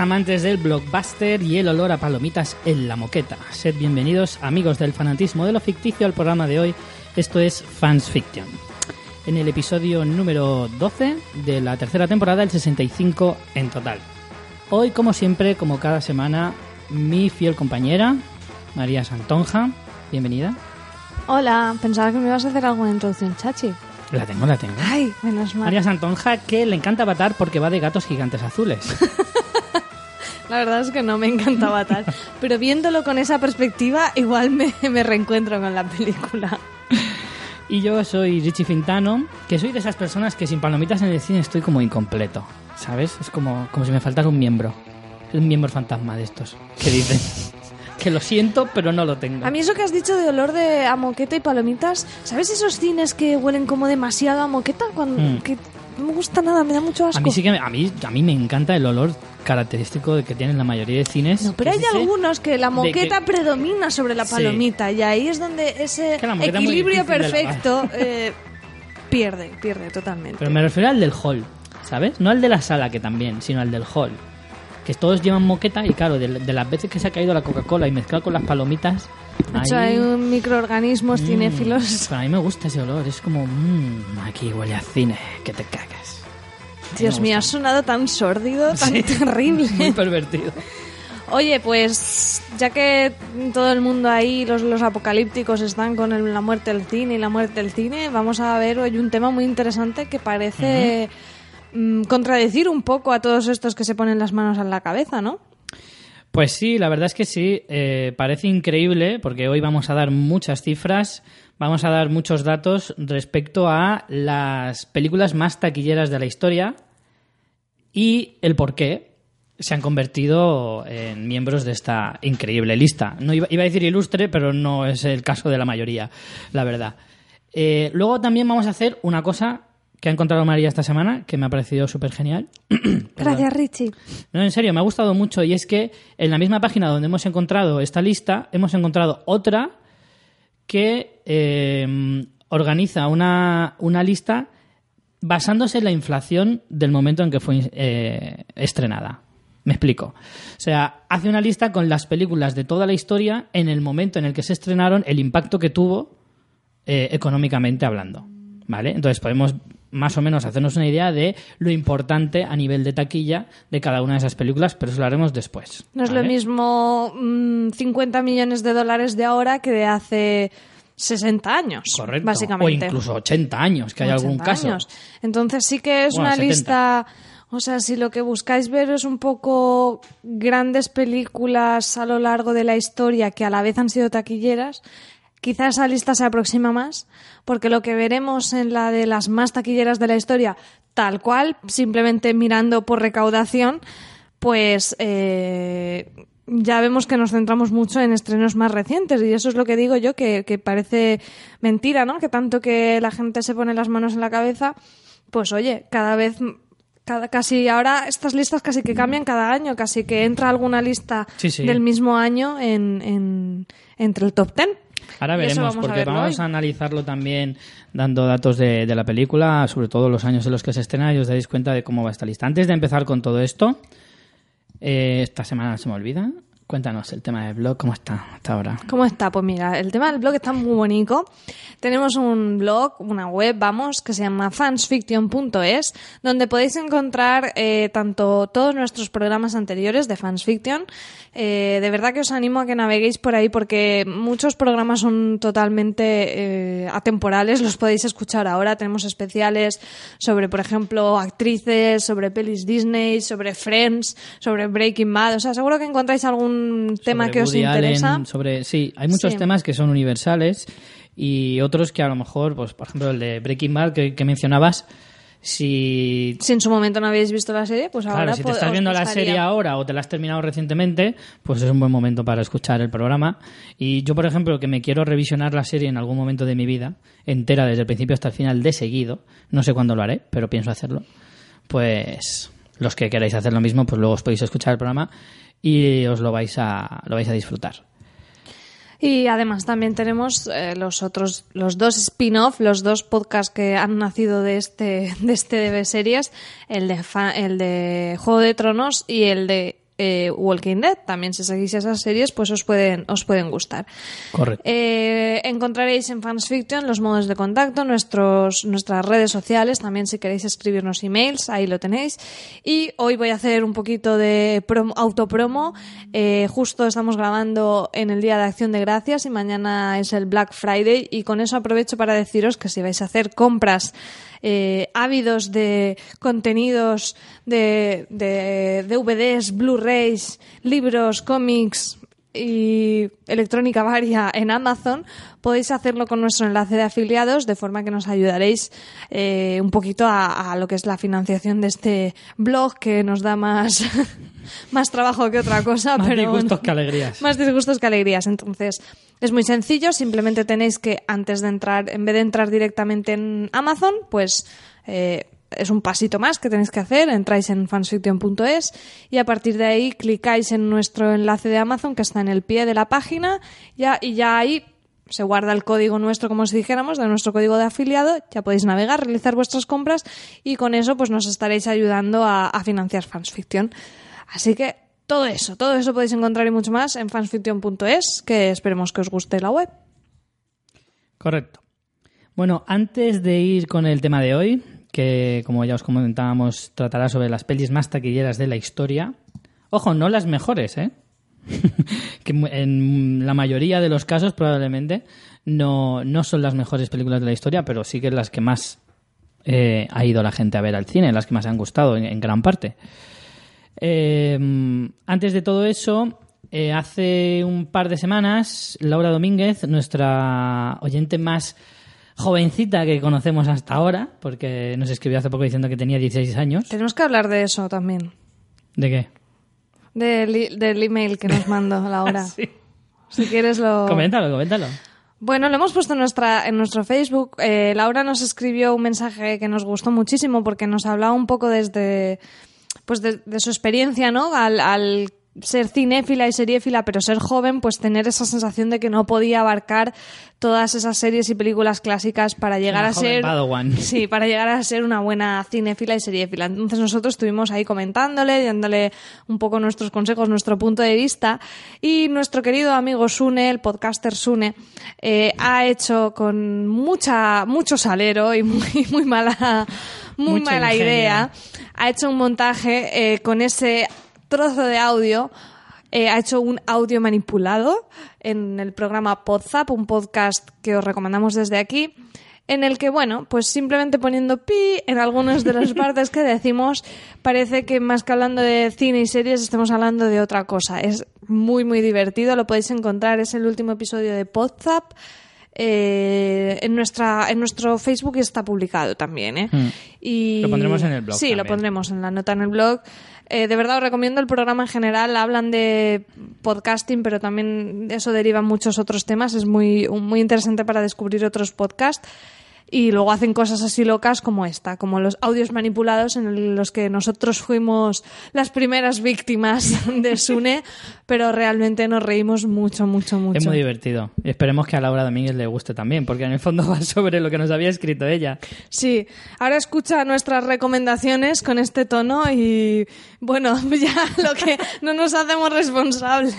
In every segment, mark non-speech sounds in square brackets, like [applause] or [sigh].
amantes del blockbuster y el olor a palomitas en la moqueta. Sed bienvenidos, amigos del fanatismo de lo ficticio, al programa de hoy. Esto es Fans Fiction. En el episodio número 12 de la tercera temporada, el 65 en total. Hoy, como siempre, como cada semana, mi fiel compañera, María Santonja. Bienvenida. Hola, pensaba que me ibas a hacer alguna introducción, Chachi. La tengo, la tengo. Ay, menos mal. María Santonja, que le encanta Avatar porque va de gatos gigantes azules. [laughs] La verdad es que no me encanta Avatar. pero viéndolo con esa perspectiva, igual me, me reencuentro con la película. Y yo soy Richie Fintano, que soy de esas personas que sin palomitas en el cine estoy como incompleto, ¿sabes? Es como, como si me faltara un miembro. Un miembro fantasma de estos, que dicen. [laughs] que lo siento, pero no lo tengo. A mí eso que has dicho de olor de a moqueta y palomitas, ¿sabes esos cines que huelen como demasiado a moqueta? Cuando, Mm. que no me gusta nada, me da mucho asco. A mí sí que me- a mí, a mí me encanta el olor característico de que tienen la mayoría de cines. No, pero hay ese algunos que la moqueta que- predomina sobre la Sí. palomita y ahí es donde ese es equilibrio perfecto eh, pierde, pierde totalmente. Pero me refiero al del hall, ¿sabes? No al de la sala, que también, sino al del hall. Que todos llevan moqueta y claro, de, de las veces que se ha caído la Coca-Cola y mezclado con las palomitas... De hecho, ahí- hay un microorganismos Mm, cinéfilos. pero a mí me gusta ese olor, es como... Mmm, aquí huele a cine, que te cagas. Dios mío, ha sonado tan sórdido, tan Sí. terrible. [laughs] Muy pervertido. Oye, pues ya que todo el mundo ahí, los, los apocalípticos, están con el- la muerte del cine y la muerte del cine, vamos a ver hoy un tema muy interesante que parece mm, contradecir un poco a todos estos que se ponen las manos en la cabeza, ¿no? Pues sí, la verdad es que sí, eh, parece increíble porque hoy vamos a dar muchas cifras, vamos a dar muchos datos respecto a las películas más taquilleras de la historia y el por qué se han convertido en miembros de esta increíble lista. No iba, iba a decir ilustre, pero no es el caso de la mayoría, la verdad. Eh, luego también vamos a hacer una cosa que ha encontrado María esta semana, que me ha parecido súper genial. [clears throat] Gracias, Richie. No, en serio, me ha gustado mucho y es que en la misma página donde hemos encontrado esta lista, hemos encontrado otra que eh, organiza una, una lista basándose en la inflación del momento en que fue eh, estrenada. Me explico. O sea, hace una lista con las películas de toda la historia en el momento en el que se estrenaron, el impacto que tuvo eh, económicamente hablando. ¿Vale? Entonces podemos más o menos hacernos una idea de lo importante a nivel de taquilla de cada una de esas películas, pero eso lo haremos después. No es lo mismo mm, 50 millones de dólares de ahora que de hace 60 años, Correcto. básicamente. O incluso 80 años, que hay algún 80 caso. años. Entonces sí que es Bueno, una 70. lista, o sea, si lo que buscáis ver es un poco grandes películas a lo largo de la historia que a la vez han sido taquilleras, quizás esa lista se aproxima más, porque lo que veremos en la de las más taquilleras de la historia, tal cual, simplemente mirando por recaudación, pues eh, ya vemos que nos centramos mucho en estrenos más recientes y eso es lo que digo yo, que, que parece mentira, ¿no? Que tanto que la gente se pone las manos en la cabeza, pues oye, cada vez... Cada, casi ahora estas listas casi que cambian cada año, casi que entra alguna lista Sí, sí. del mismo año en, en- entre el top ten. Ahora veremos, vamos porque vamos hoy. a analizarlo también dando datos de, de la película, sobre todo los años en los que se estrena, y os daréis cuenta de cómo va esta lista. Antes de empezar con todo esto, eh, esta semana se me olvida, cuéntanos el tema del blog, ¿cómo está hasta ahora? ¿Cómo está? Pues mira, el tema del blog está muy bonito. Tenemos un blog, una web, vamos, que se llama fansfiction.es, donde podéis encontrar eh, tanto todos nuestros programas anteriores de Fansfiction. Eh, de verdad que os animo a que naveguéis por ahí porque muchos programas son totalmente eh, atemporales, los podéis escuchar ahora. Tenemos especiales sobre, por ejemplo, actrices, sobre pelis Disney, sobre Friends, sobre Breaking Bad. O sea, seguro que encontráis algún tema Sobre que os Allen, interesa. sobre, sí, hay muchos Sí. temas que son universales y otros que a lo mejor, pues por ejemplo el de Breaking Bad que, que mencionabas, si Si en su momento no habéis visto la serie, pues ahora Claro, si te estás viendo la serie ahora o te la has terminado recientemente, pues es un buen momento para escuchar el programa. Y yo, por ejemplo, que me quiero revisionar la serie en algún momento de mi vida, entera desde el principio hasta el final de seguido, no sé cuándo lo haré, pero pienso hacerlo, pues los que queráis hacer lo mismo, pues luego os podéis escuchar el programa y os lo vais a, lo vais a disfrutar. Y además también tenemos eh, los otros, los dos spin-off, los dos podcasts que han nacido de este, de este de series, el de, fa- el de Juego de Tronos y el de eh, Walking Dead. También si seguís esas series, pues os pueden, os pueden gustar. Correcto. Eh, encontraréis en Fans Fiction los modos de contacto, nuestros, nuestras redes sociales, también si queréis escribirnos emails, ahí lo tenéis. Y hoy voy a hacer un poquito de promo- autopromo. Eh, justo estamos grabando en el Día de Acción de Gracias y mañana es el Black Friday y con eso aprovecho para deciros que si vais a hacer compras eh, ávidos de contenidos de, de DVDs, Blu-rays, libros, cómics y electrónica varia en Amazon, podéis hacerlo con nuestro enlace de afiliados, de forma que nos ayudaréis eh, un poquito a, a lo que es la financiación de este blog que nos da más, [laughs] más trabajo que otra cosa. Más pero disgustos que alegrías. Más disgustos que alegrías. Entonces, es muy sencillo. Simplemente tenéis que, antes de entrar, en vez de entrar directamente en Amazon, pues eh, es un pasito más que tenéis que hacer. Entráis en fansfiction.es y a partir de ahí clicáis en nuestro enlace de Amazon que está en el pie de la página ya, y ya ahí se guarda el código nuestro, como si dijéramos, de nuestro código de afiliado, ya podéis navegar, realizar vuestras compras y con eso pues nos estaréis ayudando a, a financiar Fansfiction. Así que todo eso, todo eso podéis encontrar y mucho más en fansfiction.es, que esperemos que os guste la web. Correcto. Bueno, antes de ir con el tema de hoy, que como ya os comentábamos, tratará sobre las pelis más taquilleras de la historia. Ojo, no las mejores, ¿eh? [laughs] que en la mayoría de los casos probablemente no, no son las mejores películas de la historia, pero sí que las que más eh, ha ido la gente a ver al cine, las que más han gustado en, en gran parte. Eh, antes de todo eso, eh, hace un par de semanas, Laura Domínguez, nuestra oyente más jovencita que conocemos hasta ahora, porque nos escribió hace poco diciendo que tenía 16 años. Tenemos que hablar de eso también. ¿De qué? Del, del email que nos mandó [laughs] Laura. Sí. Si quieres lo... Coméntalo, coméntalo. Bueno, lo hemos puesto en, nuestra, en nuestro Facebook. Eh, Laura nos escribió un mensaje que nos gustó muchísimo porque nos hablaba un poco desde pues de, de su experiencia, ¿no? Al, al ser cinéfila y seriéfila, pero ser joven, pues tener esa sensación de que no podía abarcar todas esas series y películas clásicas para llegar Una a ser Padawan. [laughs] sí, para llegar a ser una buena cinéfila y seriéfila. Entonces nosotros estuvimos ahí comentándole, dándole un poco nuestros consejos, nuestro punto de vista y nuestro querido amigo Sune, el podcaster Sune, eh, ha hecho con mucha mucho salero y muy [laughs] muy mala muy Mucho mala ingenio. idea, ha hecho un montaje eh, con ese trozo de audio eh, ha hecho un audio manipulado en el programa Podzap, un podcast que os recomendamos desde aquí, en el que, bueno, pues simplemente poniendo pi en algunas de las [laughs] partes que decimos, parece que más que hablando de cine y series, estemos hablando de otra cosa. Es muy, muy divertido, lo podéis encontrar, es el último episodio de Podzap. eh, en nuestra en nuestro Facebook está publicado también ¿eh? Mm. Y Lo pondremos en el blog sí lo pondremos en la nota en el blog. Eh, de verdad os recomiendo el programa en general. Hablan de podcasting pero también de eso derivan muchos otros temas. Es muy muy interesante para descubrir otros podcasts y luego hacen cosas así locas como esta, como los audios manipulados en los que nosotros fuimos las primeras víctimas [laughs] de Sune, pero realmente nos reímos mucho, mucho, mucho. Es muy divertido. Y esperemos que a Laura Domínguez le guste también, porque en el fondo [laughs] va sobre lo que nos había escrito ella. Sí, ahora escucha nuestras recomendaciones con este tono y bueno, [laughs] ya lo que no nos hacemos responsables.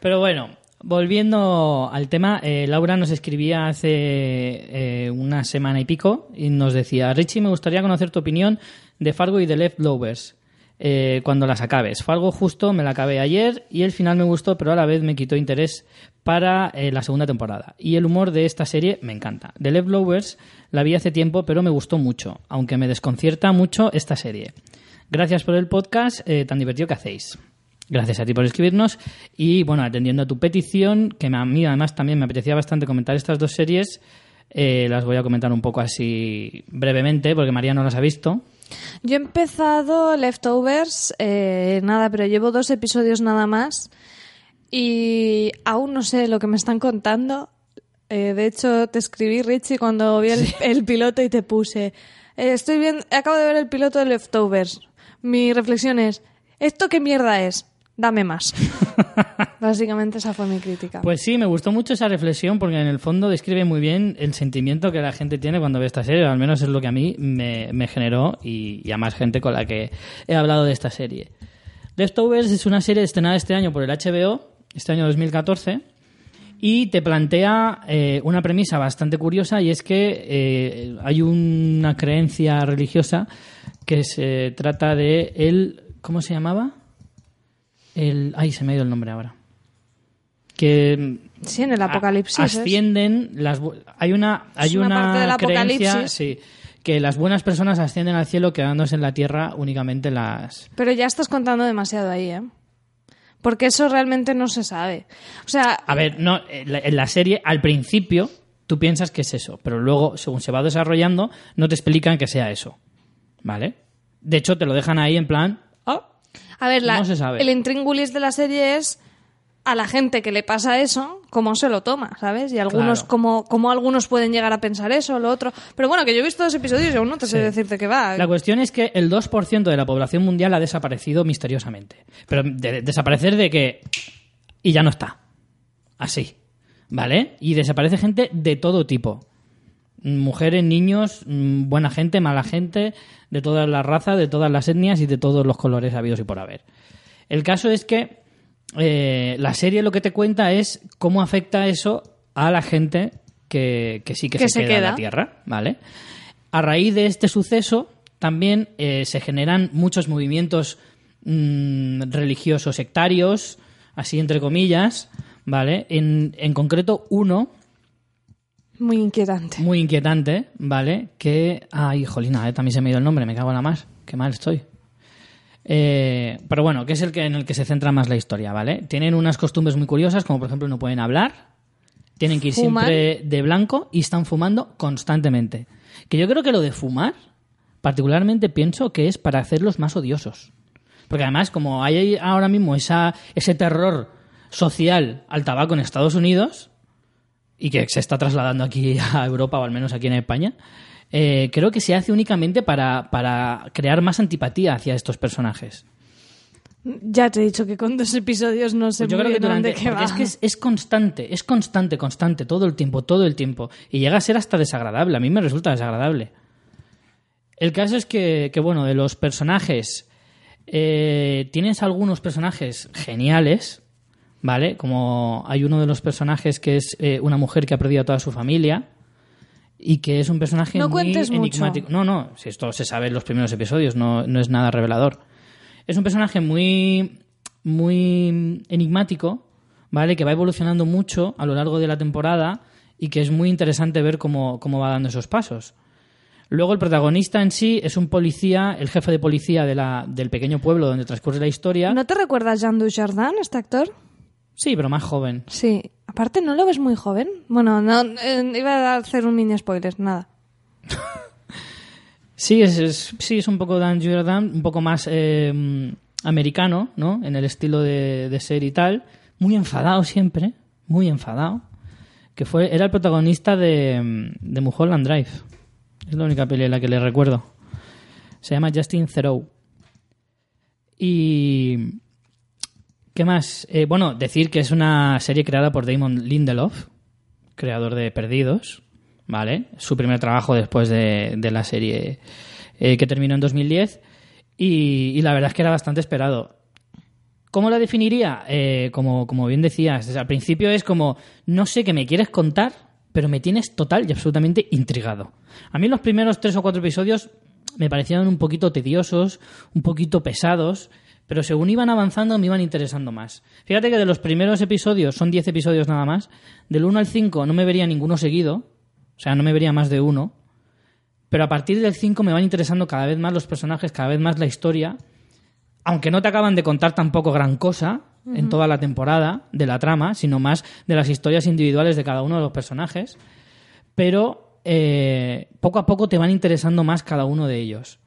Pero bueno, volviendo al tema, eh, Laura nos escribía hace eh, una semana y pico y nos decía, Richie, me gustaría conocer tu opinión de Fargo y de Leftovers. eh, cuando las acabes. Fargo justo me la acabé ayer y el final me gustó, pero a la vez me quitó interés para eh, la segunda temporada. Y el humor de esta serie me encanta. The Leftovers la vi hace tiempo, pero me gustó mucho, aunque me desconcierta mucho esta serie. Gracias por el podcast tan divertido que hacéis. Gracias a ti por escribirnos y bueno, atendiendo a tu petición, que a mí además también me apetecía bastante comentar estas dos series, eh, las voy a comentar un poco así brevemente porque María no las ha visto. Yo he empezado Leftovers, eh, nada, pero llevo dos episodios nada más y aún no sé lo que me están contando. Eh, de hecho, te escribí, Richie, cuando vi el, el piloto y te puse, eh, estoy bien, acabo de ver el piloto de Leftovers. Mi reflexión es, ¿esto qué mierda es? Dame más. [laughs] Básicamente esa fue mi crítica. Pues sí, me gustó mucho esa reflexión porque en el fondo describe muy bien el sentimiento que la gente tiene cuando ve esta serie, o al menos es lo que a mí me, me generó y, y a más gente con la que he hablado de esta serie. Leftovers es una serie estrenada este año por el HBO, este año 2014, y te plantea eh, una premisa bastante curiosa y es que eh, hay una creencia religiosa que se trata de el... ¿Cómo se llamaba? El... Ay, se me ha ido el nombre ahora. Que Sí, en el apocalipsis. ascienden las hay una hay una una, parte del creencia apocalipsis. sí, que las buenas personas ascienden al cielo quedándose en la tierra únicamente las Pero ya estás contando demasiado ahí, ¿eh? Porque eso realmente no se sabe. O sea, a ver no en la, en la serie al principio tú piensas que es eso pero luego según se va desarrollando no te explican que sea eso vale de hecho te lo dejan ahí en plan "Ah, a ver, la- no se sabe. el intríngulis de la serie es a la gente que le pasa eso, cómo se lo toma, ¿sabes? Y algunos, Claro. cómo, cómo algunos pueden llegar a pensar eso, lo otro. Pero bueno, que yo he visto dos episodios y aún no te sé decirte qué va. La cuestión es que el 2% de la población mundial ha desaparecido misteriosamente. Pero de- desaparecer de que... Y ya no está. Así. ¿Vale? Y desaparece gente de todo tipo. Mujeres, niños, mm, buena gente, mala gente, de todas las razas, de todas las etnias y de todos los colores habidos y por haber. El caso es que eh, la serie lo que te cuenta es cómo afecta eso a la gente que, que sí que, Que se, se queda en la. Tierra, ¿vale? A raíz de este suceso también eh, se generan muchos movimientos mm, religiosos sectarios, así entre comillas, ¿vale? En, en concreto uno Muy inquietante. muy inquietante, ¿vale? Que. Ay, jolina, eh, también se me ha ido el nombre, me cago en la más. Qué mal estoy. Eh, pero bueno, que es el que en el que se centra más la historia, ¿vale? Tienen unas costumbres muy curiosas, como por ejemplo no pueden hablar, tienen que ir ¿Fuman? siempre de blanco y están fumando constantemente. Que yo creo que lo de fumar, particularmente pienso que es para hacerlos más odiosos. Porque además, como hay ahora mismo esa, ese terror social al tabaco en Estados Unidos, y que se está trasladando aquí [laughs] a Europa o al menos aquí en España, eh, creo que se hace únicamente para, para crear más antipatía hacia estos personajes. Ya te he dicho que con dos episodios no sé Pues yo creo que durante, va. es que es, es constante, es constante, constante, todo el tiempo, todo el tiempo. Y llega a ser hasta desagradable. A mí me resulta desagradable. El caso es que, que, bueno, de los personajes, eh, tienes algunos personajes geniales, ¿vale? Como hay uno de los personajes que es eh, una mujer que ha perdido a toda su familia y que es un personaje No muy cuentes mucho. enigmático. No, no, si esto se sabe en los primeros episodios, no, no es nada revelador. Es un personaje muy, muy enigmático, ¿vale? Que va evolucionando mucho a lo largo de la temporada y que es muy interesante ver cómo, cómo va dando esos pasos. Luego el protagonista en sí es un policía, el jefe de policía de la, del pequeño pueblo donde transcurre la historia. ¿No te recuerdas Jean Dujardin, este actor? Sí, pero más joven. Sí. Aparte, ¿no lo ves muy joven? Bueno, no, eh, iba a hacer un mini spoiler, nada. [laughs] Sí, es, es- sí, es un poco Dan Jordan, un poco más eh, americano, ¿no? En el estilo de, de ser y tal. Muy enfadado siempre, muy enfadado. Que fue, era el protagonista de, de Mulholland Drive. Es la única peli en la que le recuerdo. Se llama Justin Theroux. Y... ¿Qué más? Eh, bueno, decir que es una serie creada por Damon Lindelof, creador de Perdidos, ¿vale? Su primer trabajo después de, de la serie eh, que terminó en 2010 y, y la verdad es que era bastante esperado. ¿Cómo la definiría? Eh, como, como bien decías, al principio es como, no sé qué me quieres contar, pero me tienes total y absolutamente intrigado. A mí los primeros tres o cuatro episodios me parecían un poquito tediosos, un poquito pesados, pero según iban avanzando me iban interesando más. Fíjate que de los primeros episodios, son 10 episodios nada más, del 1 al 5 no me vería ninguno seguido, o sea, no me vería más de uno, pero a partir del 5 me van interesando cada vez más los personajes, cada vez más la historia, aunque no te acaban de contar tampoco gran cosa en toda la temporada de la trama, sino más de las historias individuales de cada uno de los personajes, pero eh, poco a poco te van interesando más cada uno de ellos.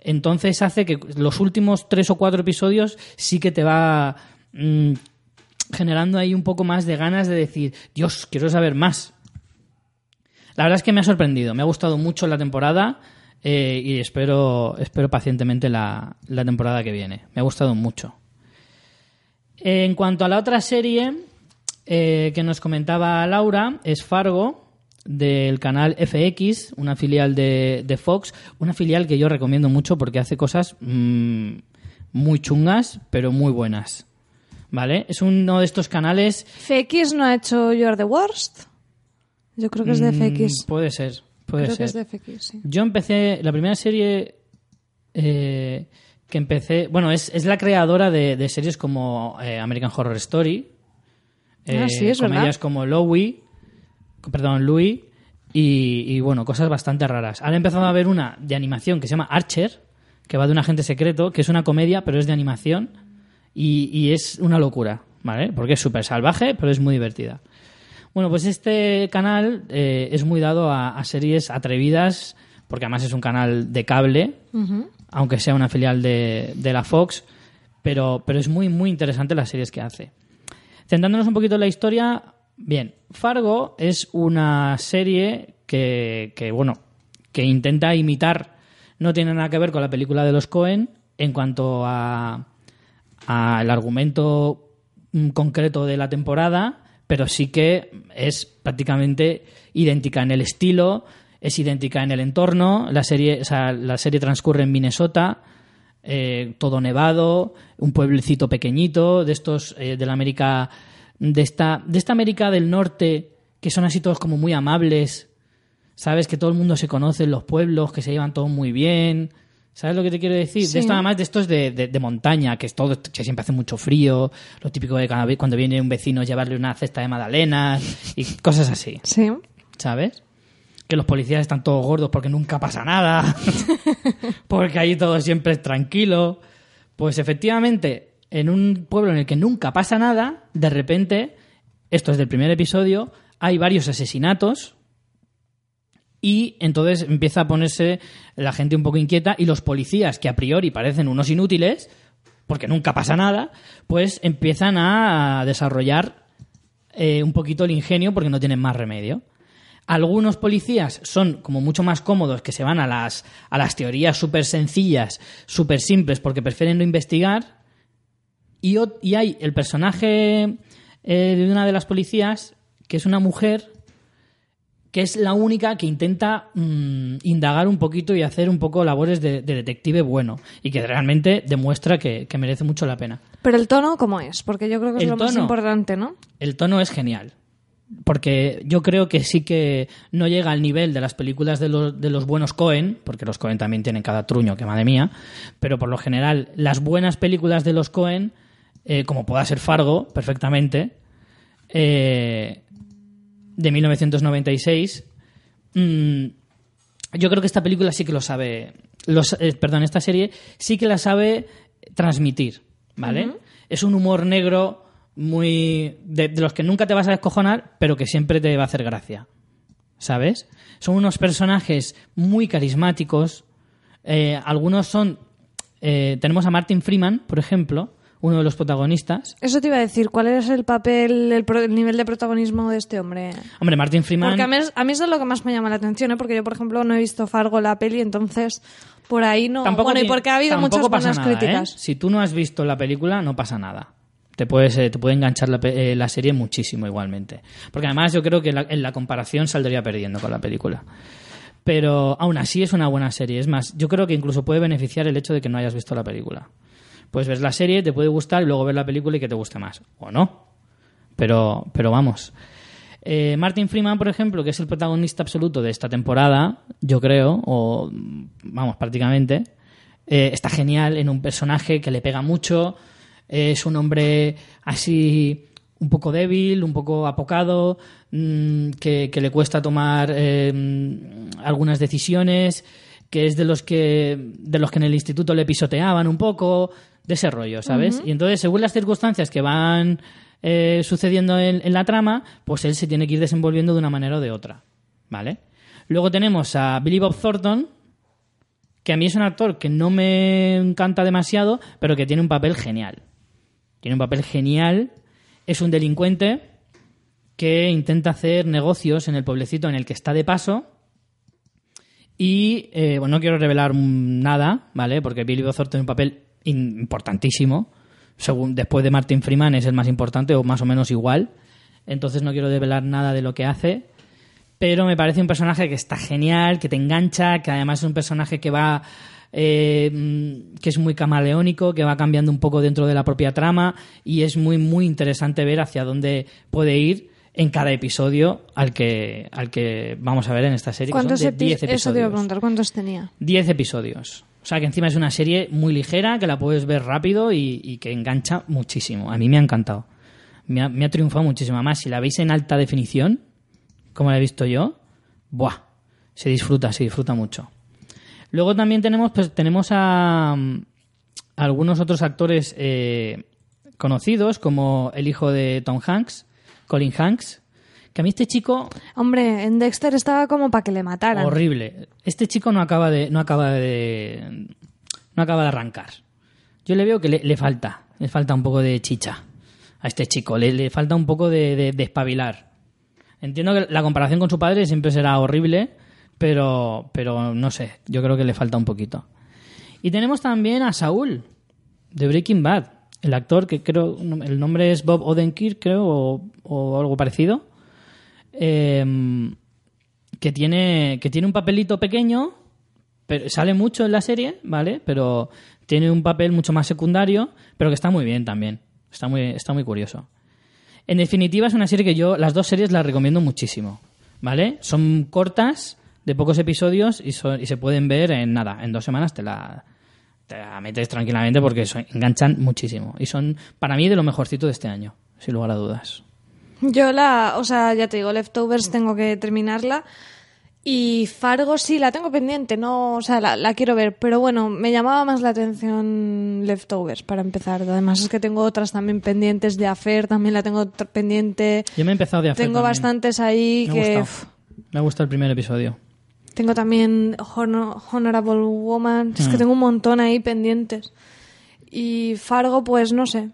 Entonces hace que los últimos tres o cuatro episodios sí que te va mm, generando ahí un poco más de ganas de decir, Dios, quiero saber más. La verdad es que me ha sorprendido, me ha gustado mucho la temporada eh, y espero, espero pacientemente la, la temporada que viene. Me ha gustado mucho. En cuanto a la otra serie eh, que nos comentaba Laura, es Fargo, del canal FX, una filial de, de Fox, una filial que yo recomiendo mucho porque hace cosas mm, muy chungas, pero muy buenas. ¿Vale? Es uno de estos canales. FX no ha hecho You Are the Worst. Yo creo que es de mm, FX. Puede ser, puede creo que ser. es de FX, sí. Yo empecé, la primera serie eh, que empecé, bueno, es, es la creadora de, de series como eh, American Horror Story, Ah, sí, es verdad. comedias como Louis, perdón, Louis, y, y, bueno, cosas bastante raras. He empezado a ver una de animación que se llama Archer, que va de un agente secreto, que es una comedia, pero es de animación, y, y es una locura, ¿vale? Porque es súper salvaje, pero es muy divertida. Bueno, pues este canal eh, es muy dado a, a series atrevidas, porque además es un canal de cable, aunque sea una filial de, de la Fox, pero, pero es muy, muy interesante las series que hace. Centrándonos un poquito en la historia, bien, Fargo es una serie que, que, bueno, que intenta imitar, no tiene nada que ver con la película de los Cohen en cuanto a al argumento mm, concreto de la temporada, pero sí que es prácticamente idéntica en el estilo, es idéntica en el entorno. La serie, o sea, la serie transcurre en Minnesota, eh, todo nevado, un pueblecito pequeñito, de estos eh, de la América, de esta, de esta América del Norte, que son así todos como muy amables, sabes que todo el mundo se conoce en los pueblos, que se llevan todos muy bien. ¿Sabes lo que te quiero decir? Sí. De esto, además, de estos de, de, de montaña, que es todo, que siempre hace mucho frío, lo típico de cuando, cuando viene un vecino llevarle una cesta de magdalenas y cosas así. Sí. ¿sabes? Que los policías están todos gordos porque nunca pasa nada, [laughs] porque ahí todo siempre es tranquilo. Pues efectivamente, en un pueblo en el que nunca pasa nada, de repente, esto es del primer episodio, hay varios asesinatos y entonces empieza a ponerse la gente un poco inquieta y los policías, que a priori parecen unos inútiles, porque nunca pasa nada, pues empiezan a desarrollar eh, un poquito el ingenio porque no tienen más remedio. Algunos policías son como mucho más cómodos, que se van a las, a las teorías súper sencillas, súper simples, porque prefieren no investigar. Y, hay el personaje eh, de una de las policías, que es una mujer, que es la única que intenta mm, indagar un poquito y hacer un poco labores de, de detective bueno, y que realmente demuestra que, que merece mucho la pena. Pero el tono, ¿cómo es? Porque yo creo que es El lo más importante, ¿no? El tono es genial. Porque yo creo que sí que no llega al nivel de las películas de los, de los buenos Cohen, porque los Cohen también tienen cada truño, que madre mía, pero por lo general las buenas películas de los Cohen, eh, como pueda ser Fargo, perfectamente, eh, de 1996, mm, yo creo que esta película sí que lo sabe, los, eh, perdón, esta serie sí que la sabe transmitir, ¿vale? Es un humor negro muy de, de los que nunca te vas a descojonar, pero que siempre te va a hacer gracia, ¿sabes? Son unos personajes muy carismáticos, algunos son, tenemos a Martin Freeman, por ejemplo, uno de los protagonistas. Eso te iba a decir, ¿cuál es el papel, el, pro- el nivel de protagonismo de este hombre? Hombre, Martin Freeman... Porque a mí, es- a mí eso es lo que más me llama la atención, ¿eh? Porque yo, por ejemplo, no he visto Fargo la peli, entonces por ahí no... bueno, y porque ha habido tampoco muchas buenas nada, críticas. ¿eh? Si tú no has visto la película, no pasa nada. Te, puedes, eh, te puede enganchar la, eh, la serie muchísimo igualmente. Porque además yo creo que la- en la comparación saldría perdiendo con la película. Pero aún así es una buena serie. Es más, yo creo que incluso puede beneficiar el hecho de que no hayas visto la película. Pues ves la serie, te puede gustar y luego ver la película y que te guste más. O no. Pero, pero vamos. Eh, Martin Freeman, por ejemplo, que es el protagonista absoluto de esta temporada, yo creo, o vamos, prácticamente, eh, está genial en un personaje que le pega mucho. es un hombre así un poco débil, un poco apocado, mm, que, que le cuesta tomar mm, algunas decisiones, que es de los que de los que en el instituto le pisoteaban un poco, de ese rollo, ¿sabes? Y entonces, según las circunstancias que van eh, sucediendo en, en la trama, pues él se tiene que ir desenvolviendo de una manera o de otra, ¿vale? Luego tenemos a Billy Bob Thornton, que a mí es un actor que no me encanta demasiado, pero que tiene un papel genial. Tiene un papel genial, es un delincuente que intenta hacer negocios en el pueblecito en el que está de paso. Y eh, bueno, no quiero revelar nada, ¿vale? Porque Billy Bob Thornton tiene un papel importantísimo. Según, después de Martin Freeman es el más importante o más o menos igual. Entonces no quiero revelar nada de lo que hace. Pero me parece un personaje que está genial, que te engancha, que además es un personaje que va eh, que es muy camaleónico, que va cambiando un poco dentro de la propia trama y es muy, muy interesante ver hacia dónde puede ir en cada episodio al que, al que vamos a ver en esta serie. que son ¿Cuántos de epi- 10 Eso te iba a episodios. preguntar, ¿cuántos tenía? 10 episodios. O sea que encima es una serie muy ligera, que la puedes ver rápido y, que engancha muchísimo. A mí me ha encantado. Me ha, triunfado muchísimo. Además, si la veis en alta definición, como la he visto yo, ¡buah! Se disfruta, se disfruta mucho. Luego también tenemos, pues, tenemos a, mm, algunos otros actores eh, conocidos, como el hijo de Tom Hanks, Colin Hanks, que a mí este chico Hombre, en Dexter estaba como para que le mataran. Horrible. Este chico no acaba de. no acaba de. no acaba de arrancar. Yo le veo que le, le falta. Le falta un poco de chicha a este chico. Le, le falta un poco de, de- de espabilar. Entiendo que la comparación con su padre siempre será horrible, pero. pero no sé. Yo creo que le falta un poquito. Y tenemos también a Saúl, de Breaking Bad. El actor que creo. el nombre es Bob Odenkirk, creo, o, o algo parecido. Em, que tiene que tiene un papelito pequeño pero sale mucho en la serie vale pero tiene un papel mucho más secundario pero que está muy bien también. Está muy está muy curioso. En definitiva es una serie que yo las dos series las recomiendo muchísimo vale son cortas de pocos episodios y, y se pueden ver en nada en dos semanas te la te la metes tranquilamente porque enganchan muchísimo. Y son para mí de lo mejorcito de este año sin lugar a dudas Yo la, o sea, ya te digo, Leftovers tengo que terminarla. Y Fargo sí, la tengo pendiente, no, o sea, la, la quiero ver. Pero bueno, me llamaba más la atención Leftovers para empezar. Además es que tengo otras también pendientes de Affair, también la tengo pendiente. yo me he empezado de hacer Tengo bastantes ahí Me ha que... Me gusta el primer episodio. Tengo también Honor- Honorable Woman. Es que Mm. tengo un montón ahí pendientes. Y Fargo, pues no sé.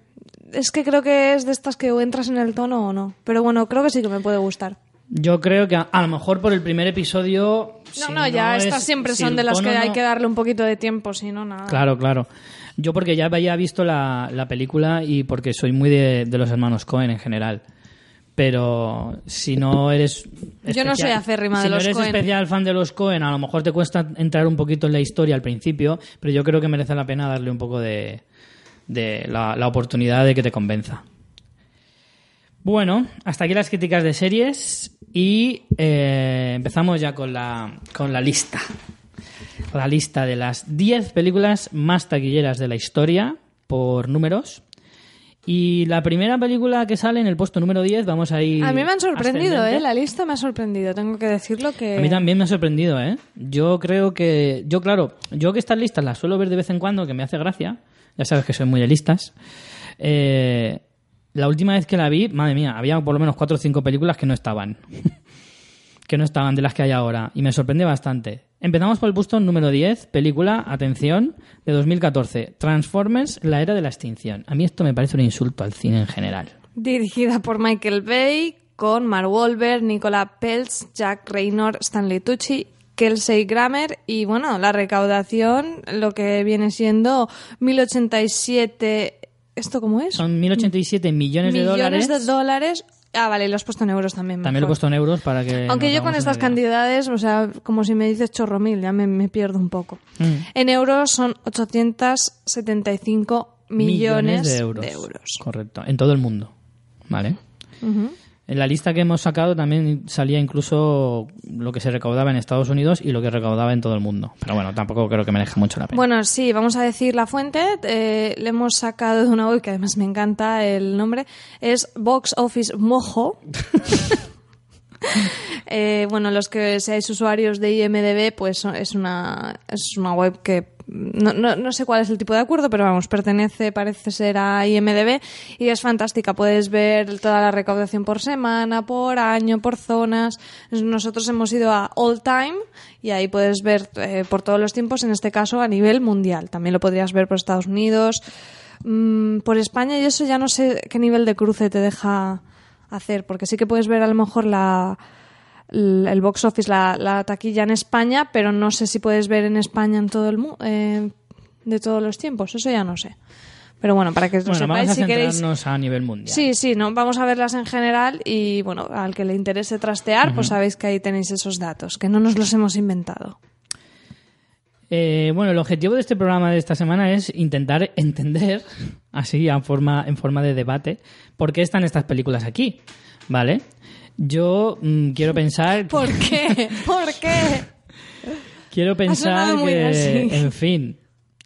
Es que creo que es de estas que o entras en el tono o no. Pero bueno, creo que sí que me puede gustar. Yo creo que a, a lo mejor por el primer episodio. No, si no, ya es- estas siempre si son de las tono que hay no- que darle un poquito de tiempo, si no, nada. Claro, claro. Yo porque ya había visto la, la película y porque soy muy de, de los hermanos Cohen en general. Pero si no eres. Yo no soy acérrima si de no los eres especial fan de los Cohen, a lo mejor te cuesta entrar un poquito en la historia al principio, pero yo creo que merece la pena darle un poco de, de la, la oportunidad de que te convenza. Bueno, hasta aquí las críticas de series y eh, empezamos ya con la, con la lista. La lista de las 10 películas más taquilleras de la historia por números. Y la primera película que sale en el puesto número 10, vamos a ir. A mí me han sorprendido, ascendente. ¿eh? La lista me ha sorprendido, tengo que decirlo que... A mí también me ha sorprendido, ¿eh? Yo creo que. Yo, claro, yo que estas listas las suelo ver de vez en cuando, que me hace gracia. Ya sabes que soy muy de listas. Eh, la última vez que la vi, madre mía, había por lo menos cuatro o cinco películas que no estaban. [laughs] que no estaban de las que hay ahora. Y me sorprende bastante. Empezamos por el puesto número 10, película, atención, de 2014. Transformers, la era de la extinción. A mí esto me parece un insulto al cine en general. Dirigida por Michael Bay, con Mark Wahlberg, Nicola Peltz, Jack Raynor, Stanley Tucci, Kelsey Grammer y bueno, la recaudación, lo que viene siendo 1087... ¿Esto cómo es? Son 1087 millones, de dólares. de dólares. Ah, vale, lo has puesto en euros también. También lo he puesto en euros para que. Aunque yo con estas cantidades, o sea, como si me dices chorro mil, ya me, me pierdo un poco. Mm. En euros son 875 millones, de euros. Correcto, en todo el mundo. ¿Vale? En la lista que hemos sacado también salía incluso lo que se recaudaba en Estados Unidos y lo que recaudaba en todo el mundo. Pero bueno, tampoco creo que merezca mucho la pena. Bueno, sí, vamos a decir la fuente. Eh, le hemos sacado de una web que además me encanta el nombre. Es Box Office Mojo. [laughs] [laughs] Eh, bueno, los que seáis usuarios de IMDB, pues es una, es una web que no, no, no sé cuál es el tipo de acuerdo, pero vamos, pertenece, parece ser a IMDB y es fantástica. Puedes ver toda la recaudación por semana, por año, por zonas. Nosotros hemos ido a All Time y ahí puedes ver eh, por todos los tiempos, en este caso a nivel mundial. También lo podrías ver por Estados Unidos, mm, por España y eso ya no sé qué nivel de cruce te deja hacer, porque sí que puedes ver a lo mejor la el box office, la, la taquilla en España, pero no sé si puedes ver en España en todo el mu- eh, de todos los tiempos, eso ya no sé. Pero bueno, para que lo bueno, sepáis, vamos a si queréis. a nivel mundial. Sí, sí, no, vamos a verlas en general y bueno, al que le interese trastear, pues sabéis que ahí tenéis esos datos, que no nos los hemos inventado. Eh, bueno, el objetivo de este programa de esta semana es intentar [laughs] entender, así en forma, en forma de debate, por qué están estas películas aquí, ¿vale? Yo mm, quiero pensar... ¿Por qué? [laughs] ¿Por qué? Quiero pensar que, en fin,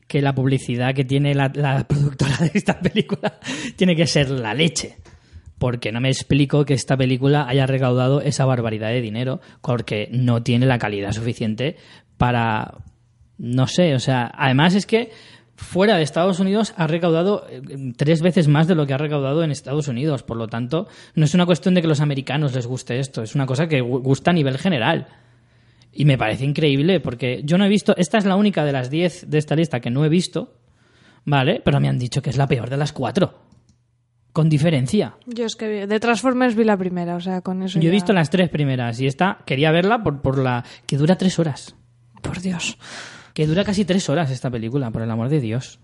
que la publicidad que tiene la, la productora de esta película [laughs] tiene que ser la leche. Porque no me explico que esta película haya recaudado esa barbaridad de dinero, porque no tiene la calidad suficiente para. No sé, o sea, además es que fuera de Estados Unidos ha recaudado eh, tres veces más de lo que ha recaudado en Estados Unidos. Por lo tanto, no es una cuestión de que los americanos les guste esto, es una cosa que gu- gusta a nivel general. Y me parece increíble porque yo no he visto, esta es la única de las 10 de esta lista que no he visto, ¿vale? Pero me han dicho que es la peor de las cuatro. Con diferencia. Yo es que vi- de Transformers vi la primera, o sea, con eso Yo he visto las tres primeras y esta quería verla por, por la... que dura tres horas. Por Dios. Que dura casi tres horas esta película, por el amor de Dios.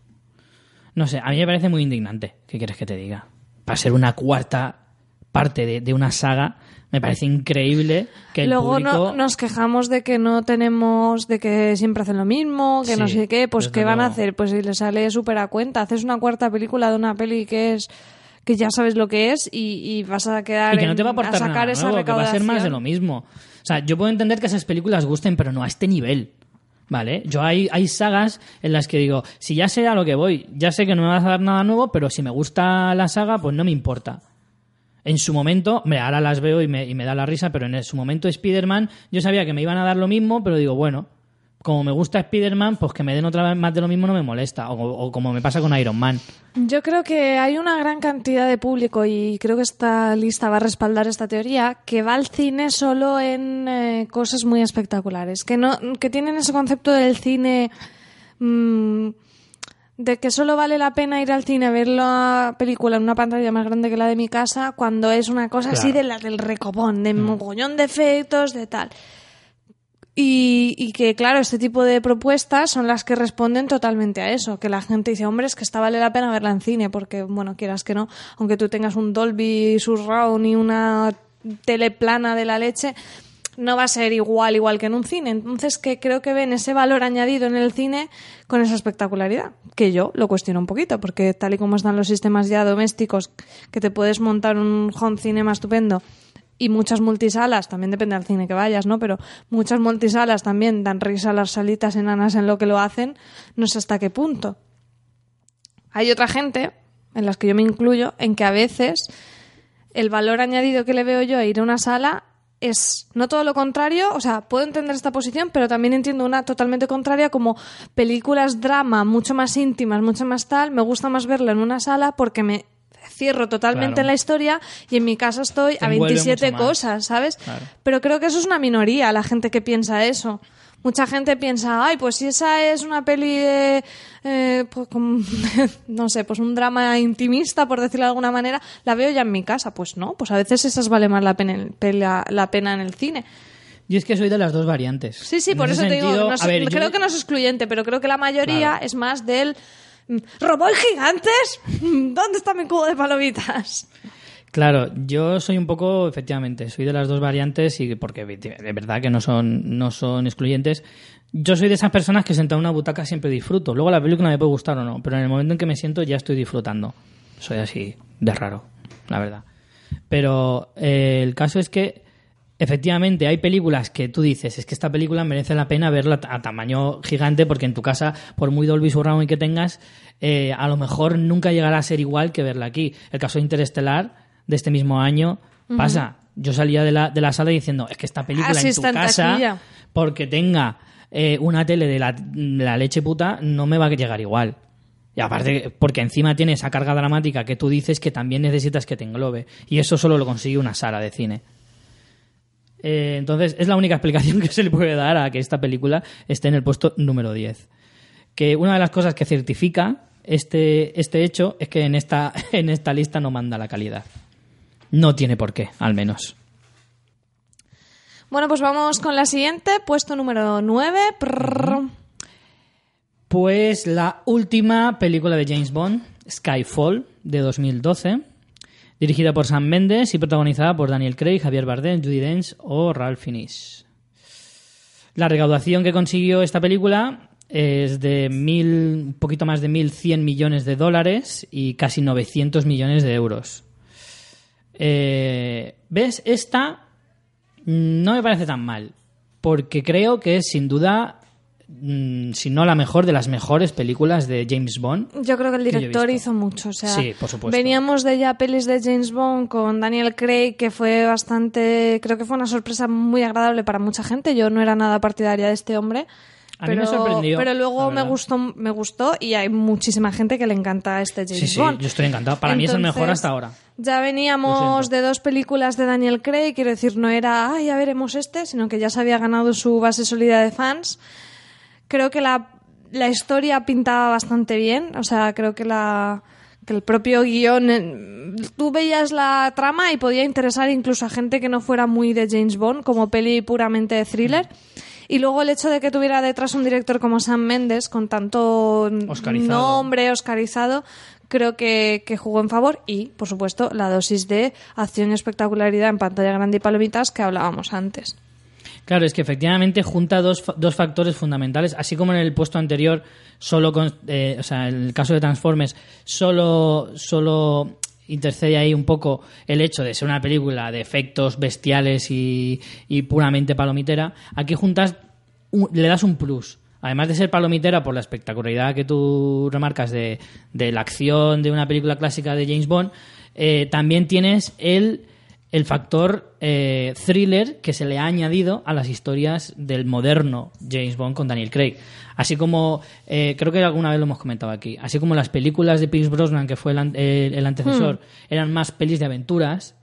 No sé, a mí me parece muy indignante. ¿Qué quieres que te diga? Para ser una cuarta parte de, de una saga, me parece increíble que el Luego no- público... nos quejamos de que no tenemos, de que siempre hacen lo mismo, que no sé qué, pues ¿qué van a hacer? Pues si les sale súper a cuenta, haces una cuarta película de una peli que es que ya sabes lo que es y, y vas a quedar y que no en- te va a aportar sacar nada esa nuevo, que va a ser más de recaudación. lo mismo. O sea, yo puedo entender que esas películas gusten, pero no a este nivel. ¿Vale? Yo hay, hay sagas en las que digo, si ya sé a lo que voy, ya sé que no me vas a dar nada nuevo, pero si me gusta la saga, pues no me importa. En su momento, hombre, ahora las veo y me, y me da la risa, pero en su momento Spider-Man, yo sabía que me iban a dar lo mismo, pero digo, bueno, como me gusta Spider-Man, pues que me den otra vez más de lo mismo no me molesta. O, o como me pasa con Iron Man. Yo creo que hay una gran cantidad de público y creo que esta lista va a respaldar esta teoría que va al cine solo en eh, cosas muy espectaculares, que no que tienen ese concepto del cine mm, de que solo vale la pena ir al cine a ver la película en una pantalla más grande que la de mi casa cuando es una cosa así de la del recopón, de mogollón de efectos, de tal. Y, y que, claro, este tipo de propuestas son las que responden totalmente a eso. Que la gente dice, hombre, es que esta vale la pena verla en cine, porque, bueno, quieras que no, aunque tú tengas un Dolby Surround y una tele plana de la leche, no va a ser igual, igual que en un cine. Entonces, que creo que ven ese valor añadido en el cine con esa espectacularidad. Que yo lo cuestiono un poquito, porque tal y como están los sistemas ya domésticos, que te puedes montar un home cinema estupendo y muchas multisalas, también depende del cine que vayas, ¿no? Pero muchas multisalas también dan risa a las salitas enanas en lo que lo hacen, no sé hasta qué punto. Hay otra gente, en las que yo me incluyo, en que a veces el valor añadido que le veo yo a ir a una sala es no todo lo contrario, o sea, puedo entender esta posición, pero también entiendo una totalmente contraria como películas drama mucho más íntimas, mucho más tal, me gusta más verla en una sala porque me cierro totalmente Claro. en la historia y en mi casa estoy Te a envuelve 27 mucho más. cosas, ¿sabes? Claro. Pero creo que eso es una minoría, la gente que piensa eso. Mucha gente piensa, ay, pues si esa es una peli de, eh, pues, como- [laughs] no sé, pues un drama intimista, por decirlo de alguna manera, la veo ya en mi casa. Pues no, pues a veces esas vale más la pena, la pena en el cine. Yo es que soy de las dos variantes. Sí, sí, En por eso te digo, no es- yo- creo que no es excluyente, pero creo que la mayoría Claro. es más del... ¿Robó gigantes? ¿Dónde está mi cubo de palomitas? Claro, yo soy un poco, efectivamente, soy de las dos variantes y porque de verdad que no son, no son excluyentes. Yo soy de esas personas que sentado en una butaca siempre disfruto. Luego la película me puede gustar o no, pero en el momento en que me siento ya estoy disfrutando. Soy así de raro, la verdad. Pero eh, el caso es que efectivamente hay películas que tú dices, es que esta película merece la pena verla a tamaño gigante porque en tu casa, por muy Dolby Surround que tengas, eh, a lo mejor nunca llegará a ser igual que verla aquí. El caso de Interestelar de este mismo año pasa. Yo salía de la, de la sala diciendo, es que esta película Así en tu casa, taquilla. porque tenga eh, una tele de la, de la leche puta, no me va a llegar igual. Y aparte, porque encima tiene esa carga dramática que tú dices que también necesitas que te englobe. Y eso solo lo consigue una sala de cine. Eh, entonces, es la única explicación [laughs] que se le puede dar a que esta película esté en el puesto número 10. Que una de las cosas que certifica este, este hecho es que en esta, [laughs] en esta lista no manda la calidad. No tiene por qué, al menos. Bueno, pues vamos con la siguiente, puesto número 9. Pues la última película de James Bond, Skyfall, de 2012, dirigida por Sam Mendes y protagonizada por Daniel Craig, Javier Bardem, Judy Dench o Ralph Fiennes. La recaudación que consiguió esta película es de mil, un poquito más de 1.100 millones de dólares y casi 900 millones de euros. Eh, ¿Ves? Esta no me parece tan mal, porque creo que es sin duda, si no la mejor, de las mejores películas de James Bond. Yo creo que el director hizo mucho. O sea, Sí, por supuesto. Veníamos de ya pelis de James Bond con Daniel Craig, que fue bastante. Creo que fue una sorpresa muy agradable para mucha gente. Yo no era nada partidaria de este hombre. A mí me sorprendió, Pero luego me gustó, me gustó y hay muchísima gente que le encanta este James Sí, sí, Bond. yo estoy encantado. Para mí es el mejor hasta ahora. Ya veníamos de dos películas de Daniel Craig, quiero decir, no era, ay, ya veremos este, sino que ya se había ganado su base sólida de fans. Creo que la, la historia pintaba bastante bien, o sea, creo que la que el propio guion, eh, tú veías la trama y podía interesar incluso a gente que no fuera muy de James Bond, como peli puramente de thriller. Y luego el hecho de que tuviera detrás un director como Sam Mendes, con tanto Oscarizado. nombre oscarizado, creo que, que jugó en favor. Y, por supuesto, la dosis de acción y espectacularidad en pantalla grande y palomitas que hablábamos antes. Claro, es que efectivamente junta dos, dos factores fundamentales, así como en el puesto anterior, solo con, eh, o sea, en el caso de Transformers, solo, solo intercede ahí un poco el hecho de ser una película de efectos bestiales y, y puramente palomitera. Aquí juntas, un- le das un plus. Además de ser palomitera por la espectacularidad que tú remarcas de, de la acción de una película clásica de James Bond, eh, también tienes el el factor eh, thriller que se le ha añadido a las historias del moderno James Bond con Daniel Craig. Así como, eh, creo que alguna vez lo hemos comentado aquí, así como las películas de Pierce Brosnan, que fue el, an- el- el antecesor, eran más pelis de aventuras,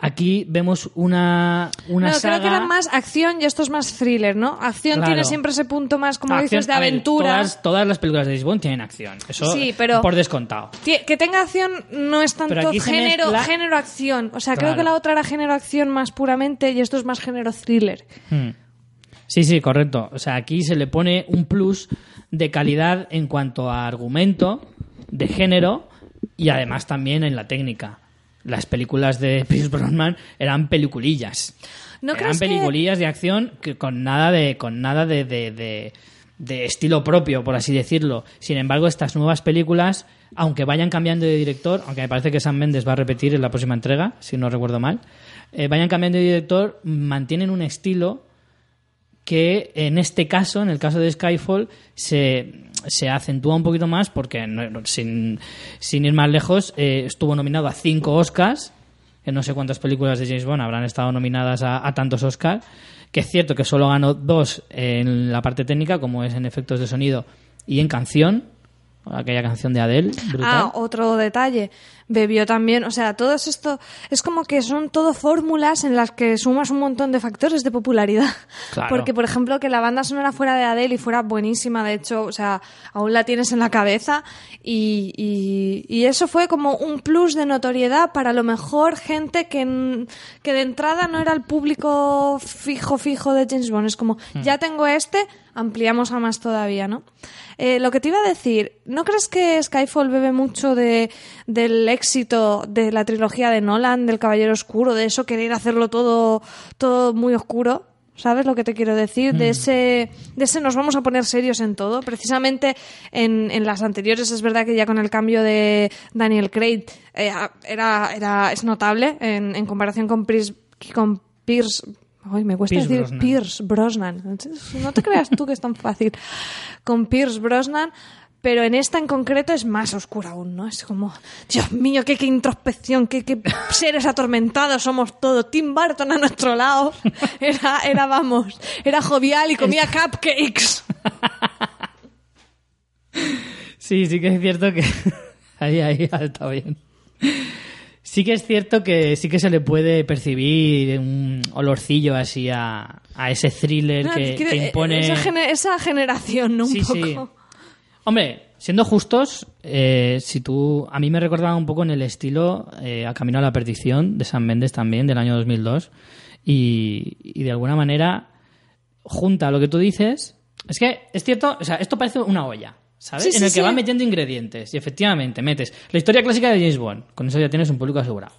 aquí vemos una, una No, saga... creo que era más acción y esto es más thriller, ¿no? Acción Claro. tiene siempre ese punto más, como Acción- dices, de ver, aventura. todas, todas las películas de Bond tienen acción. Eso Sí, pero- por descontado. Que tenga acción no es tanto género, mezcla- género acción. O sea, creo que la otra era género acción más puramente y esto es más género thriller. Hmm. Sí, sí, correcto. O sea, aquí se le pone un plus de calidad en cuanto a argumento, de género y además también en la técnica. Las películas de [laughs] Pierce Brosnan eran peliculillas. ¿No eran que- peliculillas de acción que con nada de con nada de, de- de- de estilo propio, por así decirlo. Sin embargo, estas nuevas películas, aunque vayan cambiando de director, aunque me parece que Sam Mendes va a repetir en la próxima entrega, si no recuerdo mal, eh, vayan cambiando de director, mantienen un estilo que en este caso, en el caso de Skyfall, se, se acentúa un poquito más porque, no- sin, sin ir más lejos, eh, estuvo nominado a cinco Oscars, que no sé cuántas películas de James Bond habrán estado nominadas a, tantos Oscars, que es cierto que solo ganó dos en la parte técnica, como es en efectos de sonido y en canción, aquella canción de Adele. Ah, otro detalle. Bebió también, o sea, todo esto es como que son todo fórmulas en las que sumas un montón de factores de popularidad. Claro. Porque, por ejemplo, que la banda sonora fuera de Adele y fuera buenísima, de hecho, o sea, aún la tienes en la cabeza y, y, y eso fue como un plus de notoriedad para a lo mejor gente que, que de entrada no era el público fijo, fijo de James Bond. Es como, ya tengo este, ampliamos a más todavía, ¿no? Eh, lo que te iba a decir, ¿no crees que Skyfall bebe mucho de, del éxito de la trilogía de Nolan, del Caballero Oscuro, de eso querer hacerlo todo, todo muy oscuro? ¿Sabes lo que te quiero decir? De ese, de ese nos vamos a poner serios en todo. Precisamente en, en las anteriores es verdad que ya con el cambio de Daniel Craig eh, era, era, es notable en, en comparación con Pierce, con Pierce Ay, me cuesta Pierce decir Brosnan. Pierce Brosnan. No te creas tú que es tan fácil. Con Pierce Brosnan, pero en esta en concreto es más oscura aún, ¿no? Es como, Dios mío, qué, qué introspección, qué, qué seres atormentados somos todos. Tim Burton a nuestro lado. [laughs] Era, era vamos, era jovial y comía cupcakes. [laughs] Sí, sí que es cierto que. [laughs] ahí, ahí, estado bien. Sí que es cierto que sí que se le puede percibir un olorcillo así a, a ese thriller No, que, impone. esa, gene- esa generación, ¿no? Un Sí, poco. sí. Hombre, siendo justos, eh, si tú. A mí me recordaba un poco en el estilo eh, A Camino a la Perdición de San Méndez también, del año 2002. Y, y de alguna manera junta lo que tú dices. Es que es cierto, o sea, esto parece una olla. ¿Sabes? Sí, en sí, el que sí. van metiendo ingredientes. Y efectivamente, metes la historia clásica de James Bond. Con eso ya tienes un público asegurado.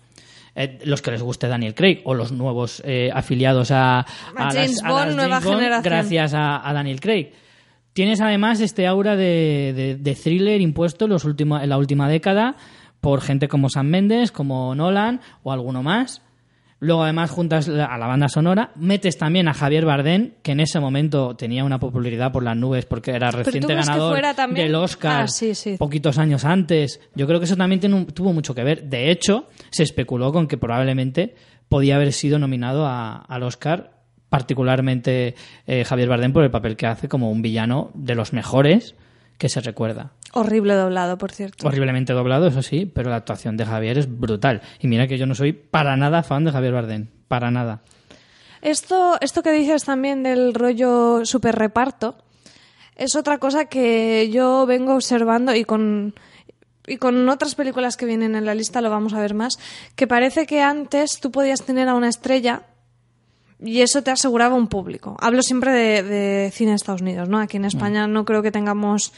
Eh, los que les guste Daniel Craig o los nuevos eh, afiliados a, a James las, a Bond, las nueva James Bond generación. gracias a Daniel Craig. Tienes además este aura de, de- de thriller impuesto en, los últimos, en la última década por gente como Sam Mendes, como Nolan o alguno más. Luego además juntas a la banda sonora, metes también a Javier Bardem, que en ese momento tenía una popularidad por las nubes porque era reciente ganador del Oscar Ah, sí, sí. poquitos años antes. Yo creo que eso también un- tuvo mucho que ver. De hecho, se especuló con que probablemente podía haber sido nominado a- al Oscar, particularmente eh, Javier Bardem por el papel que hace como un villano de los mejores que se recuerda. Horrible doblado, por cierto. Horriblemente doblado, eso sí, pero la actuación de Javier es brutal. Y mira que yo no soy para nada fan de Javier Bardem, para nada. Esto, esto que dices también del rollo super reparto es otra cosa que yo vengo observando y con, y con otras películas que vienen en la lista lo vamos a ver más, que parece que antes tú podías tener a una estrella y eso te aseguraba un público. Hablo siempre de, de cine de Estados Unidos, ¿no? Aquí en España no creo que tengamos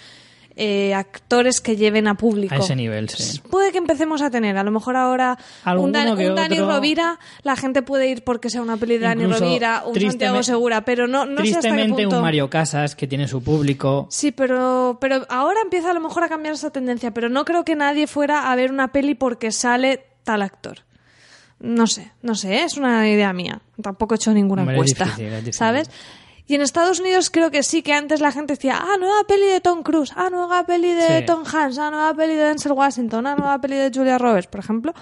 eh, actores que lleven a público. A ese nivel, sí. Puede que empecemos a tener, a lo mejor ahora un, Dan- que un Dani otro. Rovira, la gente puede ir porque sea una peli de Dani Rovira, un Santiago Segura, pero no, no sé hasta qué punto. un Mario Casas que tiene su público. Sí, pero, pero ahora empieza a lo mejor a cambiar esa tendencia, pero no creo que nadie fuera a ver una peli porque sale tal actor. No sé, no sé, ¿eh? es una idea mía. Tampoco he hecho ninguna Hombre, es encuesta, difícil, es difícil. ¿sabes? Y en Estados Unidos creo que sí, que antes la gente decía, ah, nueva peli de Tom Cruise, ah, nueva peli de Sí. Tom Hanks, ah, nueva peli de Denzel Washington, ah, nueva peli de Julia Roberts, por ejemplo.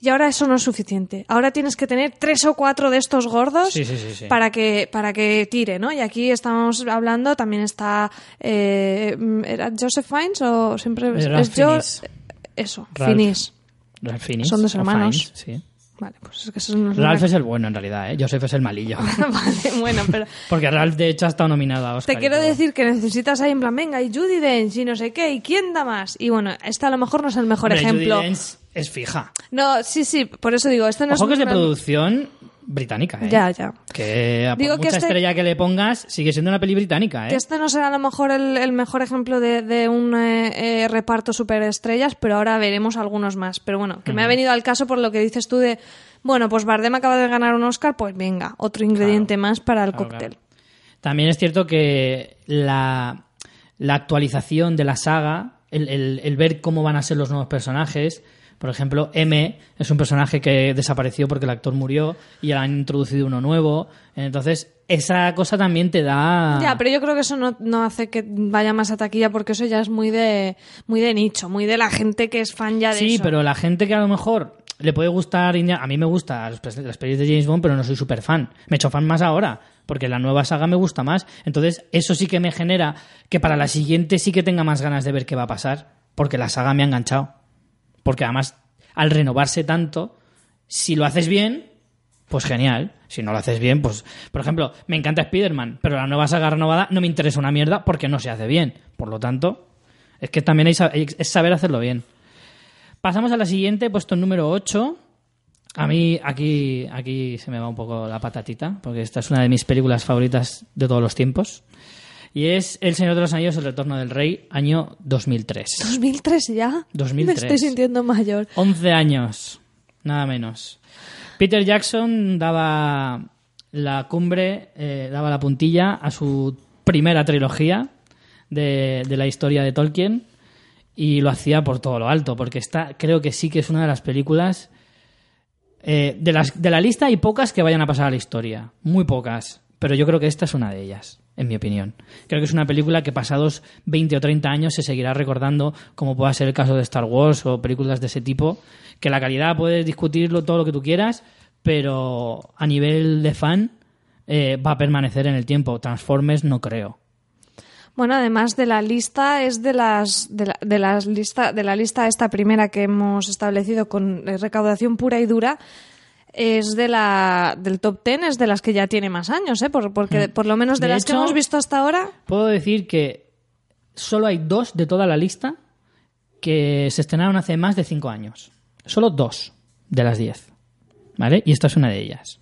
Y ahora eso no es suficiente. Ahora tienes que tener tres o cuatro de estos gordos Sí, sí, para que para que tire, ¿no? Y aquí estamos hablando, también está eh, ¿era Joseph Fiennes o siempre es, Jo- Fiennes. eso, Ralph. Fiennes, Son dos hermanos. Fiennes, sí. Vale, pues es que eso no es Ralph una- es el bueno en realidad, ¿eh? Joseph es el malillo. [laughs] vale, bueno, pero [laughs] Porque Ralph de hecho ha estado nominado a Oscar. te quiero decir que necesitas ahí en plan, venga, y Judy Dench y no sé qué, y quién da más. Y bueno, este a lo mejor no es el mejor Hombre, ejemplo. Judi Dench es fija. No, sí, sí, por eso digo, este no Ojo es que es de producción británica, ¿eh? Ya, ya. Que a por Digo mucha que este- estrella que le pongas, sigue siendo una peli británica, ¿eh? Que este no será a lo mejor el, el mejor ejemplo de, de un eh, eh, reparto superestrellas, pero ahora veremos algunos más. Pero bueno, que me ha venido al caso por lo que dices tú de, bueno, pues Bardem acaba de ganar un Oscar, pues venga, otro ingrediente más para el Claro, cóctel. claro. También es cierto que la, la actualización de la saga, el, el- el ver cómo van a ser los nuevos personajes. Por ejemplo, M es un personaje que desapareció porque el actor murió y han introducido uno nuevo. Entonces, esa cosa también te da. Ya, pero yo creo que eso no, no hace que vaya más a taquilla porque eso ya es muy de, muy de nicho, muy de la gente que es fan ya de Sí, eso. pero la gente que a lo mejor le puede gustar. Indiana- A mí me pe- las pelis de James Bond, pero no soy súper fan. Me he hecho fan más ahora, porque la nueva saga me gusta más. Entonces, eso sí que me genera que para la siguiente sí que tenga más ganas de ver qué va a pasar, porque la saga me ha enganchado. Porque además, al renovarse tanto, si lo haces bien, pues genial. Si no lo haces bien, pues. Por ejemplo, me encanta Spider-Man, pero la nueva saga renovada no me interesa una mierda porque no se hace bien. Por lo tanto, es que también es saber hacerlo bien. Pasamos a la siguiente, puesto número 8. A mí aquí, aquí se me va un poco la patatita, porque esta es una de mis películas favoritas de todos los tiempos. Y es El Señor de los Anillos, El Retorno del Rey, año 2003. 2003 ya. 2003. Me estoy sintiendo mayor. 11 años, nada menos. Peter Jackson daba la cumbre, eh, daba la puntilla a su primera trilogía de, de la historia de Tolkien y lo hacía por todo lo alto, porque esta creo que sí que es una de las películas eh, de, las, de la lista hay pocas que vayan a pasar a la historia, muy pocas, pero yo creo que esta es una de ellas, en mi opinión. Creo que es una película que pasados 20 o 30 años se seguirá recordando, como pueda ser el caso de Star Wars o películas de ese tipo, que la calidad puedes discutirlo todo lo que tú quieras, pero a nivel de fan eh, va a permanecer en el tiempo. Transformers no creo. Bueno, además de la lista, es de las de la, de las lista de la lista esta primera que hemos establecido con eh, recaudación pura y dura. Es de la del top ten, es de las que ya tiene más años, ¿eh? Por, porque por lo menos de, De las que hemos visto hasta ahora. Puedo decir que solo hay dos de toda la lista que se estrenaron hace más de cinco años. Solo dos de las diez. ¿Vale? Y esta es una de ellas.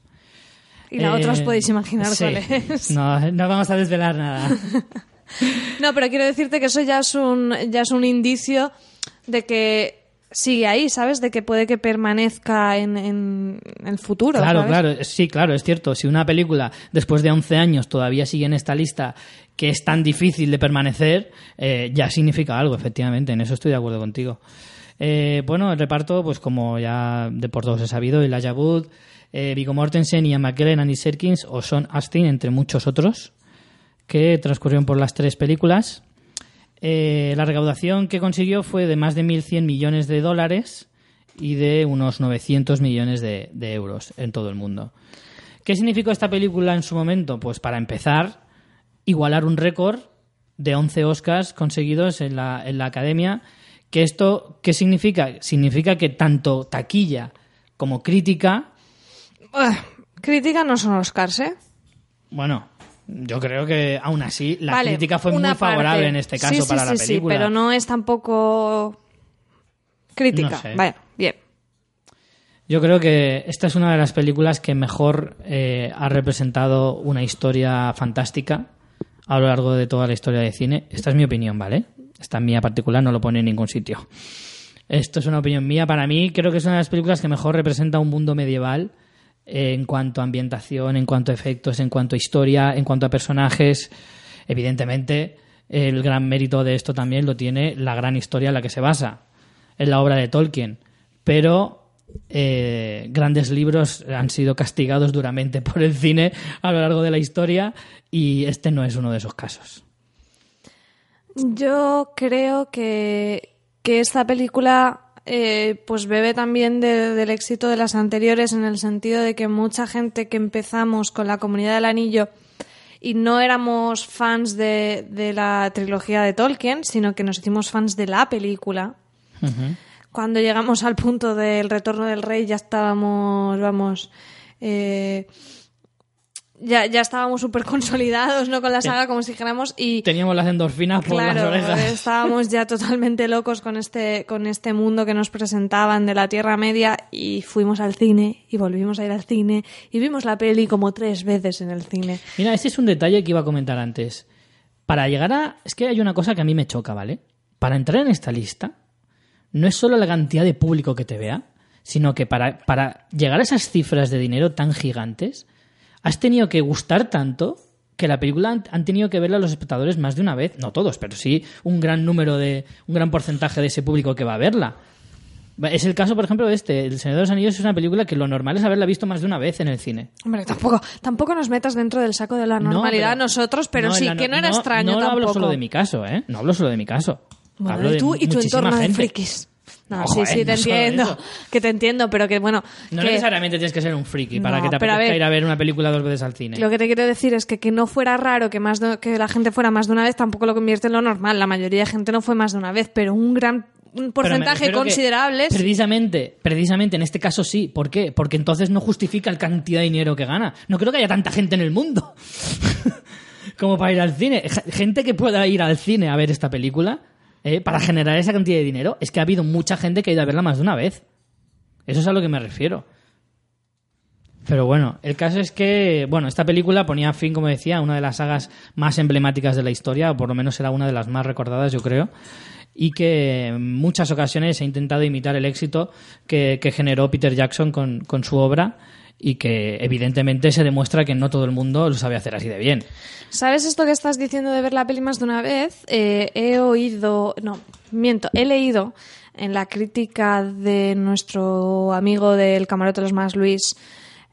Y la otra os Eh, podéis imaginar sí. cuál es. No, no vamos a desvelar nada. [laughs] No, pero quiero decirte que eso ya es un, ya es un indicio de que sigue ahí, ¿sabes? De que puede que permanezca en, en el futuro. Claro, ¿sabes? claro, sí, claro, es cierto. Si una película después de 11 años todavía sigue en esta lista que es tan difícil de permanecer, eh, ya significa algo, efectivamente. En eso estoy de acuerdo contigo. Eh, bueno, el reparto, pues como ya de por todos he sabido, Elijah Wood, eh, Viggo Mortensen, Ian McKellen, Andy Serkins o Sean Astin, entre muchos otros, que transcurrieron por las tres películas. Eh, la recaudación que consiguió fue de más de 1.100 millones de dólares y de unos 900 millones de, de euros en todo el mundo. ¿Qué significó esta película en su momento? Pues para empezar, igualar un récord de 11 Oscars conseguidos en la, en la academia. ¿Que esto qué significa? Significa que tanto taquilla como crítica, Ugh, crítica no son Oscars, ¿eh? bueno, yo creo que aún así la Vale, crítica fue muy favorable parte. en este caso Sí, para sí, la película. Sí, pero no es tampoco crítica. No sé. Bueno, bien. Yo creo que esta es una de las películas que mejor eh, ha representado una historia fantástica a lo largo de toda la historia de cine. Esta es mi opinión, ¿vale? Esta es mía particular, no lo pone en ningún sitio. Esto es una opinión mía. Para mí, creo que es una de las películas que mejor representa un mundo medieval en cuanto a ambientación, en cuanto a efectos, en cuanto a historia, en cuanto a personajes. Evidentemente, el gran mérito de esto también lo tiene la gran historia en la que se basa, en la obra de Tolkien. Pero eh, grandes libros han sido castigados duramente por el cine a lo largo de la historia y este no es uno de esos casos. Yo creo que, que esta película eh, pues bebe también de- del éxito de las anteriores en el sentido de que mucha gente que empezamos con la comunidad del anillo y no éramos fans de, de la trilogía de Tolkien, sino que nos hicimos fans de la película. Cuando llegamos al punto del retorno del rey ya estábamos, vamos, eh, ya, ya estábamos súper consolidados, ¿no? Con la saga, como si dijéramos, y Teníamos las endorfinas por las claro, orejas. estábamos ya totalmente locos con este, con este mundo que nos presentaban de la Tierra Media y fuimos al cine y volvimos a ir al cine y vimos la peli como tres veces en el cine. Mira, ese es un detalle que iba a comentar antes. Para llegar a... Es que hay una cosa que a mí me choca, ¿vale? Para entrar en esta lista, no es solo la cantidad de público que te vea, sino que para, para llegar a esas cifras de dinero tan gigantes, has tenido que gustar tanto que la película han, tenido que verla los espectadores más de una vez. No todos, pero sí un gran número de... un gran porcentaje de ese público que va a verla. Es el caso, por ejemplo, de este. El Señor de los Anillos es una película que lo normal es haberla visto más de una vez en el cine. Hombre, tampoco, tampoco nos metas dentro del saco de la No, normalidad pero- nosotros, pero no, sí, que no era no- extraño No tampoco. hablo solo de mi caso, ¿eh? No hablo solo de mi caso. Bueno, hablo y de tú y tu entorno de gente. frikis. No, sí, sí, te no entiendo. Que te entiendo, pero que bueno. No que necesariamente tienes que ser un friki para No, que te apetezca ver, ir a ver una película dos veces al cine. Lo que te quiero decir es que que no fuera raro que más de- que la gente fuera más de una vez tampoco lo convierte en lo normal. La mayoría de gente no fue más de una vez, pero un gran un porcentaje considerable. Precisamente, precisamente en este caso sí. ¿Por qué? Porque entonces no justifica la cantidad de dinero que gana. No creo que haya tanta gente en el mundo [laughs] como para ir al cine. Gente que pueda ir al cine a ver esta película eh, para generar esa cantidad de dinero. Es que ha habido mucha gente que ha ido a verla más de una vez. Eso es a lo que me refiero. Pero bueno, el caso es que, bueno, esta película ponía fin, como decía, a una de las sagas más emblemáticas de la historia, o por lo menos era una de las más recordadas, yo creo, y que en muchas ocasiones ha intentado imitar el éxito que, generó Peter Jackson con su obra y que evidentemente se demuestra que no todo el mundo lo sabe hacer así de bien. ¿Sabes esto que estás diciendo de ver la peli más de una vez? Eh, he oído, no, miento, he leído en la crítica de nuestro amigo del camarote de los más Luis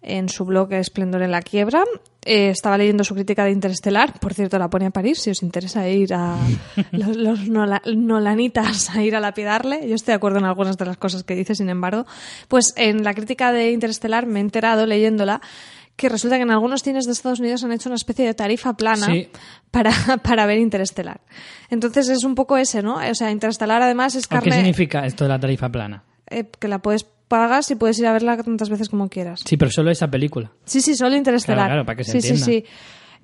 en su blog Esplendor en la quiebra. Eh, estaba leyendo su crítica de Interestelar, por cierto, la pone a París, si os interesa ir a [laughs] los, los nola- nolanitas a ir a lapidarle. Yo estoy de acuerdo en algunas de las cosas que dice, sin embargo. Pues en la crítica de Interestelar me he enterado leyéndola que resulta que en algunos cines de Estados Unidos han hecho una especie de tarifa plana Sí. para, [laughs] para ver Interestelar. Entonces es un poco ese, ¿no? O sea, Interestelar además es ¿O ¿Qué carne significa esto de la tarifa plana? eh, que la puedes pagar si puedes ir a verla tantas veces como quieras. Sí, pero solo esa película. Sí, sí, solo Interestelar. Claro, claro, para que se sí, sí, entienda. sí.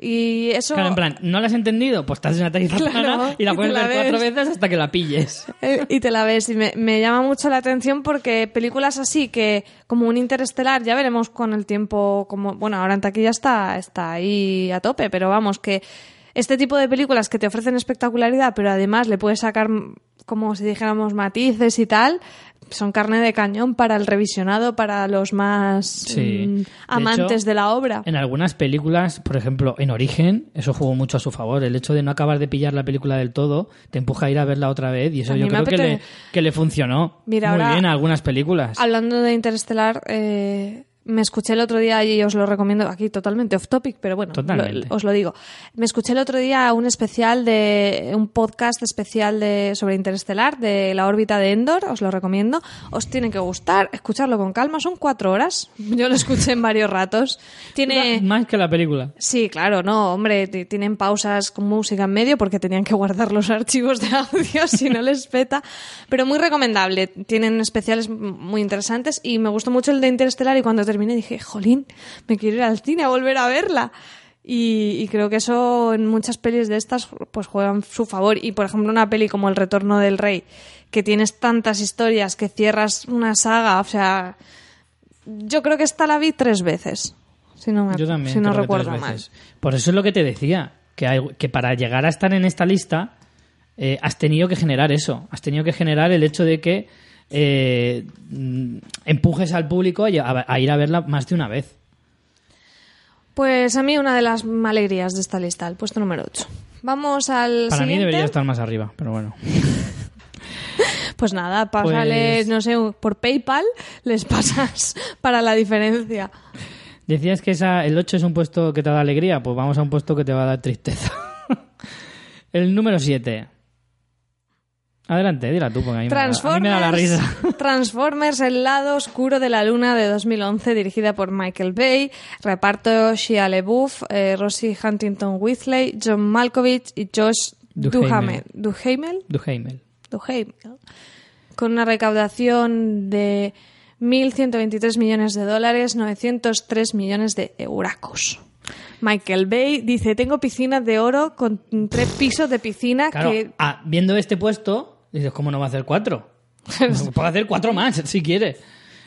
Y eso... Claro, en plan, ¿no la has entendido? Pues estás en una tarifa Claro, plana y la y puedes ver cuatro veces hasta que la pilles. Eh, y te la ves y me, me llama mucho la atención porque películas así que como un interestelar ya veremos con el tiempo como bueno ahora en taquilla está está ahí a tope pero vamos que este tipo de películas que te ofrecen espectacularidad pero además le puedes sacar como si dijéramos matices y tal son carne de cañón para el revisionado, para los más Sí. mm, De amantes hecho, de la obra. En algunas películas, por ejemplo, en Origen, eso jugó mucho a su favor. El hecho de no acabar de pillar la película del todo te empuja a ir a verla otra vez y eso A yo creo que le, que le funcionó Mira, muy ahora- bien a algunas películas. Hablando de Interestelar, eh, me escuché el otro día y os lo recomiendo aquí totalmente off topic, pero bueno, lo- os lo digo. Me escuché el otro día un especial de un podcast especial de sobre Interestelar de la órbita de Endor, os lo recomiendo. Os tiene que gustar, escucharlo con calma, son cuatro horas. [laughs] Yo lo escuché en varios ratos. Tiene Más que la película. Sí, claro, no, hombre, tienen pausas con música en medio porque tenían que guardar los archivos de audio [laughs] si no les peta, pero muy recomendable, tienen especiales muy interesantes y me gustó mucho el de Interestelar y cuando terminé dije, jolín, me quiero ir al cine a volver a verla. Y, y creo que eso en muchas pelis de estas pues juegan su favor y por ejemplo una peli como El Retorno del Rey que tienes tantas historias que cierras una saga, o sea, yo creo que esta la vi tres veces. Si no, me- Yo también. si no recuerdo mal. Por eso es lo que te decía, que, hay, que para llegar a estar en esta lista eh, has tenido que generar eso. Has tenido que generar el hecho de que eh, mm, empujes al público a, ir a verla más de una vez. Pues a mí una de las alegrías de esta lista, el puesto número 8. Vamos al Para mí debería estar más arriba, pero bueno. [laughs] Pues nada, pásales, Pues- no sé, por PayPal les pasas [laughs] para la diferencia. Decías que esa, el 8 es un puesto que te da alegría, pues vamos a un puesto que te va a dar tristeza. [laughs] el número 7. Adelante, dila tú, porque a mí, me da, a mí Transformers, me da la risa. [laughs] [laughs] Transformers, el lado oscuro de la luna de 2011, dirigida por Michael Bay. Reparto Shia LaBeouf, eh, Rosie Huntington Whitley, John Malkovich y Josh Duhamel. Duhamel. Duhamel. Duhamel. Duhamel. Con una recaudación de 1.123 millones de dólares, 903 millones de euracos. Michael Bay dice, tengo piscinas de oro con tres pisos de piscina Claro, que... ah, viendo este puesto, dices, ¿cómo no va a hacer cuatro? [laughs] Puede hacer cuatro más, si quiere.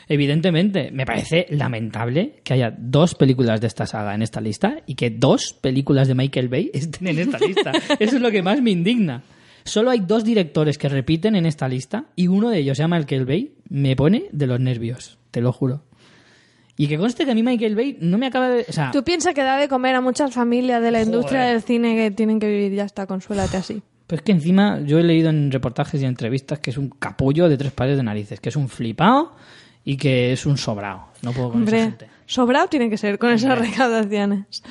Evidentemente, me parece lamentable que haya dos películas de esta saga en esta lista y que dos películas de Michael Bay estén en esta lista. [laughs] Eso es lo que más me indigna. Solo hay dos directores que repiten en esta lista y uno de ellos se llama Michael Bay. Me pone de los nervios, te lo juro. Y que conste que a mí Michael Bay no me acaba de... O sea, Tú piensas que da de comer a muchas familias de la Joder. industria del cine que tienen que vivir ya está, consuélate así. Pero es que encima yo he leído en reportajes y entrevistas que es un capullo de tres pares de narices, que es un flipado y que es un sobrado. No puedo con esa Hombre, gente. sobrado tiene que ser con esas recaudaciones.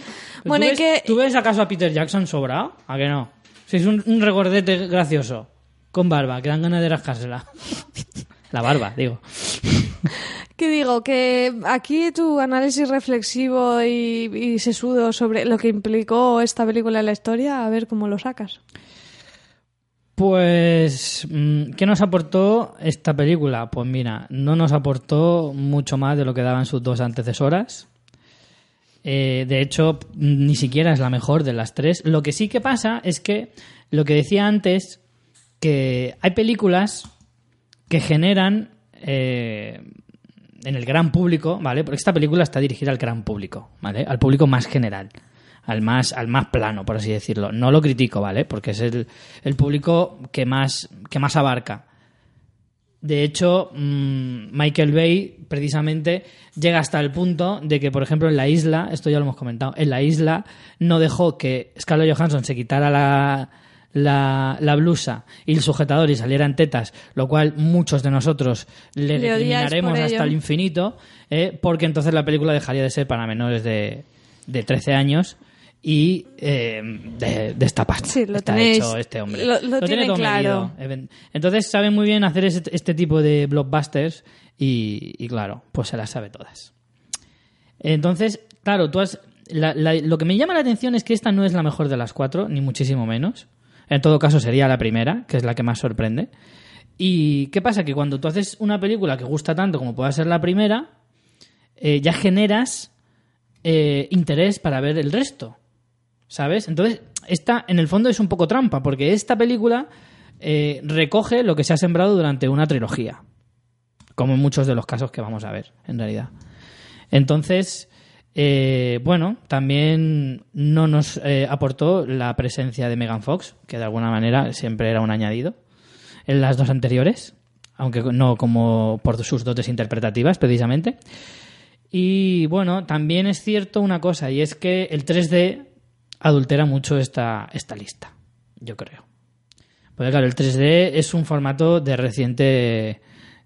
Bueno, ¿tú, ves, que... ¿Tú ves acaso a Peter Jackson sobrado? ¿A que no? Si es un, un regordete gracioso, con barba, que dan ganas de rascársela. La barba, digo. ¿Qué digo? Que aquí tu análisis reflexivo y, y sesudo sobre lo que implicó esta película en la historia, a ver cómo lo sacas. Pues, mm, ¿qué nos aportó esta película? Pues mira, no nos aportó mucho más de lo que daban sus dos antecesoras. Eh, de hecho, ni siquiera es la mejor de las tres. Lo que sí que pasa es que, lo que decía antes, que hay películas que generan eh, en el gran público, ¿vale? Porque esta película está dirigida al gran público, ¿vale? Al público más general, al más, al más plano, por así decirlo. No lo critico, ¿vale? Porque es el, el público que más, que más abarca. De hecho, mm, Michael Bay precisamente llega hasta el punto de que, por ejemplo, en la isla, esto ya lo hemos comentado, en la isla no dejó que Scarlett Johansson se quitara la, la, la blusa y el sujetador y salieran tetas, lo cual muchos de nosotros le, por hasta el infinito, eh, porque entonces la película dejaría de ser para menores de, de 13 años y eh, de, de esta pasta Sí, lo está tenéis- hecho este hombre. lo- lo tiene todo claro. medido. Entonces sabe muy bien hacer este, este tipo de blockbusters y, y claro, pues se las sabe todas. Entonces, claro, tú has, la- la- lo que me llama la atención es que esta no es la mejor de las cuatro, ni muchísimo menos. En todo caso sería la primera, que es la que más sorprende. ¿Y qué pasa? Que cuando tú haces una película que gusta tanto como pueda ser la primera, eh, ya generas eh, interés para ver el resto. ¿Sabes? Entonces, esta en el fondo es un poco trampa, porque esta película eh, recoge lo que se ha sembrado durante una trilogía. Como en muchos de los casos que vamos a ver, en realidad. Entonces, eh, bueno, también no nos eh, aportó la presencia de Megan Fox, que de alguna manera siempre era un añadido, en las dos anteriores. aunque no como por sus dotes interpretativas, precisamente. Y bueno, también es cierto una cosa, y es que el 3D adultera mucho esta, esta lista, yo creo. Porque claro, el 3D es un formato de reciente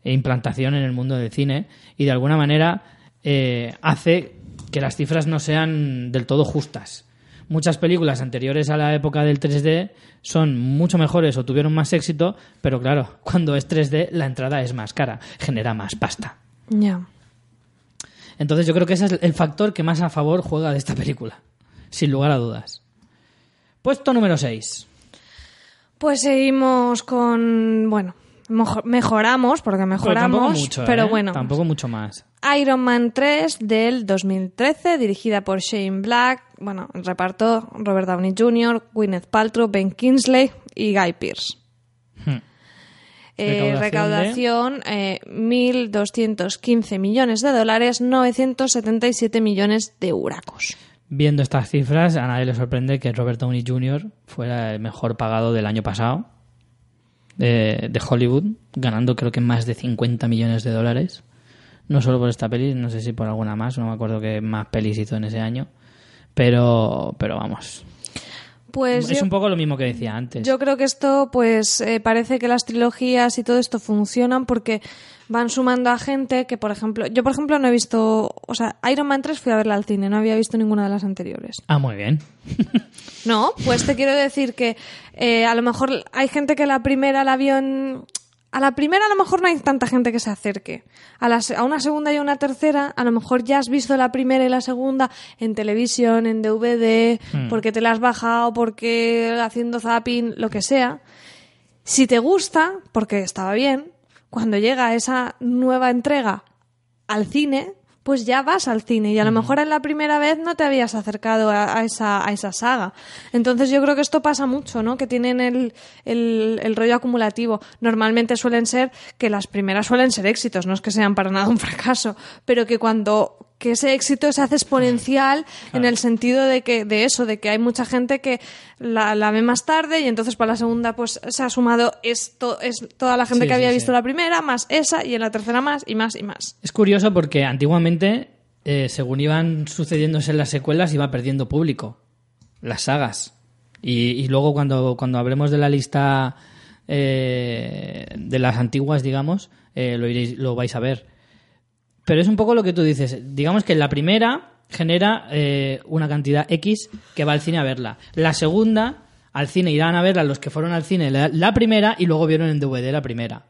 implantación en el mundo del cine y de alguna manera eh, hace que las cifras no sean del todo justas. Muchas películas anteriores a la época del 3D son mucho mejores o tuvieron más éxito, pero claro, cuando es 3D la entrada es más cara, genera más pasta. Ya. Entonces yo creo que ese es el factor que más a favor juega de esta película, sin lugar a dudas. Puesto número 6. Pues seguimos con, bueno, mejo- mejoramos, porque mejoramos, tampoco mucho, pero ¿eh? bueno. Tampoco mucho más. Iron Man 3 del 2013, dirigida por Shane Black, bueno, reparto Robert Downey Jr., Gwyneth Paltrow, Ben Kingsley y Guy Pearce. Hmm. Eh, Recaudación recaudación, eh, 1.215 millones de dólares, 977 millones de huracos. Viendo estas cifras, a nadie le sorprende que Robert Downey Jr. fuera el mejor pagado del año pasado de, de Hollywood, ganando creo que más de 50 millones de dólares. No solo por esta peli, no sé si por alguna más, no me acuerdo qué más pelis hizo en ese año. Pero, pero vamos. Pues es yo- un poco lo mismo que decía antes. Yo creo que esto, pues, eh, parece que las trilogías y todo esto funcionan porque van sumando a gente que, por ejemplo, yo, por ejemplo, no he visto, o sea, Iron Man 3 fui a verla al cine, no había visto ninguna de las anteriores. Ah, muy bien. [laughs] No, pues te quiero decir que eh, a lo mejor hay gente que la primera la vio en... A la primera a lo mejor no hay tanta gente que se acerque. A, la a una segunda y a una tercera a lo mejor ya has visto la primera y la segunda en televisión, en DVD, porque te la has bajado, porque haciendo zapping, lo que sea. Si te gusta, porque estaba bien, cuando llega esa nueva entrega al cine, pues ya vas al cine y a lo mejor en la primera vez no te habías acercado a, a esa, a esa saga. Entonces yo creo que esto pasa mucho, ¿no? Que tienen el, el, el rollo acumulativo. Normalmente suelen ser que las primeras suelen ser éxitos, no es que sean para nada un fracaso, pero que cuando que ese éxito se hace exponencial en el sentido de que de eso, de que hay mucha gente que la, la ve más tarde y entonces para la segunda pues se ha sumado esto es toda la gente Sí, que había sí. visto la primera más esa y en la tercera más y más y más. Es curioso porque antiguamente, eh, según iban sucediéndose las secuelas, iba perdiendo público. Las sagas. Y, y luego cuando, cuando hablemos de la lista eh, de las antiguas, digamos, eh, lo, iréis, lo vais a ver. Pero es un poco lo que tú dices. Digamos que la primera genera eh, una cantidad X que va al cine a verla. La segunda, al cine irán a verla los que fueron al cine la, la primera y luego vieron en DVD la primera.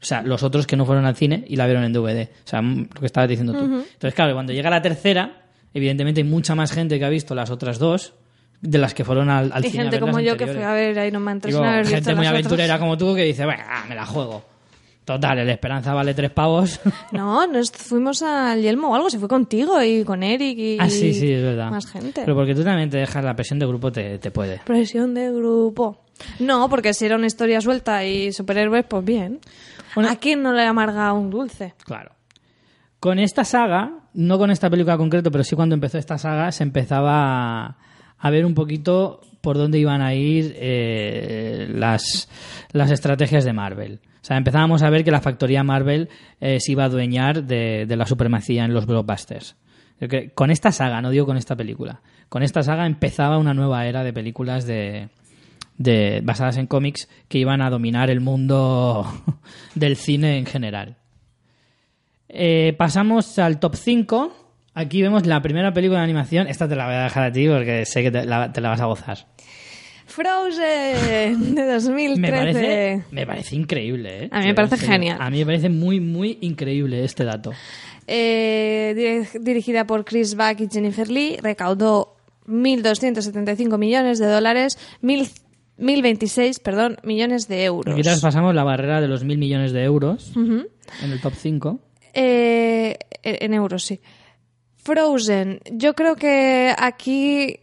O sea, los otros que no fueron al cine y la vieron en DVD. O sea, lo que estabas diciendo tú. Entonces, claro, cuando llega la tercera, evidentemente hay mucha más gente que ha visto las otras dos de las que fueron al, al Hay cine. a gente ver como yo que fue a ver Iron Man 3 Digo, gente muy otras. aventurera como tú que dice, bueno, ah, me la juego. Total, el Esperanza vale tres pavos. [laughs] No, nos fuimos al Yelmo o algo, se fue contigo y con Eric y ah, sí, sí, es verdad. más gente. Pero porque tú también te dejas la presión de grupo, te, te puede. Presión de grupo. No, porque si era una historia suelta y superhéroes, pues bien. ¿A quién no le amarga un dulce? Claro. Con esta saga, no con esta película en concreto, pero sí cuando empezó esta saga, se empezaba a, a ver un poquito por dónde iban a ir eh, las, las estrategias de Marvel. O sea, empezábamos a ver que la factoría Marvel eh, se iba a adueñar de, de la supremacía en los blockbusters. Con esta saga, no digo con esta película, con esta saga empezaba una nueva era de películas de, de basadas en cómics que iban a dominar el mundo [laughs] del cine en general. Eh, pasamos al top 5. Aquí vemos la primera película de animación. Esta te la voy a dejar a ti porque sé que te la vas a gozar. Frozen de 2013. Me parece, me parece increíble, ¿eh? A mí me parece genial. A mí me parece muy, muy increíble este dato. Eh, dir- dirigida por Chris Buck y Jennifer Lee, recaudó 1.275 millones de dólares, 1.000 1.026 perdón, millones de euros. Aquí pasamos la barrera de los mil millones de euros en el top 5. Eh, en euros, sí. Frozen, yo creo que aquí,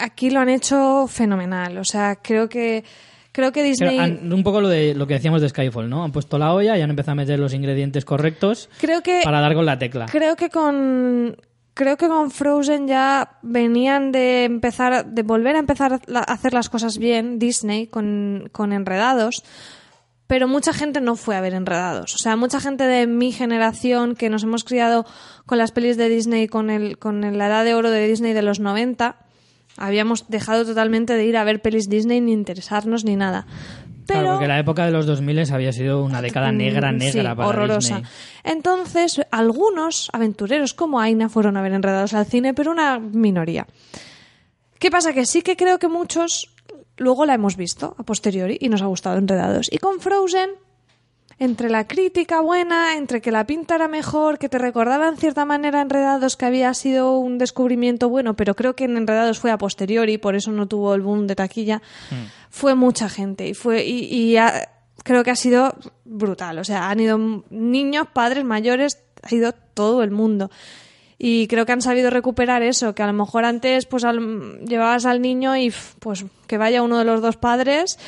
aquí lo han hecho fenomenal. O sea, creo que, creo que Disney... Han- un poco lo de lo que decíamos de Skyfall, ¿no? Han puesto la olla y han empezado a meter los ingredientes correctos creo que para dar con la tecla. Creo que con creo que con Frozen ya venían de empezar de volver a empezar a hacer las cosas bien Disney con, con Enredados pero mucha gente no fue a ver Enredados. O sea, mucha gente de mi generación que nos hemos criado con las pelis de Disney, con, el, con la edad de oro de Disney de los 90, habíamos dejado totalmente de ir a ver pelis Disney ni interesarnos ni nada. Pero, Claro, porque la época de los 2000 había sido una década negra, Mm, negra sí, para horrorosa. Disney. Entonces, algunos aventureros como Aina fueron a ver enredados al cine, pero una minoría. ¿Qué pasa? Que sí que creo que muchos luego la hemos visto a posteriori y nos ha gustado enredados. Y con Frozen, entre la crítica buena, entre que la pinta era mejor, que te recordaba en cierta manera enredados que había sido un descubrimiento bueno, pero creo que en enredados fue a posteriori, por eso no tuvo el boom de taquilla, fue mucha gente y fue y, y ha- creo que ha sido brutal. O sea, han ido niños, padres, mayores, ha ido todo el mundo. Y creo que han sabido recuperar eso, que a lo mejor antes pues al- llevabas al niño y pues que vaya uno de los dos padres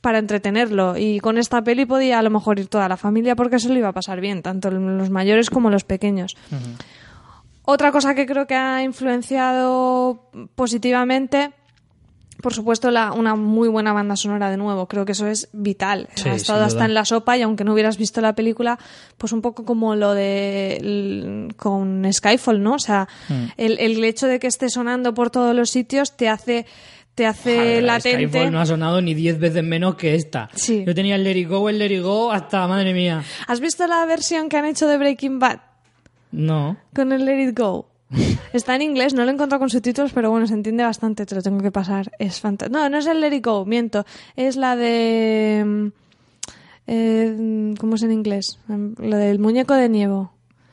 para entretenerlo. Y con esta peli podía a lo mejor ir toda la familia porque se lo iba a pasar bien, tanto los mayores como los pequeños. Otra cosa que creo que ha influenciado positivamente, por supuesto, la, una muy buena banda sonora de nuevo. Creo que eso es vital. Sí, ha estado hasta en la sopa y aunque no hubieras visto la película, pues un poco como lo de con Skyfall, ¿no? O sea, Mm. el, el hecho de que esté sonando por todos los sitios te hace te hace Joder, latente. Skyfall no ha sonado ni 10 veces menos que esta. Sí. Yo tenía el Let It Go, el Let It Go, hasta, madre mía. ¿Has visto la versión que han hecho de Breaking Bad? No. con el Let It Go. [laughs] Está en inglés, no lo he encontrado con subtítulos, pero bueno, se entiende bastante, te lo tengo que pasar. Es fantástico. No, no es el Let It Go, miento. Es la de... mm, eh, ¿Cómo es en inglés? Lo del muñeco de nieve.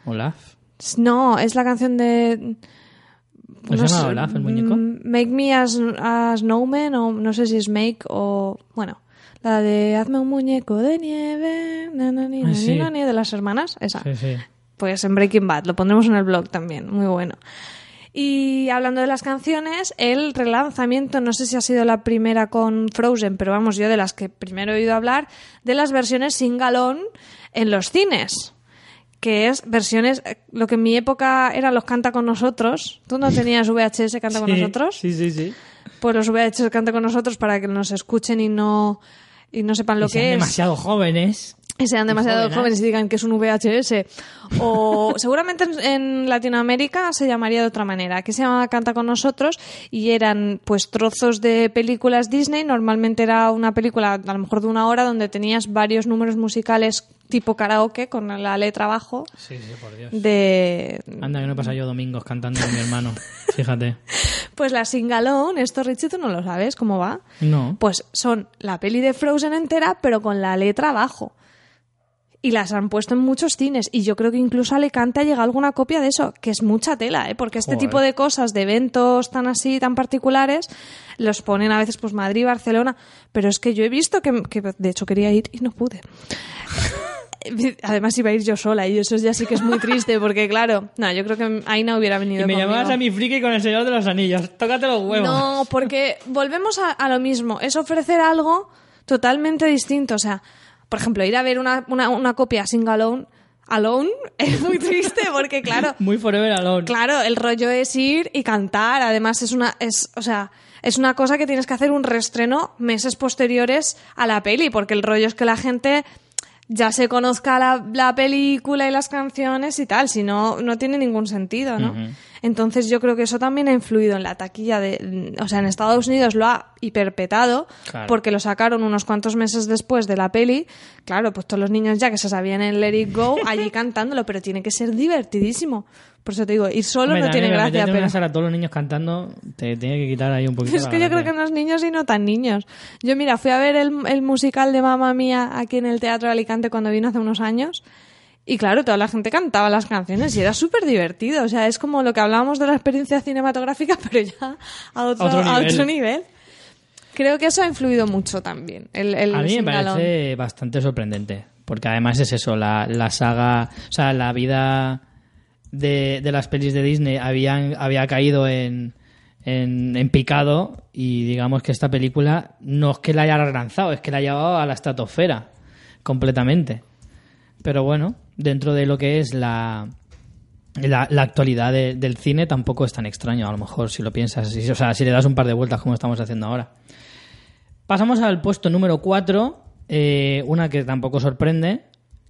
Olaf. No, es la canción de... ¿No se llama Olaf, el muñeco? mm, Make me a, s- a snowman, o no sé si es Make o... Bueno, la de Hazme un muñeco de nieve, na, na, ni, Ah, sí. ni, de las hermanas, esa. Sí, sí. Pues en Breaking Bad, lo pondremos en el blog también, muy bueno. Y hablando de las canciones, el relanzamiento, no sé si ha sido la primera con Frozen, pero vamos, yo de las que primero he oído hablar, de las versiones sin galón en los cines. Que es versiones, eh, lo que en mi época eran los canta con nosotros. ¿Tú no [laughs] tenías VHS canta con nosotros? Sí, sí, sí. Pues los VHS canta con nosotros para que nos escuchen y no, y no sepan lo Y sean que es demasiado jóvenes. Sean demasiado jóvenes. y digan que es un VHS. O [laughs] seguramente en, en Latinoamérica se llamaría de otra manera, que se llamaba Canta con nosotros y eran pues trozos de películas Disney. Normalmente era una película a lo mejor de una hora donde tenías varios números musicales tipo karaoke con la letra abajo Sí, sí, por Dios. de Anda, que no pasa yo domingos cantando con mi hermano. [laughs] Fíjate. pues la singalón, esto Richie tú no lo sabes cómo va. No. Pues son la peli de Frozen entera, pero con la letra abajo. Y las han puesto en muchos cines. Y yo creo que incluso a Alicante ha llegado alguna copia de eso, que es mucha tela, ¿eh? Porque este Joder. tipo de cosas, de eventos tan así, tan particulares, los ponen a veces pues Madrid, Barcelona. Pero es que yo he visto que, que de hecho quería ir y no pude. [laughs] Además iba a ir yo sola y eso ya sí que es muy triste porque claro, no, yo creo que Aina hubiera venido Y me conmigo. llamabas a mi friki con el Señor de los Anillos. Tócate los huevos. No, porque volvemos a, a lo mismo. Es ofrecer algo totalmente distinto. O sea, por ejemplo, ir a ver una, una, una copia single alone, alone [laughs] es muy triste porque, claro, [laughs] Muy forever alone. claro, el rollo es ir y cantar. Además, es una, es, o sea, es una cosa que tienes que hacer un reestreno meses posteriores a la peli, porque el rollo es que la gente ya se conozca la, la película y las canciones y tal, si no, no tiene ningún sentido, ¿no? Entonces yo creo que eso también ha influido en la taquilla de, o sea, en Estados Unidos lo ha hiperpetado Claro. porque lo sacaron unos cuantos meses después de la peli. Claro, pues todos los niños ya que se sabían el Let It Go [laughs] allí cantándolo, pero tiene que ser divertidísimo. Por eso te digo, ir solo Hombre, no tiene gracia, meterte en pero una sala todos los niños cantando te tiene que quitar ahí un poquito es que yo creo que los niños y no tan niños. Yo, mira, fui a ver el, el musical de Mamma Mía aquí en el Teatro de Alicante cuando vino hace unos años. Y claro, toda la gente cantaba las canciones y era súper divertido. O sea, es como lo que hablábamos de la experiencia cinematográfica, [laughs] pero ya a otro, Otro a nivel. otro nivel. Creo que eso ha influido mucho también. El, el A mí me parece bastante sorprendente. Porque además es eso, la, la saga, o sea, la vida de, las pelis de Disney habían, había caído en, en, picado y digamos que esta película no es que la haya relanzado, es que la ha llevado a la estratosfera completamente. Pero bueno, dentro de lo que es la, la, la actualidad de- del cine tampoco es tan extraño, a lo mejor si lo piensas, si- o sea, si le das un par de vueltas como estamos haciendo ahora. Pasamos al puesto número 4, eh, una que tampoco sorprende,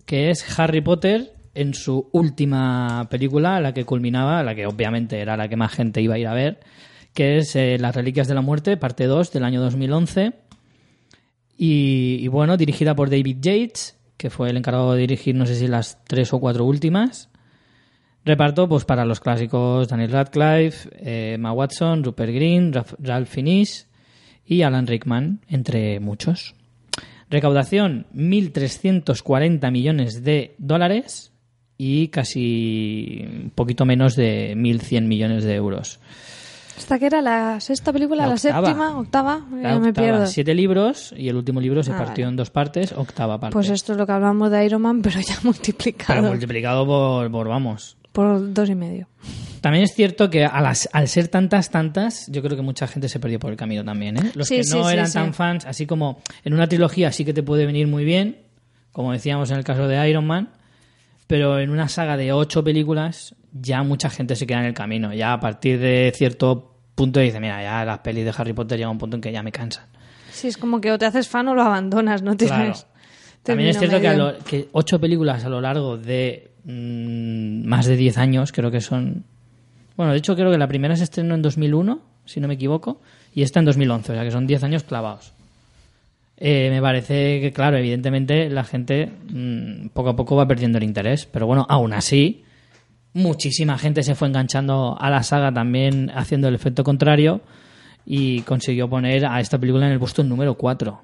que es Harry Potter en su última película, la que culminaba, la que obviamente era la que más gente iba a ir a ver, que es eh, Las Reliquias de la Muerte, parte 2 del año 2011. Y, bueno, dirigida por David Yates, que fue el encargado de dirigir, no sé si las tres o cuatro últimas. Reparto pues para los clásicos Daniel Radcliffe, eh, Emma Watson, Rupert Green, Ralph Fiennes y Alan Rickman, entre muchos. Recaudación 1.340 millones de dólares y casi un poquito menos de 1.100 millones de euros. ¿Esta que era la sexta película? ¿La, séptima? ¿Octava? Ya me pierdo. Siete libros y el último libro se partió en dos partes, octava parte. Pues esto es lo que hablamos de Iron Man, [laughs] pero ya multiplicado. Pero multiplicado por, por vamos. Por dos y medio. También es cierto que a las, al ser tantas, tantas, yo creo que mucha gente se perdió por el camino también. ¿eh? Los que no eran tan fans, así como en una trilogía sí que te puede venir muy bien, como decíamos en el caso de Iron Man, pero en una saga de ocho películas ya mucha gente se queda en el camino. Ya a partir de cierto punto dice, mira, ya las pelis de Harry Potter llega a un punto en que ya me cansan. Sí, es como que o te haces fan o lo abandonas, no [laughs] tienes... También es cierto que, ocho películas a lo largo de mm, más de diez años, creo que son... Bueno, de hecho creo que la primera se estrenó en 2001, si no me equivoco, y esta en 2011, o sea que son diez años clavados. Eh, me parece que, claro, evidentemente la gente mm, poco a poco va perdiendo el interés, pero bueno, aún así, muchísima gente se fue enganchando a la saga también haciendo el efecto contrario y consiguió poner a esta película en el puesto número 4.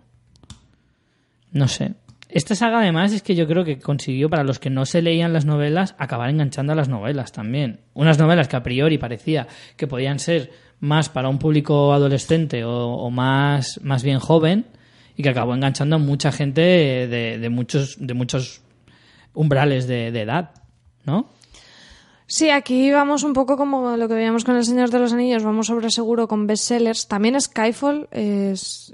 No sé. Esta saga además es que yo creo que consiguió para los que no se leían las novelas acabar enganchando a las novelas también. Unas novelas que a priori parecía que podían ser más para un público adolescente o, más, más bien joven y que acabó enganchando a mucha gente de, muchos, de muchos umbrales de, edad, ¿no? Sí, aquí vamos un poco como lo que veíamos con El Señor de los Anillos, vamos sobre seguro con bestsellers. También Skyfall es,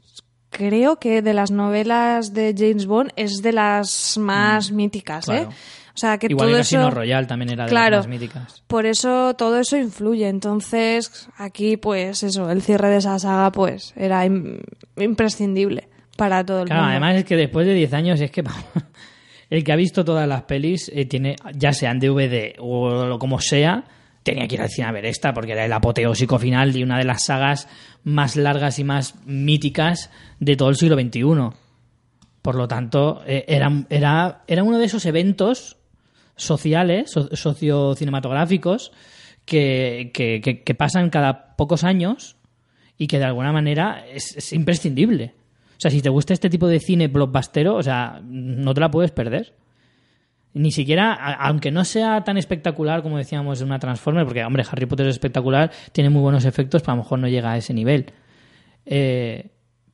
creo que de las novelas de James Bond es de las más mm, míticas, ¿eh? O sea, que Igual todo Casino eso... Royal también era de las más míticas. Por eso todo eso influye. Entonces, aquí, pues eso, el cierre de esa saga, pues era imprescindible para todo el claro, mundo. además es que después de 10 años es que [laughs] el que ha visto todas las pelis eh, tiene, ya sean DVD o como sea, tenía que ir al cine a ver esta porque era el apoteósico final de una de las sagas más largas y más míticas de todo el siglo XXI. Por lo tanto, eh, era, era, era uno de esos eventos sociales, sociocinematográficos, que, que, que, pasan cada pocos años y que de alguna manera es imprescindible. O sea, si te gusta este tipo de cine blockbustero, o sea, no te la puedes perder. Ni siquiera, aunque no sea tan espectacular como decíamos de una Transformer, porque, hombre, Harry Potter es espectacular, tiene muy buenos efectos, pero a lo mejor no llega a ese nivel. Eh,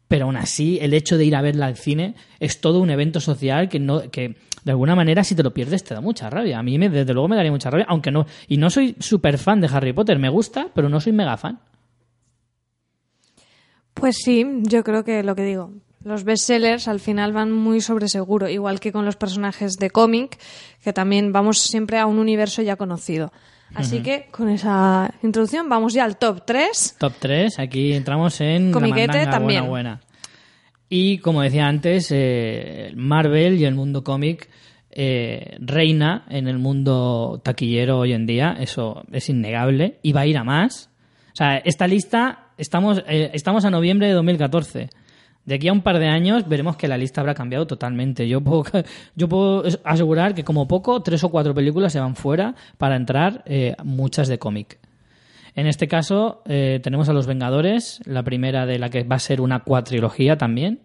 pero aún así, el hecho de ir a verla al cine es todo un evento social que, no, que de alguna manera, si te lo pierdes, te da mucha rabia. A mí, me, desde luego, me daría mucha rabia, aunque no. Y no soy súper fan de Harry Potter, me gusta, pero no soy mega fan. Pues sí, yo creo que lo que digo. Los bestsellers al final van muy sobre seguro, igual que con los personajes de cómic, que también vamos siempre a un universo ya conocido. Así que con esa introducción vamos ya al top 3. Top 3, aquí entramos en Comiquete también. Buena, buena. Y como decía antes, eh, Marvel y el mundo cómic eh, reina en el mundo taquillero hoy en día, eso es innegable, y va a ir a más. O sea, esta lista estamos, eh, estamos a noviembre de 2014. De aquí a un par de años veremos que la lista habrá cambiado totalmente. Yo puedo, [laughs] yo puedo asegurar que como poco tres o cuatro películas se van fuera para entrar eh, muchas de cómic. En este caso eh, tenemos a Los Vengadores, la primera de la que va a ser una cuatrilogía también.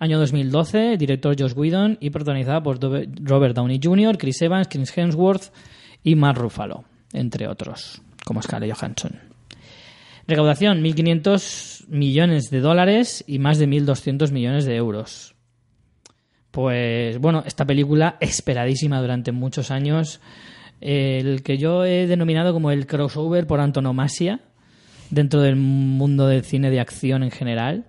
Año 2012, director Josh Whedon y protagonizada por Robert Downey Jr., Chris Evans, Chris Hemsworth y Mark Ruffalo, entre otros, como Scarlett Johansson. Recaudación, 1.500 millones de dólares y más de 1.200 millones de euros. Pues bueno, esta película esperadísima durante muchos años, el que yo he denominado como el crossover por antonomasia dentro del mundo del cine de acción en general,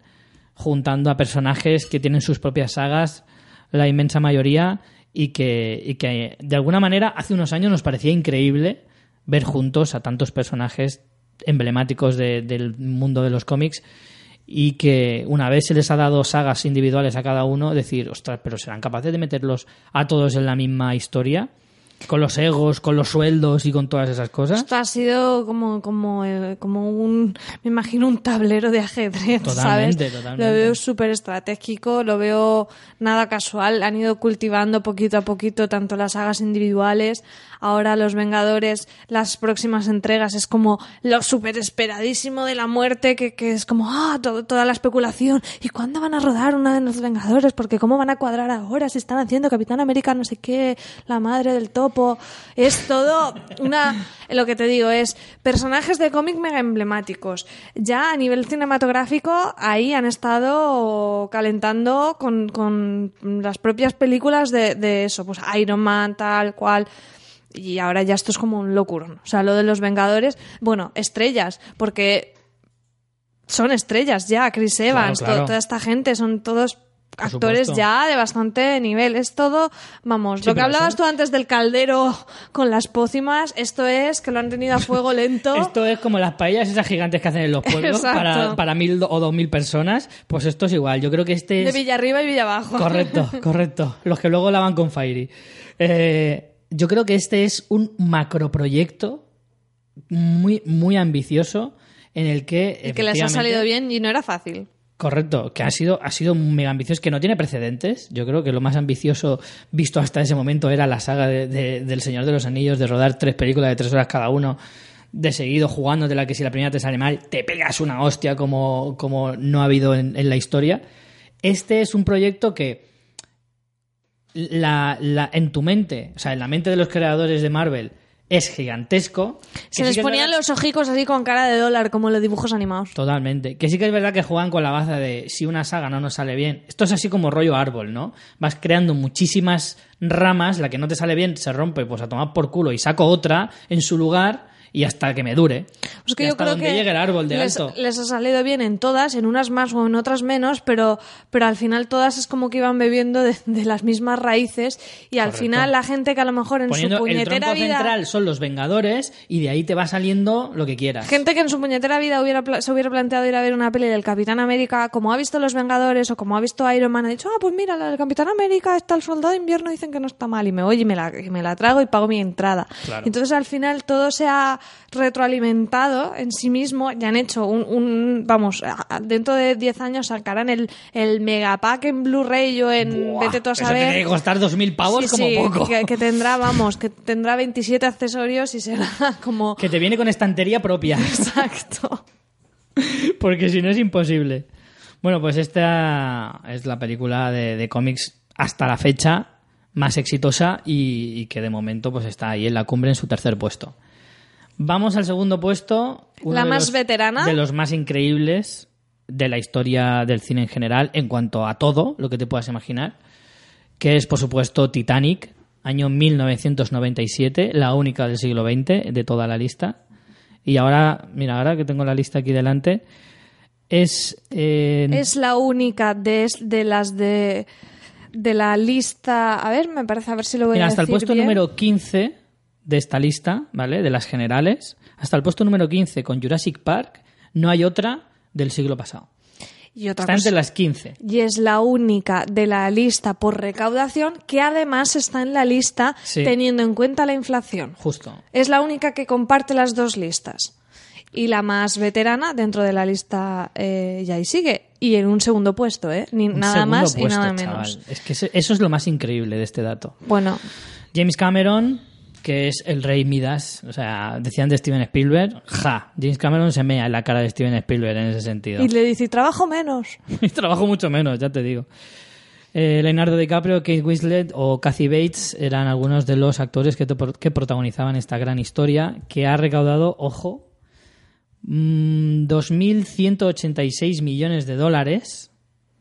juntando a personajes que tienen sus propias sagas, la inmensa mayoría, y que, y que de alguna manera hace unos años nos parecía increíble ver juntos a tantos personajes emblemáticos del mundo de los cómics y que una vez se les ha dado sagas individuales a cada uno, decir, ostras, pero serán capaces de meterlos a todos en la misma historia. Con los egos, con los sueldos y con todas esas cosas. Esto ha sido como, como, eh, como un, me imagino un tablero de ajedrez, Totalmente, ¿sabes? totalmente. Lo veo súper estratégico, lo veo nada casual. Han ido cultivando poquito a poquito tanto las sagas individuales, ahora los Vengadores, las próximas entregas es como lo súper esperadísimo de la muerte, que, que es como, ah, todo- toda la especulación. ¿Y cuándo van a rodar una de los Vengadores? Porque cómo van a cuadrar ahora si están haciendo Capitán América no sé qué, la madre del topo. Es todo una, lo que te digo, es personajes de cómic mega emblemáticos. Ya a nivel cinematográfico, ahí han estado calentando con, con las propias películas de, de eso, pues Iron Man, tal cual. Y ahora ya esto es como un locurón. O sea, lo de los Vengadores, bueno, estrellas, porque son estrellas ya, Chris Evans, claro. to- toda esta gente, son todos Por actores supuesto. ya de bastante nivel. Es todo, vamos, Sí, lo que hablabas son- tú antes del caldero con las pócimas, esto es que lo han tenido a fuego lento. [laughs] Esto es como las paellas esas gigantes que hacen en los pueblos para, para mil o dos mil personas. Pues esto es igual. Yo creo que este de es... Villa arriba y Villa abajo. Correcto, [laughs] correcto. Los que luego lavan con Fairy. Eh, yo creo que este es un macroproyecto muy, muy ambicioso en el que. Y que les ha salido bien y no era fácil. Correcto, que ha sido, ha sido mega ambicioso, que no tiene precedentes. Yo creo que lo más ambicioso visto hasta ese momento era la saga de- de- del Señor de los Anillos, de rodar tres películas de tres horas cada uno, de seguido jugando de la que si la primera te sale mal, te pegas una hostia como, como no ha habido en, en la historia. Este es un proyecto que la, la- en tu mente, o sea, en la mente de los creadores de Marvel, es gigantesco. Se les sí ponían verdad- los ojicos así con cara de dólar, como en los dibujos animados. Totalmente. Que sí que es verdad que juegan con la baza de si una saga no nos sale bien. Esto es así como rollo árbol, ¿no? Vas creando muchísimas ramas, la que no te sale bien se rompe, pues a tomar por culo y saco otra en su lugar y hasta que me dure. Pues que Y yo hasta creo donde que llegue el árbol de les, alto. les ha salido bien en todas, en unas más o en otras menos, pero, pero al final todas es como que iban bebiendo de, de las mismas raíces y al Correcto. final la gente que a lo mejor en Poniendo su el puñetera tronco vida... central son los Vengadores y de ahí te va saliendo lo que quieras. Gente que en su puñetera vida hubiera se hubiera planteado ir a ver una peli del Capitán América, como ha visto Los Vengadores o como ha visto Iron Man, ha dicho, ah, pues mira, la del Capitán América, está el Soldado de Invierno, dicen que no está mal, y me voy y me la, y me la trago y pago mi entrada. Claro. Entonces al final todo se ha retroalimentado en sí mismo, ya han hecho un, un- vamos, dentro de 10 años sacarán el, el megapack en Blu-ray o en, Buah, vete tú a eso saber. tiene que costar 2.000 pavos Sí, como sí, poco. Que, que tendrá, vamos, que tendrá 27 accesorios y será [laughs] como... Que te viene con estantería propia. [laughs] Exacto. Porque si no es imposible. Bueno, pues esta es la película de, de cómics hasta la fecha más exitosa y, y que de momento pues está ahí en la cumbre en su tercer puesto. Vamos al segundo puesto. La de más los- veterana. De los más increíbles de la historia del cine en general en cuanto a todo lo que te puedas imaginar, que es por supuesto Titanic, año 1997, la única del siglo XX de toda la lista. Y ahora, mira, ahora que tengo la lista aquí delante, es... eh, Es la única de, de las de, de la lista. A ver, me parece, a ver si lo voy mira, a hasta el decir puesto bien. número 15 de esta lista, ¿vale? De las generales, hasta el puesto número 15 con Jurassic Park, no hay otra del siglo pasado. Y otra Está cosa. entre las 15. Y es la única de la lista por recaudación que además está en la lista Sí. teniendo en cuenta la inflación. Justo. Es la única que comparte las dos listas. Y la más veterana dentro de la lista eh, ya ahí sigue. Y en un segundo puesto, ¿eh? Ni Un nada más y nada chaval. menos. Es que eso es lo más increíble de este dato. Bueno, James Cameron, que es el rey Midas, o sea, decían de Steven Spielberg, ja, James Cameron se mea en la cara de Steven Spielberg en ese sentido. y le dice, trabajo menos. [laughs] Y trabajo mucho menos, ya te digo. Eh, Leonardo DiCaprio, Kate Winslet o Kathy Bates eran algunos de los actores que, te- que protagonizaban esta gran historia que ha recaudado, ojo, mm, 2.186 millones de dólares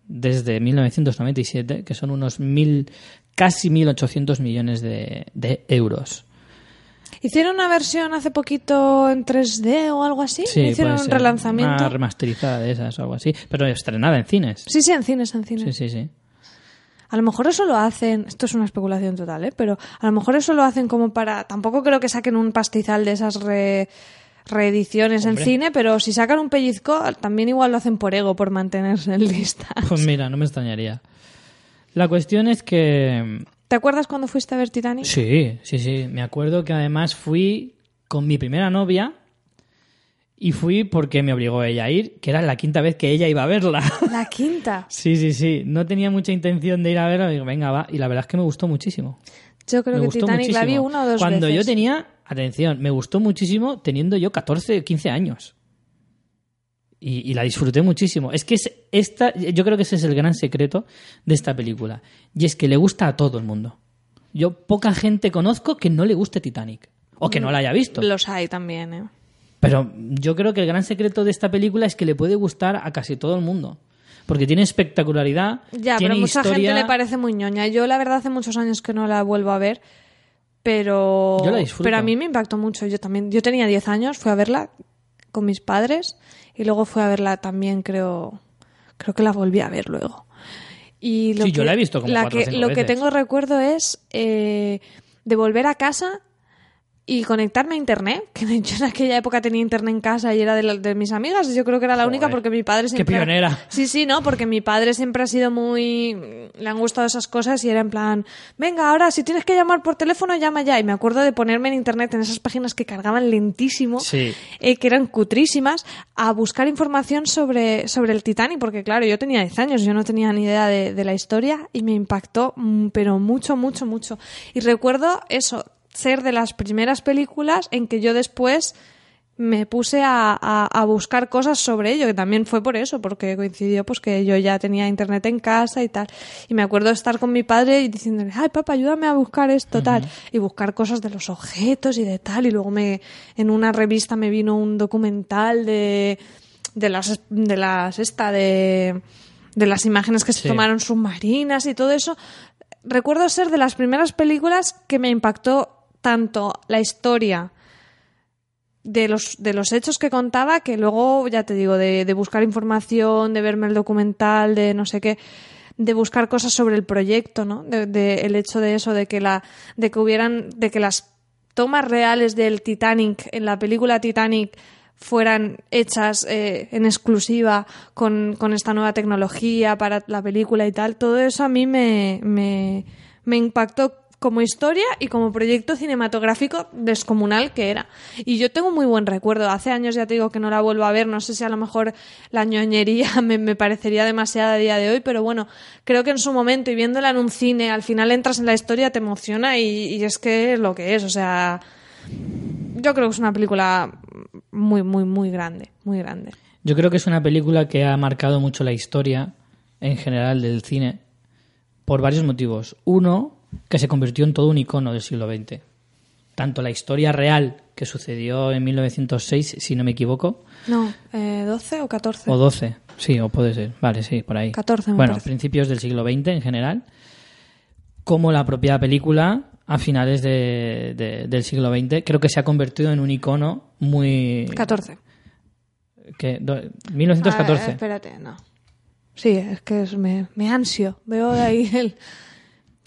desde 1997, que son unos mil, casi 1.800 millones de, de euros. Hicieron una versión hace poquito en 3D o algo así. Sí, Hicieron un relanzamiento. Una remasterizada de esas o algo así, pero estrenada en cines. Sí, sí, en cines, en cines. Sí, sí, sí. A lo mejor eso lo hacen, esto es una especulación total, ¿eh? pero a lo mejor eso lo hacen como para, tampoco creo que saquen un pastizal de esas re- reediciones Hombre. en cine, pero si sacan un pellizco, también igual lo hacen por ego, por mantenerse en [laughs] lista. Pues mira, no me extrañaría. La cuestión es que ¿Te acuerdas cuando fuiste a ver Titanic? Sí, sí, sí. Me acuerdo que además fui con mi primera novia y fui porque me obligó ella a ir, que era la quinta vez que ella iba a verla. [laughs] La quinta. [laughs] Sí, sí, sí. No tenía mucha intención de ir a verla. Digo, venga, va. Y la verdad es que me gustó muchísimo. Yo creo me que Titanic la vi una o dos Cuando veces. yo tenía, atención, me gustó muchísimo teniendo yo 14 o 15 años. Y, y la disfruté muchísimo. Es que es esta, yo creo que ese es el gran secreto de esta película. Y es que le gusta a todo el mundo. Yo poca gente conozco que no le guste Titanic. O que no la haya visto. Los hay también, ¿eh? Pero yo creo que el gran secreto de esta película es que le puede gustar a casi todo el mundo. Porque tiene espectacularidad, Ya, tiene pero mucha historia... gente le parece muy ñoña. Yo, la verdad, hace muchos años que no la vuelvo a ver, pero... Yo la disfruto. Pero a mí me impactó mucho. Yo también, yo tenía 10 años, fui a verla con mis padres y luego fui a verla también, creo... Creo que la volví a ver luego. Y lo Sí, yo que- la he visto como la cuatro que- Lo que tengo recuerdo es eh, de volver a casa y conectarme a internet, que yo en aquella época tenía internet en casa y era de, la- de mis amigas, yo creo que era la única porque mi padre qué siempre... pionera. Sí, sí, no, porque mi padre siempre ha sido muy... Le han gustado esas cosas y era en plan, venga, ahora si tienes que llamar por teléfono, llama ya. Y me acuerdo de ponerme en internet en esas páginas que cargaban lentísimo, Sí. eh, que eran cutrísimas, a buscar información sobre, sobre el Titanic, porque claro, yo tenía 10 años, yo no tenía ni idea de, de la historia y me impactó, mm, pero mucho, mucho, mucho. Y recuerdo eso, ser de las primeras películas en que yo después me puse a, a- a buscar cosas sobre ello, que también fue por eso, porque coincidió pues que yo ya tenía internet en casa y tal. Y me acuerdo estar con mi padre y diciéndole, ay papá, ayúdame a buscar esto, tal. Y buscar cosas de los objetos y de tal. Y luego me, en una revista me vino un documental de, de las, de las, esta, de, de las imágenes que se tomaron submarinas y todo eso. Recuerdo ser de las primeras películas que me impactó tanto la historia, de los, de los hechos que contaba, que luego, ya te digo, de, de buscar información, de verme el documental, de no sé qué, de buscar cosas sobre el proyecto, ¿no? De, de- el hecho de eso, de que la, de que hubieran, de que las tomas reales del Titanic, en la película Titanic, fueran hechas eh, en exclusiva con, con esta nueva tecnología para la película y tal, todo eso a mí me, me, me impactó como historia y como proyecto cinematográfico descomunal que era. Y yo tengo muy buen recuerdo. Hace años ya te digo que no la vuelvo a ver. No sé si a lo mejor la ñoñería [laughs] me, parecería demasiada a día de hoy, pero bueno, creo que en su momento y viéndola en un cine, al final entras en la historia, te emociona y, y es que es lo que es. O sea, yo creo que es una película muy, muy, muy grande. Muy grande. Yo creo que es una película que ha marcado mucho la historia en general del cine por varios motivos. Uno, que se convirtió en todo un icono del siglo XX. Tanto la historia real que sucedió en 1906, si no me equivoco, No, eh, ¿12 o 14? o 12, sí, o puede ser, vale, sí, por ahí. 14 me Bueno, parece. principios del siglo XX en general, como la propia película a finales de- de- del siglo XX, creo que se ha convertido en un icono muy... 14. Que, do- 1914. Ah, espérate, no. Sí, es que es- me, me ansio. Veo ahí el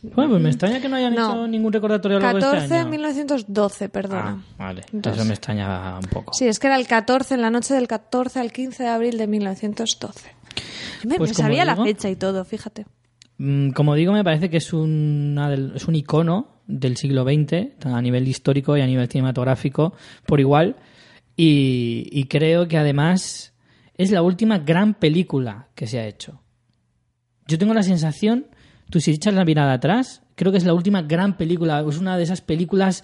Bueno, pues me extraña que no hayan No. hecho ningún recordatorio a lo largo de 14 este año. 1912, Ah, perdona. vale. Entonces- Eso me extraña un poco. Sí, es que era el 14, en la noche del 14 al 15 de abril de 1912. Yo me, Pues me sabía digo- la fecha y todo, fíjate. Mm, Como digo, me parece que es, una del- es un icono del siglo XX, a nivel histórico y a nivel cinematográfico, por igual. Y, y creo que además es la última gran película que se ha hecho. Yo tengo la sensación, tú si echas la mirada atrás, creo que es la última gran película, es una de esas películas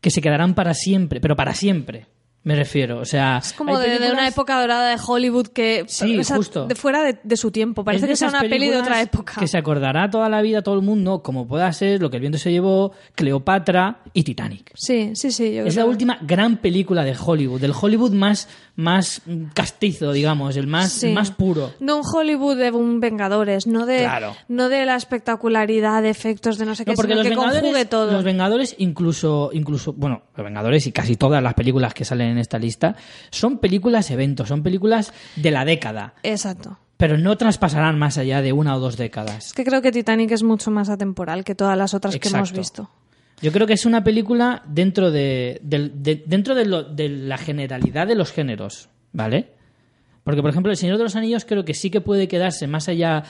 que se quedarán para siempre, pero para siempre, me refiero. O sea, Es como de, de una época dorada de Hollywood que... Sí, o sea, justo. De fuera de, de su tiempo. Parece Es que sea una peli de otra época. Que se acordará toda la vida todo el mundo, como pueda ser Lo que el viento se llevó, Cleopatra y Titanic. Sí, sí, sí. yo Es creo la última gran película de Hollywood, del Hollywood más, más castizo, digamos, el más, Sí. más puro. No un Hollywood de un Vengadores, no de, Claro. no de la espectacularidad de efectos de no sé qué, No, porque sino los que conjugue Vengadores, todo. los Vengadores incluso, incluso, bueno, los Vengadores y casi todas las películas que salen en esta lista son películas eventos, son películas de la década, Exacto. pero no traspasarán más allá de una o dos décadas. Es que creo que Titanic es mucho más atemporal que todas las otras que hemos visto. Yo creo que es una película dentro de, de- dentro de, lo- de la generalidad de los géneros, ¿vale? Porque, por ejemplo, El Señor de los Anillos creo que sí que puede quedarse más allá,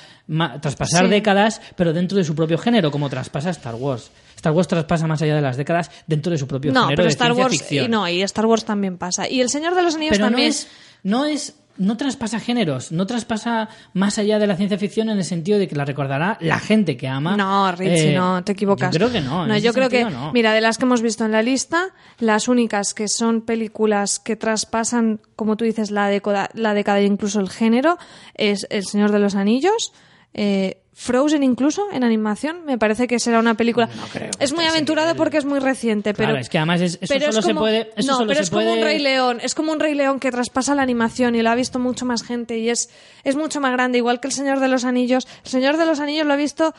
traspasar Sí. décadas, pero dentro de su propio género, como traspasa Star Wars. Star Wars traspasa más allá de las décadas dentro de su propio No, género pero de Star Wars y no, y Star Wars también pasa. Y El Señor de los Anillos pero no también. es, no es, no traspasa géneros, no traspasa más allá de la ciencia ficción en el sentido de que la recordará la gente que ama. No, Richie, Eh, no, te equivocas. Yo creo que no. yo creo que, no. mira, de las que hemos visto en la lista, las únicas que son películas que traspasan, como tú dices, la década, la década e incluso el género, es El Señor de los Anillos, eh, Frozen incluso en animación, me parece que será una película. No creo es muy aventurada nivel. porque es muy reciente, Claro, pero es que además es- eso pero solo es se puede. Eso no, solo pero se es como un Rey León. Es como un Rey León que traspasa la animación y lo ha visto mucho más gente y es, es mucho más grande. Igual que El Señor de los Anillos. El Señor de los Anillos lo ha visto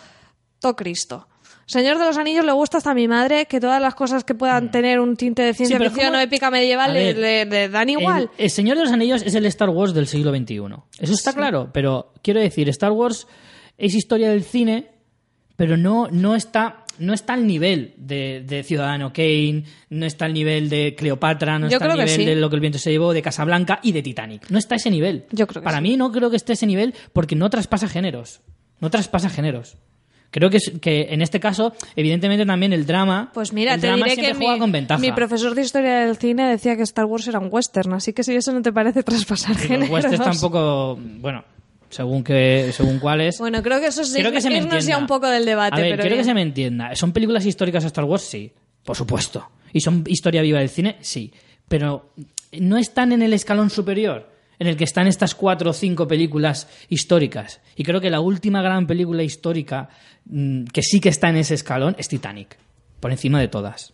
todo Cristo. Señor de los Anillos le gusta hasta a mi madre que todas las cosas que puedan tener un tinte de ciencia Mm. ficción o épica medieval le, ver, le- le dan igual. El, el Señor de los Anillos es el Star Wars del siglo XXI. Eso está claro, pero quiero decir, Star Wars es historia del cine, pero no, no está. No está al nivel de, de Ciudadano Kane, no está al nivel de Cleopatra, no Yo está al nivel sí. de lo que el viento se llevó, de Casablanca y de Titanic. No está a ese nivel. Yo creo que Para sí. mí no creo que esté a ese nivel porque no traspasa géneros. No traspasa géneros. Creo que, es- que en este caso, evidentemente también el drama. Pues mira, el te drama diré siempre que juega mi, con ventaja. mi profesor de historia del cine decía que Star Wars era un western, así que si eso no te parece traspasar Y los géneros. westerns tampoco, bueno, según que según cuáles. Bueno, creo que eso es quiero que se me irnos ya un poco del debate. A ver, pero quiero que se me entienda. ¿Son películas históricas Star Wars? Sí, por supuesto. ¿Y son historia viva del cine? Sí. Pero no están en el escalón superior en el que están estas cuatro o cinco películas históricas. Y creo que la última gran película histórica mm, que sí que está en ese escalón es Titanic. Por encima de todas.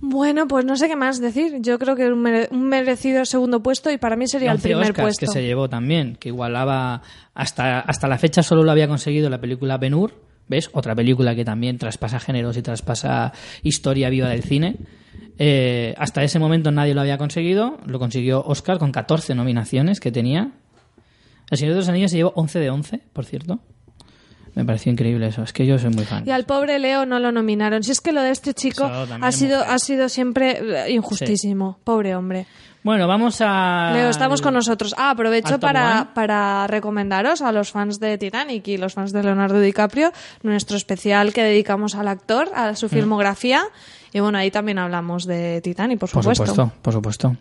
Bueno, pues no sé qué más decir. Yo creo que un, mere- un merecido segundo puesto y para mí sería el 11 primer Oscars puesto. que se llevó también, que igualaba hasta, hasta la fecha solo lo había conseguido la película Ben Hur, ¿ves? Otra película que también traspasa géneros y traspasa historia viva del cine. Eh, hasta ese momento nadie lo había conseguido, lo consiguió Oscar con 14 nominaciones que tenía. El Señor de los Anillos se llevó 11 de 11, por cierto. Me pareció increíble eso, es que yo soy muy fan. Y al pobre Leo no lo nominaron. Si es que lo de este chico también ha sido, ha sido siempre eh, injustísimo. Pobre hombre. Bueno, vamos a... Leo, estamos con nosotros. Ah, aprovecho para, para recomendaros a los fans de Titanic y los fans de Leonardo DiCaprio nuestro especial que dedicamos al actor, a Mm. su filmografía. Y bueno, ahí también hablamos de Titanic, por Por supuesto. supuesto, por supuesto.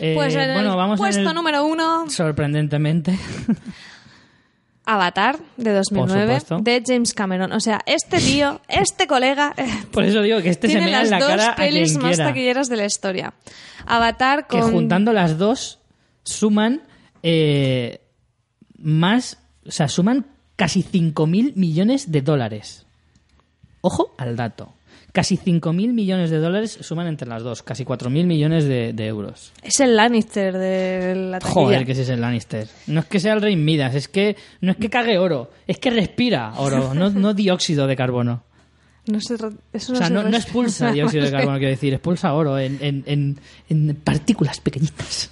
Eh, Pues en bueno, el vamos en puesto el- número uno, Sorprendentemente. [laughs] Avatar de 2009 supuesto. de James Cameron. O sea, este tío, este colega, [laughs] Por eso digo que este se tiene mea las en la dos cara pelis más quiera. taquilleras de la historia. Avatar Que con... juntando las dos suman eh, más, o sea, suman casi 5.000 millones de dólares. Ojo al dato. Casi 5.000 millones de dólares suman entre las dos, casi 4.000 millones de, de euros. Es el Lannister de la taquilla. Joder, que ese es el Lannister. No es que sea el rey Midas, es que no es que cague oro, es que respira oro, no, no dióxido de carbono. No se O sea, se no, expulsa [laughs] dióxido de carbono, quiero decir, expulsa oro en, en, en, en partículas pequeñitas.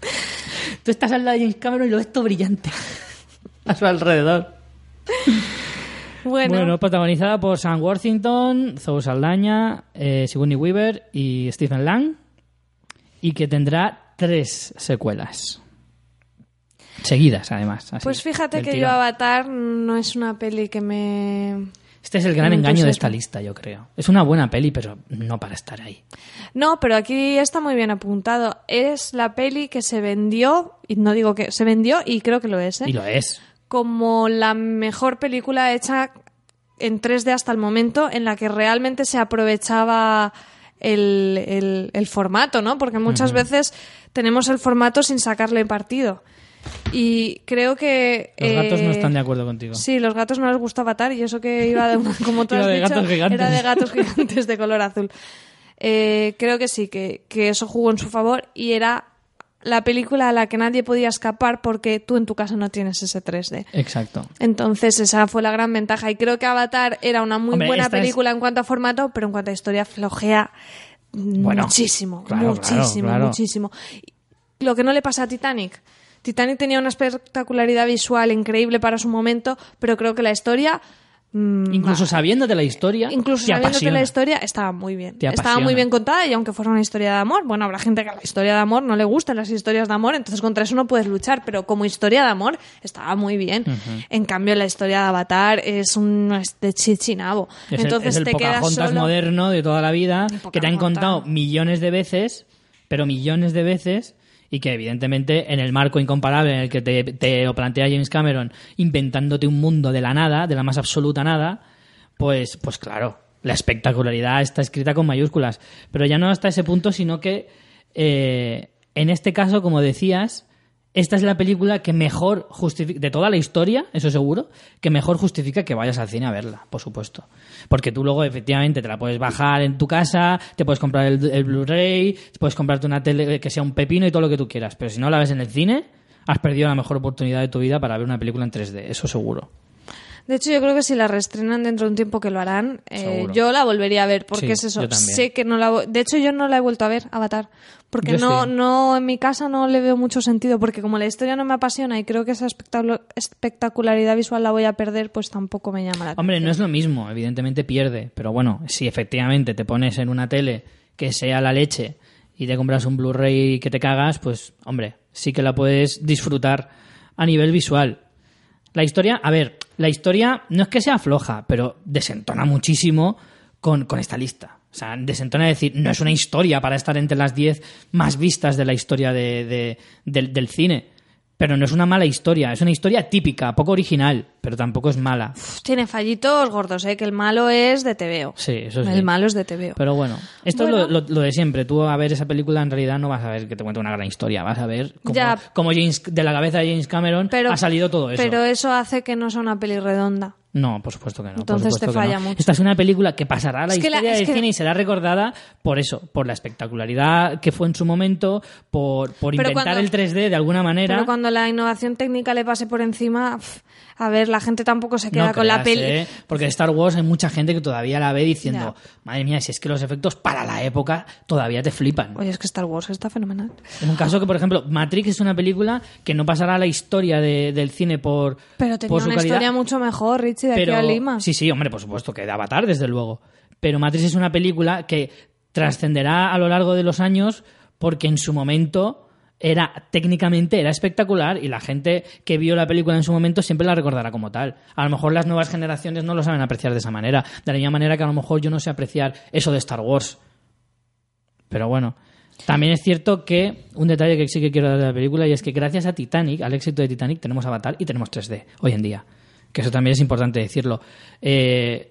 [laughs] Tú estás al lado de James Cameron y lo ves todo brillante a su alrededor. Bueno, Bueno, protagonizada por Sam Worthington, Zoe Saldaña, eh, Sigourney Weaver y Stephen Lang, y que tendrá tres secuelas. Seguidas, además. así, pues fíjate que yo. Avatar no es una peli que me... Este es el gran engaño de esta lista, yo creo. Es una buena peli, pero no para estar ahí. No, pero aquí está muy bien apuntado. Es la peli que se vendió, y no digo que se vendió, y creo que lo es, ¿eh? Y lo es. Como la mejor película hecha en 3D hasta el momento en la que realmente se aprovechaba el, el- el formato, ¿no? Porque muchas veces tenemos el formato sin sacarle partido. Y creo que... Los gatos no eh, están de acuerdo contigo. Sí, los gatos no les gusta Avatar y eso que iba de como tú [laughs] has de dicho, gatos gigantes. era de gatos gigantes de color azul. Eh, creo que sí, que, que eso jugó en su favor y era la película a la que nadie podía escapar porque tú en tu casa no tienes ese 3D. Exacto. Entonces esa fue la gran ventaja y creo que Avatar era una muy Hombre, buena es- película en cuanto a formato, pero en cuanto a historia flojea Bueno, muchísimo, claro, muchísimo, claro, claro. muchísimo. Lo que no le pasa a Titanic. Titanic tenía una espectacularidad visual increíble para su momento, pero creo que la historia mm, Incluso sabiéndote la historia, Incluso te apasiona. la historia estaba muy bien. Te Estaba muy bien contada y aunque fuera una historia de amor, bueno, habrá gente que a la historia de amor no le gustan las historias de amor, entonces contra eso no puedes luchar, pero como historia de amor estaba muy bien. En cambio, la historia de Avatar es un es de chichinabo. Es el- entonces es el, te quedas solo... moderno de toda la vida, que te han contado millones de veces, pero millones de veces, y que evidentemente en el marco incomparable en el que te, te lo plantea James Cameron, inventándote un mundo de la nada, de la más absoluta nada, pues, pues claro, la espectacularidad está escrita con mayúsculas. Pero ya no hasta ese punto, sino que eh, en este caso, como decías, esta es la película que mejor justifica, de toda la historia, eso seguro, que mejor justifica que vayas al cine a verla, por supuesto. Porque tú luego efectivamente te la puedes bajar en tu casa, te puedes comprar el, Blu-ray, puedes comprarte una tele que sea un pepino y todo lo que tú quieras. Pero si no la ves en el cine, has perdido la mejor oportunidad de tu vida para ver una película en 3D, eso seguro. De hecho, yo creo que si la reestrenan dentro de un tiempo que lo harán, eh, yo la volvería a ver, porque Sí, es eso. Sé que no la De hecho, yo no la he vuelto a ver, Avatar. Porque Yo no, sí. no, en mi casa no le veo mucho sentido, porque como la historia no me apasiona y creo que esa espectacularidad visual la voy a perder, pues tampoco me llama la Hombre, atención. no es lo mismo, evidentemente pierde, pero bueno, si efectivamente te pones en una tele que sea la leche y te compras un Blu-ray que te cagas, pues hombre, sí que la puedes disfrutar a nivel visual. La historia, a ver, la historia no es que sea floja, pero desentona muchísimo con, con esta lista. O sea, desentona decir, no es una historia para estar entre las 10 más vistas de la historia de- de- del, del cine. Pero no es una mala historia, es una historia típica, poco original, pero tampoco es mala. Uf, Tiene fallitos gordos, ¿eh? Que el malo es de TVO. Sí, eso sí. El malo es de TVO. Pero bueno, esto Bueno. es lo, lo- lo de siempre. Tú a ver esa película en realidad no vas a ver que te cuente una gran historia. Vas a ver cómo, Ya. cómo James, de la cabeza de James Cameron Pero, ha salido todo eso. Pero eso hace que no sea una peli redonda. No, por supuesto que no. Entonces te falla no. mucho. Esta es una película que pasará a la Es la- historia es del que- cine y será recordada por eso, por la espectacularidad que fue en su momento, por, por inventar cuando- el 3D de alguna manera. Pero cuando la innovación técnica le pase por encima, a ver, la gente tampoco se queda No con la peli. ¿eh? Porque Star Wars hay mucha gente que todavía la ve diciendo, Ya. madre mía, si es que los efectos para la época todavía te flipan. Oye, es que Star Wars está fenomenal. En un caso que, por ejemplo, Matrix es una película que no pasará a la historia de- del cine por, Pero tenía por su una calidad. historia mucho mejor, Richie, de pero, aquí a Lima. Sí, sí, hombre, por supuesto, que de Avatar, desde luego. Pero Matrix es una película que trascenderá a lo largo de los años porque en su momento era técnicamente era espectacular y la gente que vio la película en su momento siempre la recordará como tal. A lo mejor las nuevas generaciones no lo saben apreciar de esa manera, de la misma manera que a lo mejor yo no sé apreciar eso de Star Wars. Pero bueno, también es cierto que un detalle que sí que quiero dar de la película y es que gracias a Titanic, al éxito de Titanic, tenemos Avatar y tenemos 3D hoy en día. Que eso también es importante decirlo. Eh,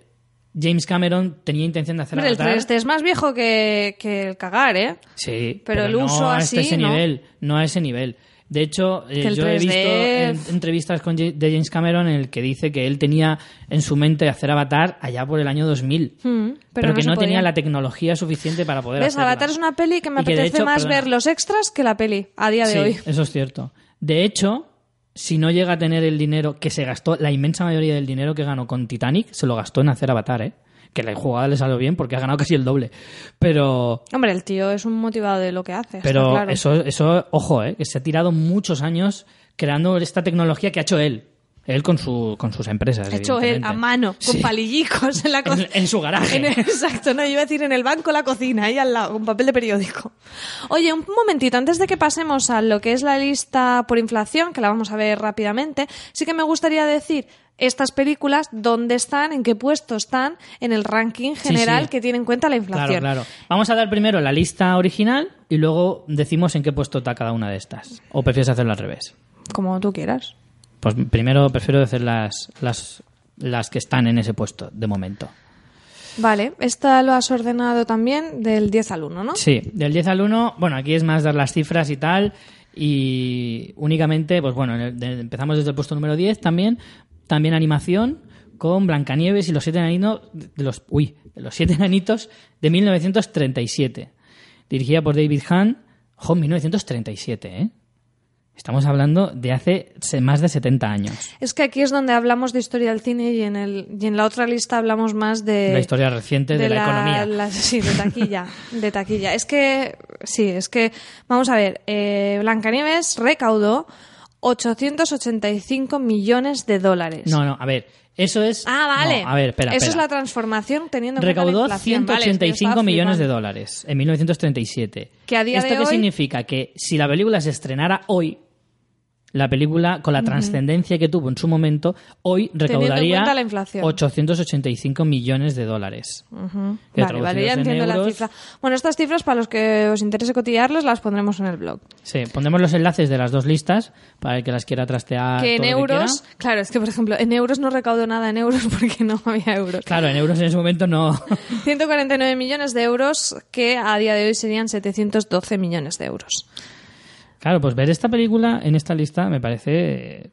James Cameron tenía intención de hacer Hombre, el Avatar. 3D es más viejo que, que el cagar, ¿eh? Sí, Pero el no uso a así, ese ¿no? nivel, no a ese nivel. De hecho, eh, yo he 3D visto en- entrevistas con, de James Cameron en el que dice que él tenía en su mente hacer Avatar allá por el año 2000, Mm, pero, que no tenía la tecnología suficiente para poder ¿Ves? hacerla. Avatar es una peli que me Y que, de apetece hecho, más perdona. ver los extras que la peli a día de sí, hoy. eso es cierto. De hecho, si no llega a tener el dinero que se gastó, la inmensa mayoría del dinero que ganó con Titanic se lo gastó en hacer Avatar, ¿eh? Que la jugada le salió bien porque ha ganado casi el doble. Pero Hombre, el tío es un motivado de lo que hace. Pero claro. eso, eso, ojo, ¿eh? que se ha tirado muchos años creando esta tecnología que ha hecho él. Él con, su, con sus empresas. Hecho él evidentemente. a mano, con Sí. palillicos en la [laughs] cocina. en su garaje. exacto, no, yo iba a decir en el banco, la cocina, ahí al lado, con papel de periódico. Oye, un momentito, antes de que pasemos a lo que es la lista por inflación, que la vamos a ver rápidamente, sí que me gustaría decir estas películas, dónde están, en qué puesto están en el ranking general sí. que tiene en cuenta la inflación. Claro, claro. Vamos a dar primero la lista original y luego decimos en qué puesto está cada una de estas. ¿O prefieres hacerlo al revés? Como tú quieras. Pues primero prefiero hacer las, las, las que están en ese puesto, de momento. Vale, esta lo has ordenado también del 10 al 1, ¿no? Sí, del 10 al 1, bueno, aquí es más dar las cifras y tal, y únicamente, pues bueno, empezamos desde el puesto número 10 también, también animación con Blancanieves y los siete enanitos de los, uy, de los siete enanitos de 1937, dirigida por David Hahn, ojo, 1937, ¿eh? Estamos hablando de hace más de 70 años. Es que aquí es donde hablamos de historia del cine y en, el, y en la otra lista hablamos más de... La historia reciente de, la, economía. la- sí, de taquilla, de taquilla. Es que, sí, es que, vamos a ver, eh, Blancanieves recaudó 885 millones de dólares. No, no, a ver, eso es... Ah, vale. No, a ver, espera, Eso espera. es la transformación teniendo en cuenta Recaudó la. Vale, es que 185 estaba millones de dólares en 1937. Que a día ¿Esto de qué hoy- significa? Que si la película se estrenara hoy, la película, con la trascendencia que tuvo en su momento, hoy recaudaría la inflación. 885 millones de dólares. Que Vale, vale, ya en entiendo la cifra. Bueno, estas cifras, para los que os interese cotillarlas, las pondremos en el blog. Sí, pondremos los enlaces de las dos listas para el que las quiera trastear. que en todo lo que euros, claro, es que por ejemplo, en euros no recaudo nada en euros [laughs] porque no había euros. Claro, en euros en ese momento no. [laughs] 149 millones de euros que a día de hoy serían 712 millones de euros. Claro, pues ver esta película en esta lista me parece eh,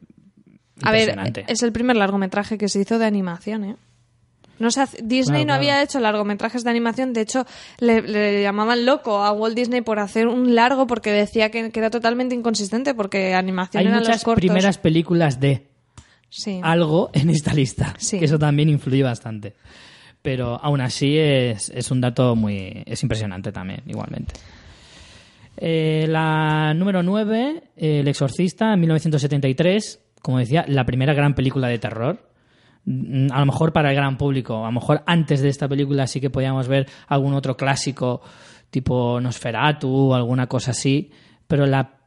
A ver, impresionante. es el primer largometraje que se hizo de animación, ¿eh? No se hace- Disney Claro, no claro. había hecho largometrajes de animación, de hecho le, le llamaban loco a Walt Disney por hacer un largo porque decía que, que era totalmente inconsistente porque animación Hay eran los muchas cortos. primeras películas de Sí. algo en esta lista, Sí. que eso también influye bastante. Pero aún así es, es un dato muy... es impresionante también, igualmente. Eh, la número 9, eh, El Exorcista, en 1973, como decía, la primera gran película de terror. Mm, A lo mejor para el gran público, a lo mejor antes de esta película sí que podíamos ver algún otro clásico tipo Nosferatu o alguna cosa así, pero la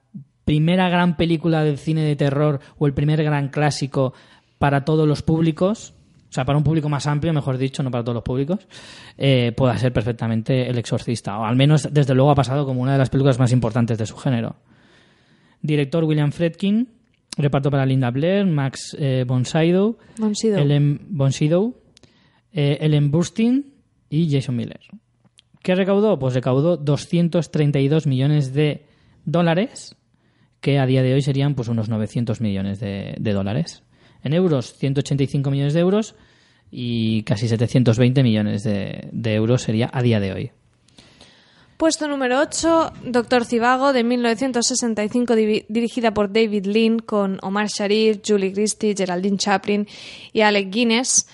primera gran película del cine de terror o el primer gran clásico para todos los públicos, o sea, para un público más amplio, mejor dicho, no para todos los públicos, eh, pueda ser perfectamente El Exorcista, o al menos desde luego ha pasado como una de las películas más importantes de su género. Director William Fredkin, reparto para Linda Blair, Max eh, von Sydow, Von Sydow. Ellen von Sydow, eh, Ellen Burstyn y Jason Miller. ¿Qué recaudó? Pues recaudó 232 millones de dólares, que a día de hoy serían pues unos 900 millones de, de dólares. En euros, 185 millones de euros y casi 720 millones de, de euros sería a día de hoy. Puesto número 8, Doctor Civago, de 1965, divi- dirigida por David Lean, con Omar Sharif, Julie Christie, Geraldine Chaplin y Alec Guinness.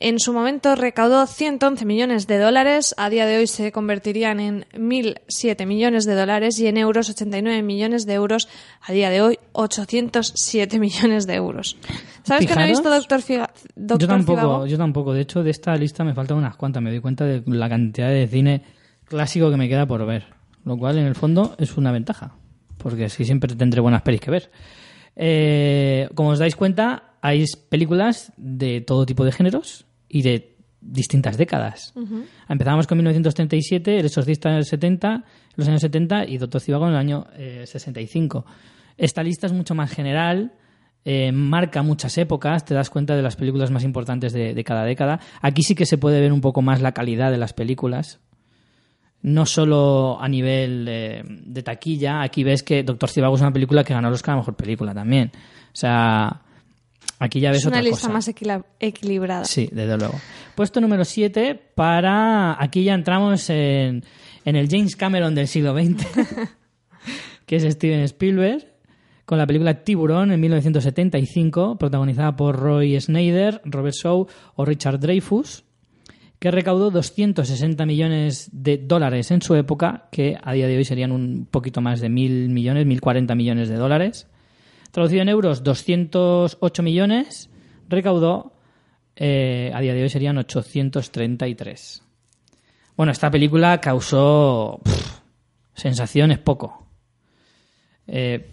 En su momento recaudó 111 millones de dólares, a día de hoy se convertirían en 1.007 millones de dólares y en euros 89 millones de euros, a día de hoy 807 [laughs] millones de euros. ¿Sabes que no he Fijaros, visto Doctor, Figa- Doctor yo tampoco, yo tampoco. De hecho, de esta lista me faltan unas cuantas. Me doy cuenta de la cantidad de cine clásico que me queda por ver. Lo cual, en el fondo, es una ventaja. Porque así siempre tendré buenas pelis que ver. Eh, como os dais cuenta, hay películas de todo tipo de géneros y de distintas décadas. Empezamos con 1937, El Exorcista en el 70, en los años 70 y Doctor Civago en el año eh, 65. Esta lista es mucho más general, eh, marca muchas épocas, te das cuenta de las películas más importantes de, de cada década. Aquí sí que se puede ver un poco más la calidad de las películas. No solo a nivel eh, de taquilla, aquí ves que Doctor Civago es una película que ganó el Oscar a Mejor Película también. O sea, aquí ya ves Es una otra lista cosa. más equila- equilibrada. Sí, desde luego. Puesto número 7 para... Aquí ya entramos en, en el James Cameron del siglo XX, [laughs] que es Steven Spielberg, con la película Tiburón en 1975, protagonizada por Roy Snyder, Robert Shaw o Richard Dreyfuss, que recaudó 260 millones de dólares en su época, que a día de hoy serían un poquito más de mil millones, 1040 millones de dólares. Traducido en euros, 208 millones, recaudó, eh, a día de hoy serían 833. Bueno, esta película causó sensaciones poco. Eh,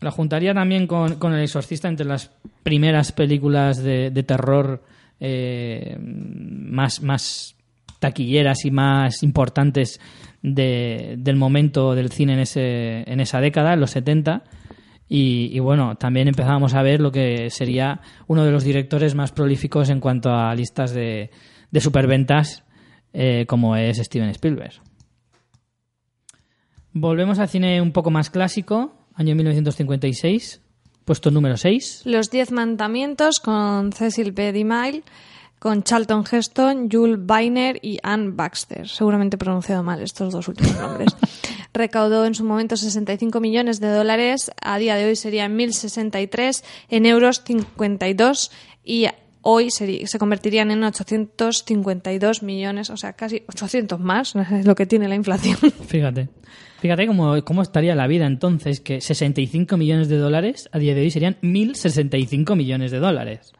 la juntaría también con, El Exorcista entre las primeras películas de, terror eh, más, más taquilleras y más importantes de- del momento del cine en, ese, en esa década, en los 70. Y, bueno, también empezábamos a ver lo que sería uno de los directores más prolíficos en cuanto a listas de, de superventas, eh, como es Steven Spielberg. Volvemos al cine un poco más clásico, año 1956, puesto número 6. Los Diez Mandamientos con Cecil B. DeMille, con Charlton Heston, Jules Weiner y Anne Baxter. Seguramente he pronunciado mal estos dos últimos [laughs] nombres. Recaudó en su momento 65 millones de dólares, a día de hoy serían 1.063, en euros 52 y hoy se convertirían en 852 millones, o sea, casi 800 más, [laughs] es lo que tiene la inflación. Fíjate. Fíjate cómo, cómo estaría la vida entonces, que 65 millones de dólares a día de hoy serían 1.065 millones de dólares.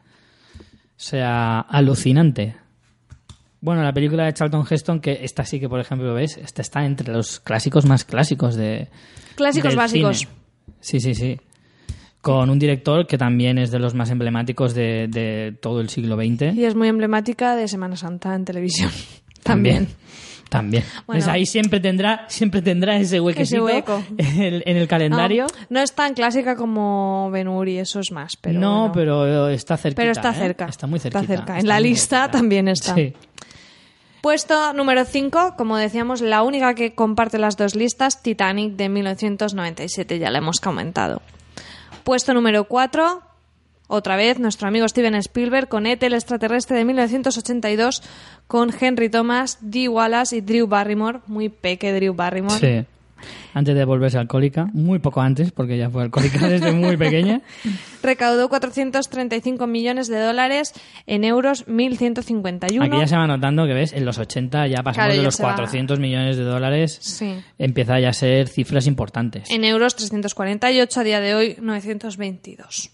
Sea, alucinante. Bueno, la película de Charlton Heston, que esta sí que, por ejemplo, ves, esta está entre los clásicos más clásicos de. Clásicos del básicos. cine. Sí, sí, sí. Con un director que también es de los más emblemáticos de, de todo el siglo XX. Y es muy emblemática de Semana Santa en televisión. [laughs] También. También. Bueno. ¿Ves? ahí siempre tendrá, siempre tendrá ese huequecito hueco. [laughs] En, el, en el calendario. No, no es tan clásica como Ben-Hur y eso es más, pero no, bueno. pero está cerca. Pero está cerca. Está muy cerquita. Está cerca. En está la lista también está. Sí. Puesto número 5, como decíamos, la única que comparte las dos listas, Titanic de 1997, ya la hemos comentado. Puesto número 4, otra vez nuestro amigo Steven Spielberg con E.T. el extraterrestre de 1982 con Henry Thomas, Dee Wallace y Drew Barrymore, muy peque Drew Barrymore. Sí. Antes de volverse alcohólica, muy poco antes, porque ya fue alcohólica [laughs] desde muy pequeña. Recaudó 435 millones de dólares en euros 1151. Aquí ya se va notando que ves, en los 80 ya pasamos Claro, de los se va. 400 millones de dólares. Sí. Empieza ya a ser cifras importantes. En euros 348, a día de hoy 922.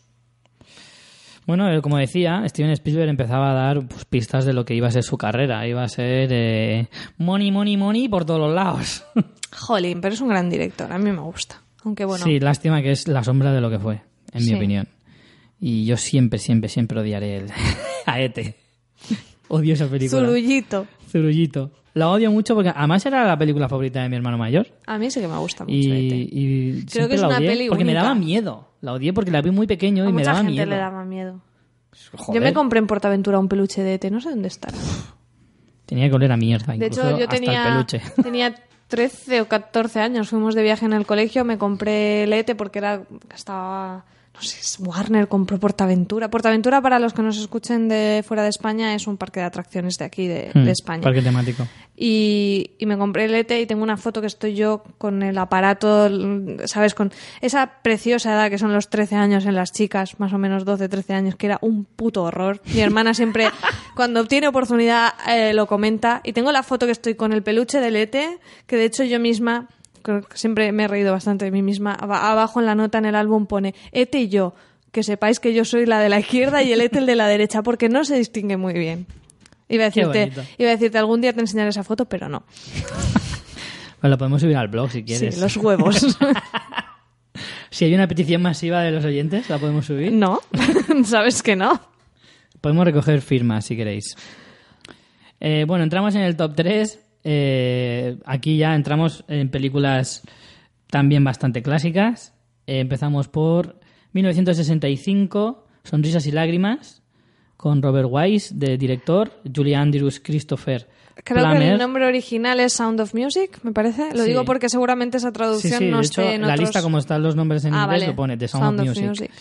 Bueno, eh, como decía, Steven Spielberg empezaba a dar pues, pistas de lo que iba a ser su carrera. Iba a ser eh, money, money, money por todos los lados. [laughs] Jolín, pero es un gran director, a mí me gusta. Aunque bueno, Sí, lástima que es la sombra de lo que fue, en Sí. mi opinión. Y yo siempre, siempre, siempre odiaré el... [laughs] a Ete. Odio esa película. Zurullito. Zurullito. La odio mucho porque además era la película favorita de mi hermano mayor. A mí sí que me gusta mucho. Y, y Creo que es la una odié peli porque me daba miedo. La odié porque la vi muy pequeño A y me mucha daba gente miedo. le daba miedo. Joder, Yo me compré en Portaventura un peluche de ET, no sé dónde estará. Tenía que oler a mierda, De hecho, yo hasta el tenía, peluche. [laughs] [laughs] tenía 13 o 14 años, fuimos de viaje en el colegio, me compré el ET porque era estaba no sé, Warner compró Portaventura. Portaventura para los que nos escuchen de fuera de España es un parque de atracciones de aquí de, Hmm, de España. Parque temático. Y, y me compré el ET y tengo una foto que estoy yo con el aparato, ¿sabes? Con esa preciosa edad que son los 13 años en las chicas, más o menos 12, 13 años, que era un puto horror. Mi hermana siempre, [laughs] cuando tiene oportunidad, eh, lo comenta. Y tengo la foto que estoy con el peluche del ET, que de hecho yo misma, creo que siempre me he reído bastante de mí misma. Aba- Abajo en la nota en el álbum pone ET y yo. Que sepáis que yo soy la de la izquierda y el ET el de la derecha, porque no se distingue muy bien. Iba a decirte, iba a decirte algún día te enseñaré esa foto, pero no. [laughs] Pues lo podemos subir al blog si quieres. Sí, los huevos. [laughs] Si hay una petición masiva de los oyentes, la podemos subir. no, [laughs] sabes que no. Podemos recoger firmas si queréis. Eh, bueno, entramos en el top 3. Eh, aquí ya entramos en películas también bastante clásicas. Eh, empezamos por 1965, Sonrisas y Lágrimas, con Robert Wise de director, Julie Andrews, Christopher Creo que Plummer. el nombre original es Sound of Music, me parece. Lo Sí. digo porque seguramente esa traducción sí, no de esté hecho, en la otros... lista como están los nombres en Ah, inglés vale. lo pone The Sound, of, Music. Music.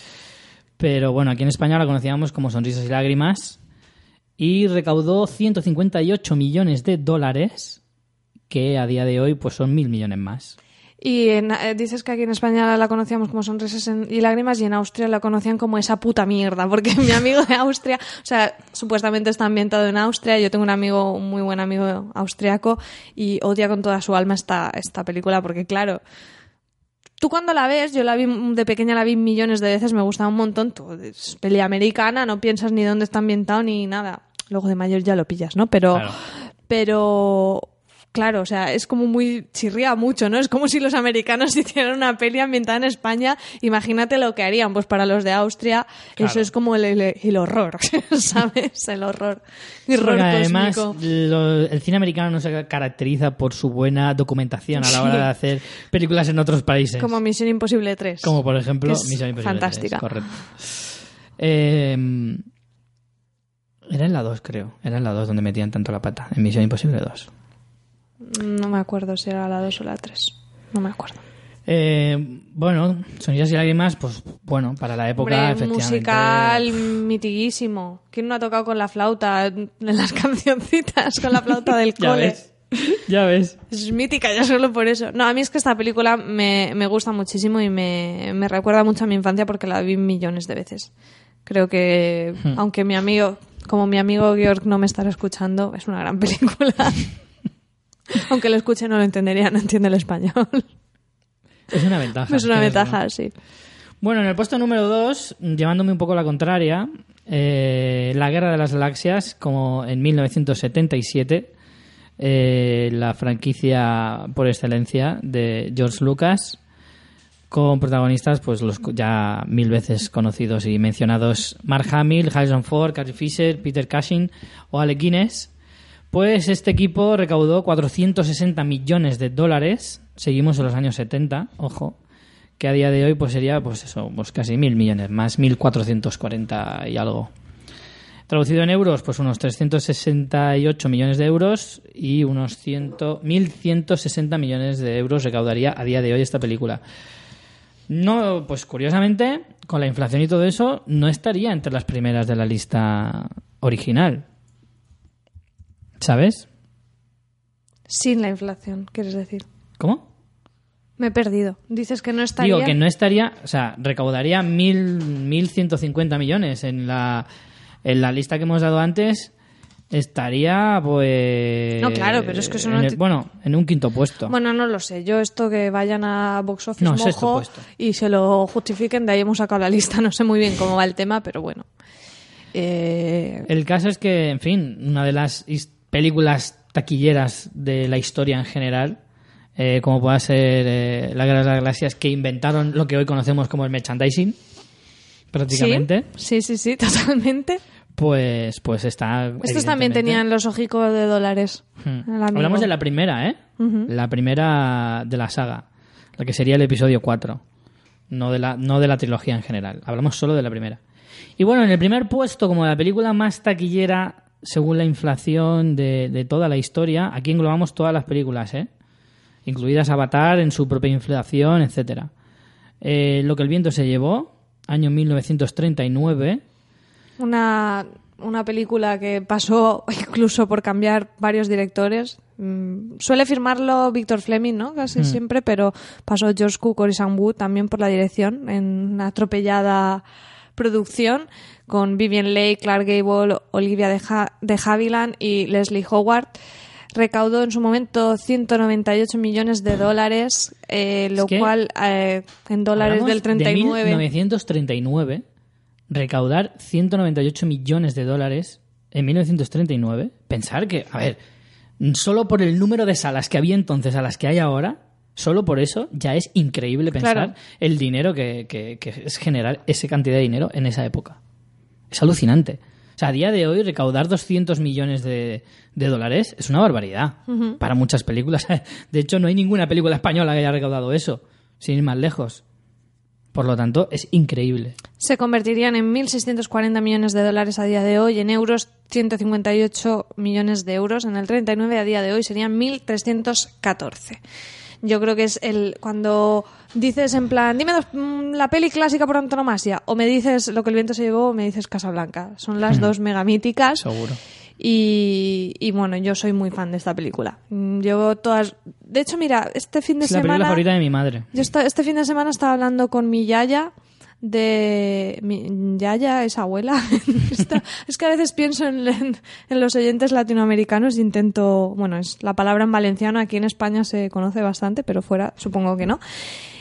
Pero bueno, aquí en España la conocíamos como Sonrisas y Lágrimas y recaudó 158 millones de dólares, que a día de hoy pues son mil millones más. Y en- eh, dices que aquí en España la conocíamos como Sonrisas y Lágrimas y en Austria la conocían como esa puta mierda, [laughs] porque mi amigo de Austria, o sea, supuestamente está ambientado en Austria, yo tengo un amigo, un muy buen amigo austriaco y odia con toda su alma esta, esta película porque claro, tú cuando la ves, yo la vi de pequeña la vi millones de veces, me gustaba un montón, tú, es peli americana, no piensas ni dónde está ambientado ni nada. Luego de mayor ya lo pillas, ¿no? Pero Claro. pero claro, o sea, es como muy chirría mucho, ¿no? Es como si los americanos [laughs] hicieran una peli ambientada en España, imagínate lo que harían, pues para los de Austria Claro. eso es como el, el- el horror, [laughs] ¿sabes? El horror. El horror además lo- el cine americano no se caracteriza por su buena documentación a la hora de hacer películas en otros países. Como Misión Imposible 3. Como, por ejemplo Misión Imposible fantástica. 3, correcto. Eh, era en la 2, creo. Era en la 2 donde metían tanto la pata. En Misión Imposible 2. No me acuerdo si era la 2 o la 3. No me acuerdo. Eh, bueno, Sonrisas y Lágrimas, pues bueno, para la época, Hombre, efectivamente. musical mitiguísimo. ¿Quién no ha tocado con la flauta en las [laughs] cancioncitas, con la flauta del [laughs] Ya cole? ves. Ya ves. Es mítica ya solo por eso. No, a mí es que esta película me, me gusta muchísimo y me, me recuerda mucho a mi infancia porque la vi millones de veces. Creo que, Hmm. aunque mi amigo, como mi amigo Georg no me estará escuchando, es una gran [laughs] película. [laughs] aunque lo escuche no lo entendería, no entiende el español. Es una ventaja. es una ventaja, sí. Bueno, en el puesto número 2, llevándome un poco la contraria, eh, La Guerra de las Galaxias, como en 1977, eh, la franquicia por excelencia de George Lucas, con protagonistas pues los ya mil veces conocidos y mencionados Mark Hamill, Harrison Ford, Carrie Fisher, Peter Cushing o Alec Guinness. Pues este equipo recaudó 460 millones de dólares. Seguimos en los años 70, ojo, que a día de hoy pues sería pues eso, pues casi mil millones más, 1440 y algo. Traducido en euros, pues unos 368 millones de euros y unos 100, 1.160 millones de euros recaudaría a día de hoy esta película. No, pues curiosamente, con la inflación y todo eso, no estaría entre las primeras de la lista original. ¿Sabes? Sin la inflación, quieres decir. ¿Cómo? Me he perdido. Dices que no estaría. Digo que no estaría, o sea, recaudaría mil, 1.150 millones en la, en la lista que hemos dado antes. Estaría, pues. No, claro, pero es que eso en no el- te- bueno, en un quinto puesto. Bueno, no lo sé. Yo esto que vayan a Box Office No, sexto mojo puesto. y se lo justifiquen, de ahí hemos sacado la lista. [laughs] No sé muy bien cómo va el tema, pero bueno. Eh, El caso es que, en fin, una de las películas taquilleras de la historia en general, eh, como pueda ser eh, La Guerra de las Galaxias, que inventaron lo que hoy conocemos como el merchandising, prácticamente, Sí, sí, sí, sí, [laughs] totalmente. pues, pues está. Estos también tenían los hojicos de dólares. Hmm. Hablamos de la primera, ¿eh? La primera de la saga, la que sería el episodio 4, no de, la, no de la trilogía en general. Hablamos solo de la primera. Y bueno, en el primer puesto, como la película más taquillera según la inflación de, de toda la historia, aquí englobamos todas las películas, ¿eh? Incluidas Avatar en su propia inflación, etcétera. Eh, lo que el viento se llevó, año 1939. Una, una película que pasó [laughs] incluso por cambiar varios directores. Mm, Suele firmarlo Víctor Fleming, ¿no? Casi Hmm. siempre, pero pasó George Cukor y Sam Wood también por la dirección en una atropellada producción con Vivian Leigh, Clark Gable, Olivia de, Ha- de Havilland y Leslie Howard. Recaudó en su momento 198 millones de dólares, eh, lo que cual eh, en dólares del 39. De 1939, recaudar 198 millones de dólares en 1939. Pensar que, a ver, solo por el número de salas que había entonces a las que hay ahora, solo por eso ya es increíble pensar Claro. el dinero que, que- que es generar esa cantidad de dinero en esa época. Es alucinante. O sea, a día de hoy recaudar 200 millones de, de dólares es una barbaridad para muchas películas. [laughs] De hecho, no hay ninguna película española que haya recaudado eso, sin ir más lejos. Por lo tanto, es increíble. se convertirían en 1.640 millones de dólares a día de hoy, en euros 158 millones de euros, en el 39 a día de hoy serían 1.314. Yo creo que es el cuando dices en plan, dime dos- mm, la peli clásica por antonomasia, o me dices lo que el viento se llevó, o me dices Casablanca. Son las dos megamíticas. Seguro. Y, y bueno, yo soy muy fan de esta película. Yo todas. De hecho, mira, este fin de Es la película semana. favorita de mi madre. Yo esta- este fin de semana estaba hablando con mi yaya de mi yaya es abuela [laughs] es que a veces pienso en, en- en los oyentes latinoamericanos y intento bueno es la palabra en valenciano aquí en España se conoce bastante pero fuera supongo que no.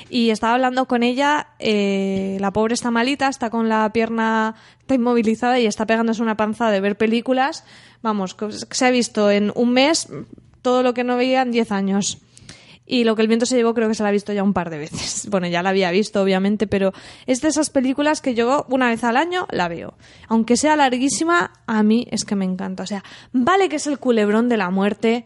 Y estaba hablando con ella eh, la pobre está malita está con la pierna está inmovilizada y está pegándose una panza de ver películas. Vamos que se ha visto en un mes todo lo que no veía en 10 años y lo que el viento se llevó creo que se la ha visto ya un par de veces. [laughs] Bueno, ya la había visto, obviamente, pero es de esas películas que yo una vez al año la veo. Aunque sea larguísima, a mí es que me encanta. O sea, vale que es el culebrón de la muerte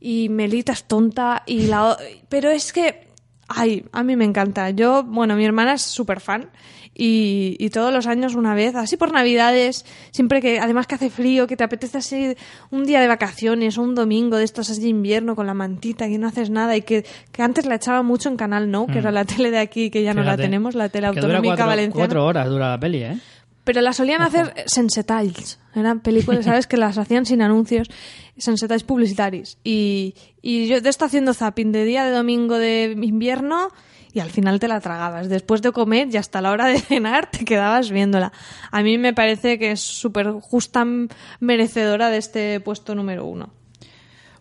y Melita es tonta y la... Pero es que... Ay, a mí me encanta. Yo, bueno, mi hermana es súper fan y, y todos los años una vez, así por Navidades, siempre que, además que hace frío, que te apetece así un día de vacaciones o un domingo de estos así de invierno con la mantita que no haces nada y que, que antes la echaba mucho en Canal No, que era la tele de aquí que ya no la Mm. Tenemos, la tele autonómica cuatro, valenciana. cuatro horas dura la peli, ¿eh? Pero la solían hacer sensetiles. Eran películas, [laughs] ¿sabes? Que las hacían sin anuncios, sensetiles publicitaris. Y, y yo de esto haciendo zapping de día de domingo de invierno y al final te la tragabas. Después de comer y hasta la hora de [laughs] cenar te quedabas viéndola. A mí me parece que es súper justa merecedora de este puesto número uno.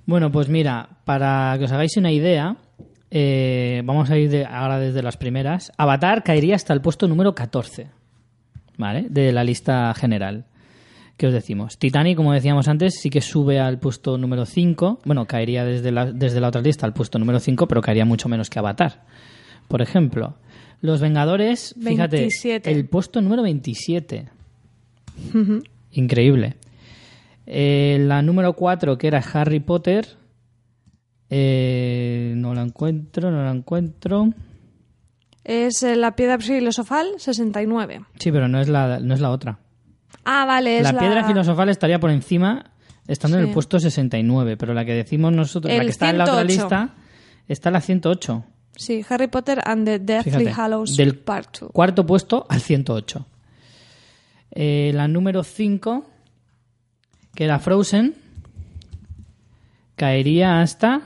Bueno, pues mira, para que os hagáis una idea, eh, vamos a ir de, ahora desde las primeras. Avatar caería hasta el puesto número 14, ¿vale? De la lista general. ¿Qué os decimos? Titanic, como decíamos antes, sí que sube al puesto número 5. Bueno, caería desde la, desde la otra lista al puesto número 5, pero caería mucho menos que Avatar. Por ejemplo, Los Vengadores, fíjate, 27. el puesto número 27. Increíble. Eh, la número 4, que era Harry Potter. eh, no la encuentro, no la encuentro. Es eh, la piedra filosofal 69. Sí, pero no es la, no es la otra. Ah, vale, es la la, piedra filosofal estaría por encima, estando en Sí. el puesto 69, pero la que decimos nosotros, la El que está en la otra 108. lista, está la 108. Sí, Harry Potter and the Deathly Fíjate, Hallows del Part 2. cuarto puesto al 108. Eh, la número 5, que era Frozen, caería hasta...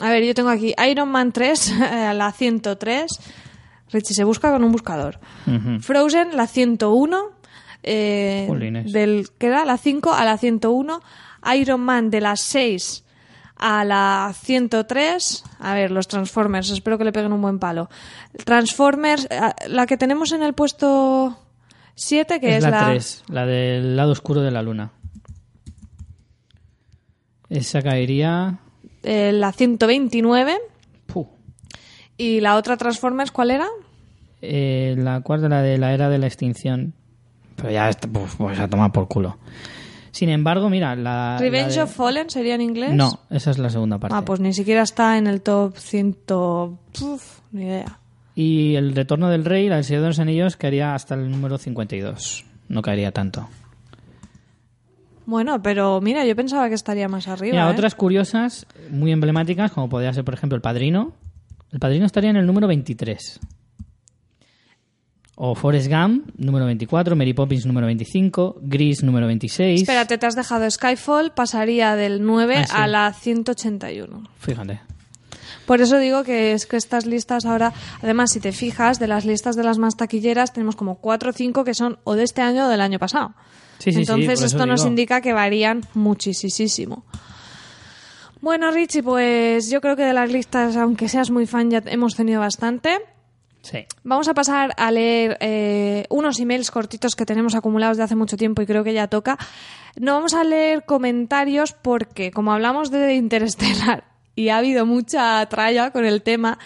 A ver, yo tengo aquí Iron Man 3, a [laughs] la 103. Richie se busca con un buscador. Ujú. Frozen, la 101. Eh, del que era la 5 a la 101. Iron Man de la 6 a la 103. A ver, los Transformers, espero que le peguen un buen palo. Transformers, eh, la que tenemos en el puesto 7, que es, es, la 3, la del lado oscuro de la luna. Esa caería... eh, la 129. Puh. Y la otra Transformers, ¿cuál era? Eh, la cuarta, la de la era de la extinción. Pero ya está, pues, pues a tomar por culo. Sin embargo, mira, la. Revenge la de- of Fallen sería en inglés. No, esa es la segunda parte. Ah, pues ni siquiera está en el top 100. Uf, ni idea. Y el retorno del rey, la del Señor de los Anillos, caería hasta el número 52. No caería tanto. Bueno, pero mira, yo pensaba que estaría más arriba. Mira, ¿eh? otras curiosas, muy emblemáticas, como podría ser, por ejemplo, el padrino. El padrino estaría en el número 23. O Forrest Gump, número 24. Mary Poppins, número 25. Grease, número 26. Espérate, te has dejado Skyfall, pasaría del 9 Ah, sí. a la 181. Fíjate. Por eso digo que es que estas listas ahora, además, si te fijas, de las listas de las más taquilleras, tenemos como 4 o 5 que son o de este año o del año pasado. Sí, sí, sí, Entonces, esto nos indica que varían muchísimo. Bueno, Richie, pues yo creo que de las listas, aunque seas muy fan, ya hemos tenido bastante. Sí. Vamos a pasar a leer eh, unos emails cortitos que tenemos acumulados de hace mucho tiempo y creo que ya toca. No vamos a leer comentarios porque, como hablamos de Interestelar [laughs] y ha habido mucha tralla con el tema,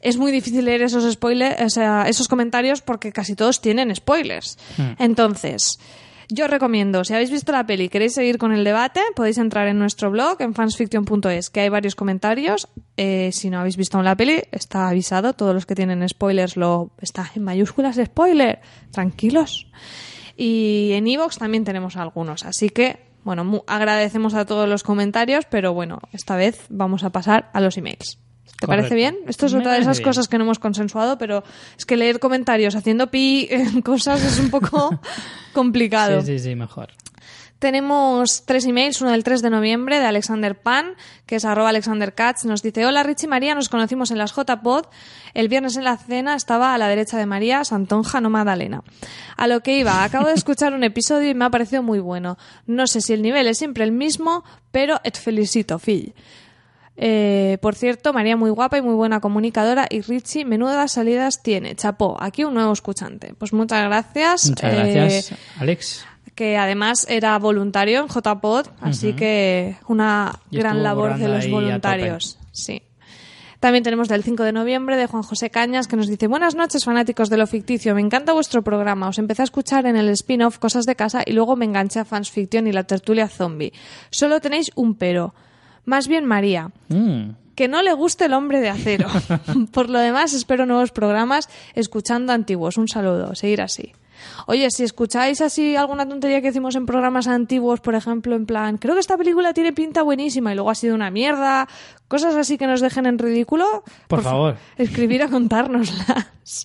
es muy difícil leer esos spoilers, o sea, esos comentarios porque casi todos tienen spoilers. Entonces, yo recomiendo, si habéis visto la peli y queréis seguir con el debate, podéis entrar en nuestro blog, en fansfiction.es, que hay varios comentarios. Eh, si no habéis visto la peli, está avisado. Todos los que tienen spoilers lo está en mayúsculas spoiler. Tranquilos. Y en iVoox también tenemos algunos. Así que, bueno, agradecemos a todos los comentarios, pero bueno, esta vez vamos a pasar a los emails. ¿Te Correcto. parece bien? Esto es otra de esas bien. cosas que no hemos consensuado, pero es que leer comentarios haciendo pi en [laughs] cosas es un poco [laughs] complicado. Sí, sí, sí, mejor. Tenemos tres emails, uno del 3 de noviembre de Alexander Pan, que es arroba Alexander Katz, nos dice, hola Richie y María, nos conocimos en las JPod, el viernes en la cena estaba a la derecha de María, Santonja, no Madalena. A lo que iba, acabo de escuchar un episodio y me ha parecido muy bueno. No sé si el nivel es siempre el mismo, pero et felicito, fill. Eh, por cierto, María muy guapa y muy buena comunicadora y Richie, menudas salidas tiene. Chapó, aquí un nuevo escuchante. Pues muchas gracias. Muchas Eh, gracias, Alex. que además era voluntario en JPod, así que una gran labor de los voluntarios. Sí. También tenemos del 5 de noviembre de Juan José Cañas que nos dice Buenas noches fanáticos de lo ficticio, me encanta vuestro programa, os empecé a escuchar en el spin-off Cosas de Casa y luego me enganché a Fans Fiction y la tertulia zombie. Solo tenéis un pero, más bien María, Mm. que no le guste el hombre de acero. [laughs] Por lo demás, espero nuevos programas escuchando antiguos. Un saludo, seguir así. Oye, si escucháis así alguna tontería que hicimos en programas antiguos, por ejemplo, en plan, creo que esta película tiene pinta buenísima y luego ha sido una mierda, cosas así que nos dejen en ridículo, Por fa- favor. escribir a contárnoslas.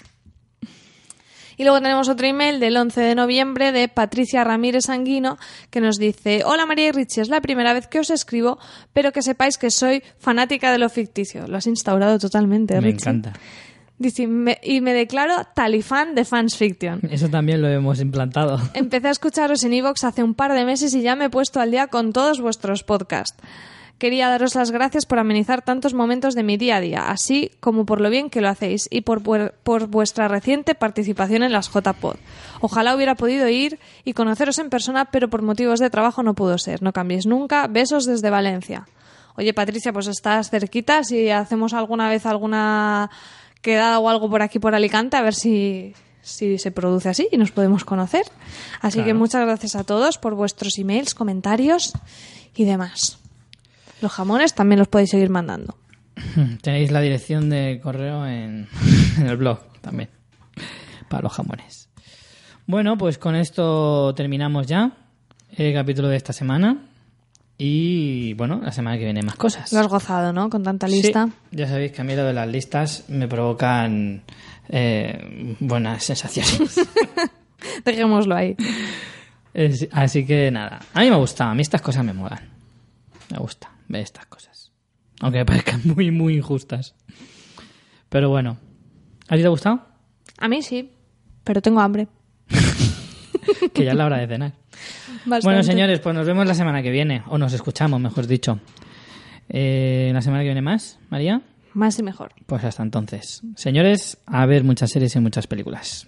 Y luego tenemos otro email del 11 de noviembre de Patricia Ramírez Sanguino que nos dice, hola María y Richie, es la primera vez que os escribo, pero que sepáis que soy fanática de lo ficticio. Lo has instaurado totalmente, Me Richie. encanta. Dice, "Me- y me declaro talifán de fans fiction. [laughs] Eso también lo hemos implantado. Empecé a escucharos en iVoox hace un par de meses y ya me he puesto al día con todos vuestros podcasts. Quería daros las gracias por amenizar tantos momentos de mi día a día, así como por lo bien que lo hacéis y por, por vuestra reciente participación en las JPod. Ojalá hubiera podido ir y conoceros en persona, pero por motivos de trabajo no pudo ser. No cambiéis nunca. Besos desde Valencia. Oye, Patricia, pues estás cerquita. Si hacemos alguna vez alguna quedada o algo por aquí por Alicante, a ver si, si se produce así y nos podemos conocer. Así que muchas gracias a todos por vuestros emails, comentarios y demás. Los jamones también los podéis seguir mandando. [laughs] Tenéis la dirección de correo en, [laughs] en el blog también. Para los jamones. Bueno, pues con esto terminamos ya el capítulo de esta semana. Y bueno, la semana que viene más cosas. Lo has gozado, ¿no? Con tanta lista. Sí, ya sabéis que a mí lo de las listas me provocan eh, buenas sensaciones. [laughs] Dejémoslo ahí. Es- Así que nada, a mí me gusta, a mí estas cosas me molan. Me gusta ver estas cosas. Aunque me parezcan muy, muy injustas. Pero bueno, ¿a ti te ha gustado? A mí sí, pero tengo hambre. [laughs] Que ya es la hora de cenar. Bastante. Bueno, señores, pues nos vemos la semana que viene, o nos escuchamos, mejor dicho. Eh, la semana que viene más, María. Más y mejor. Pues hasta entonces. Señores, a ver muchas series y muchas películas.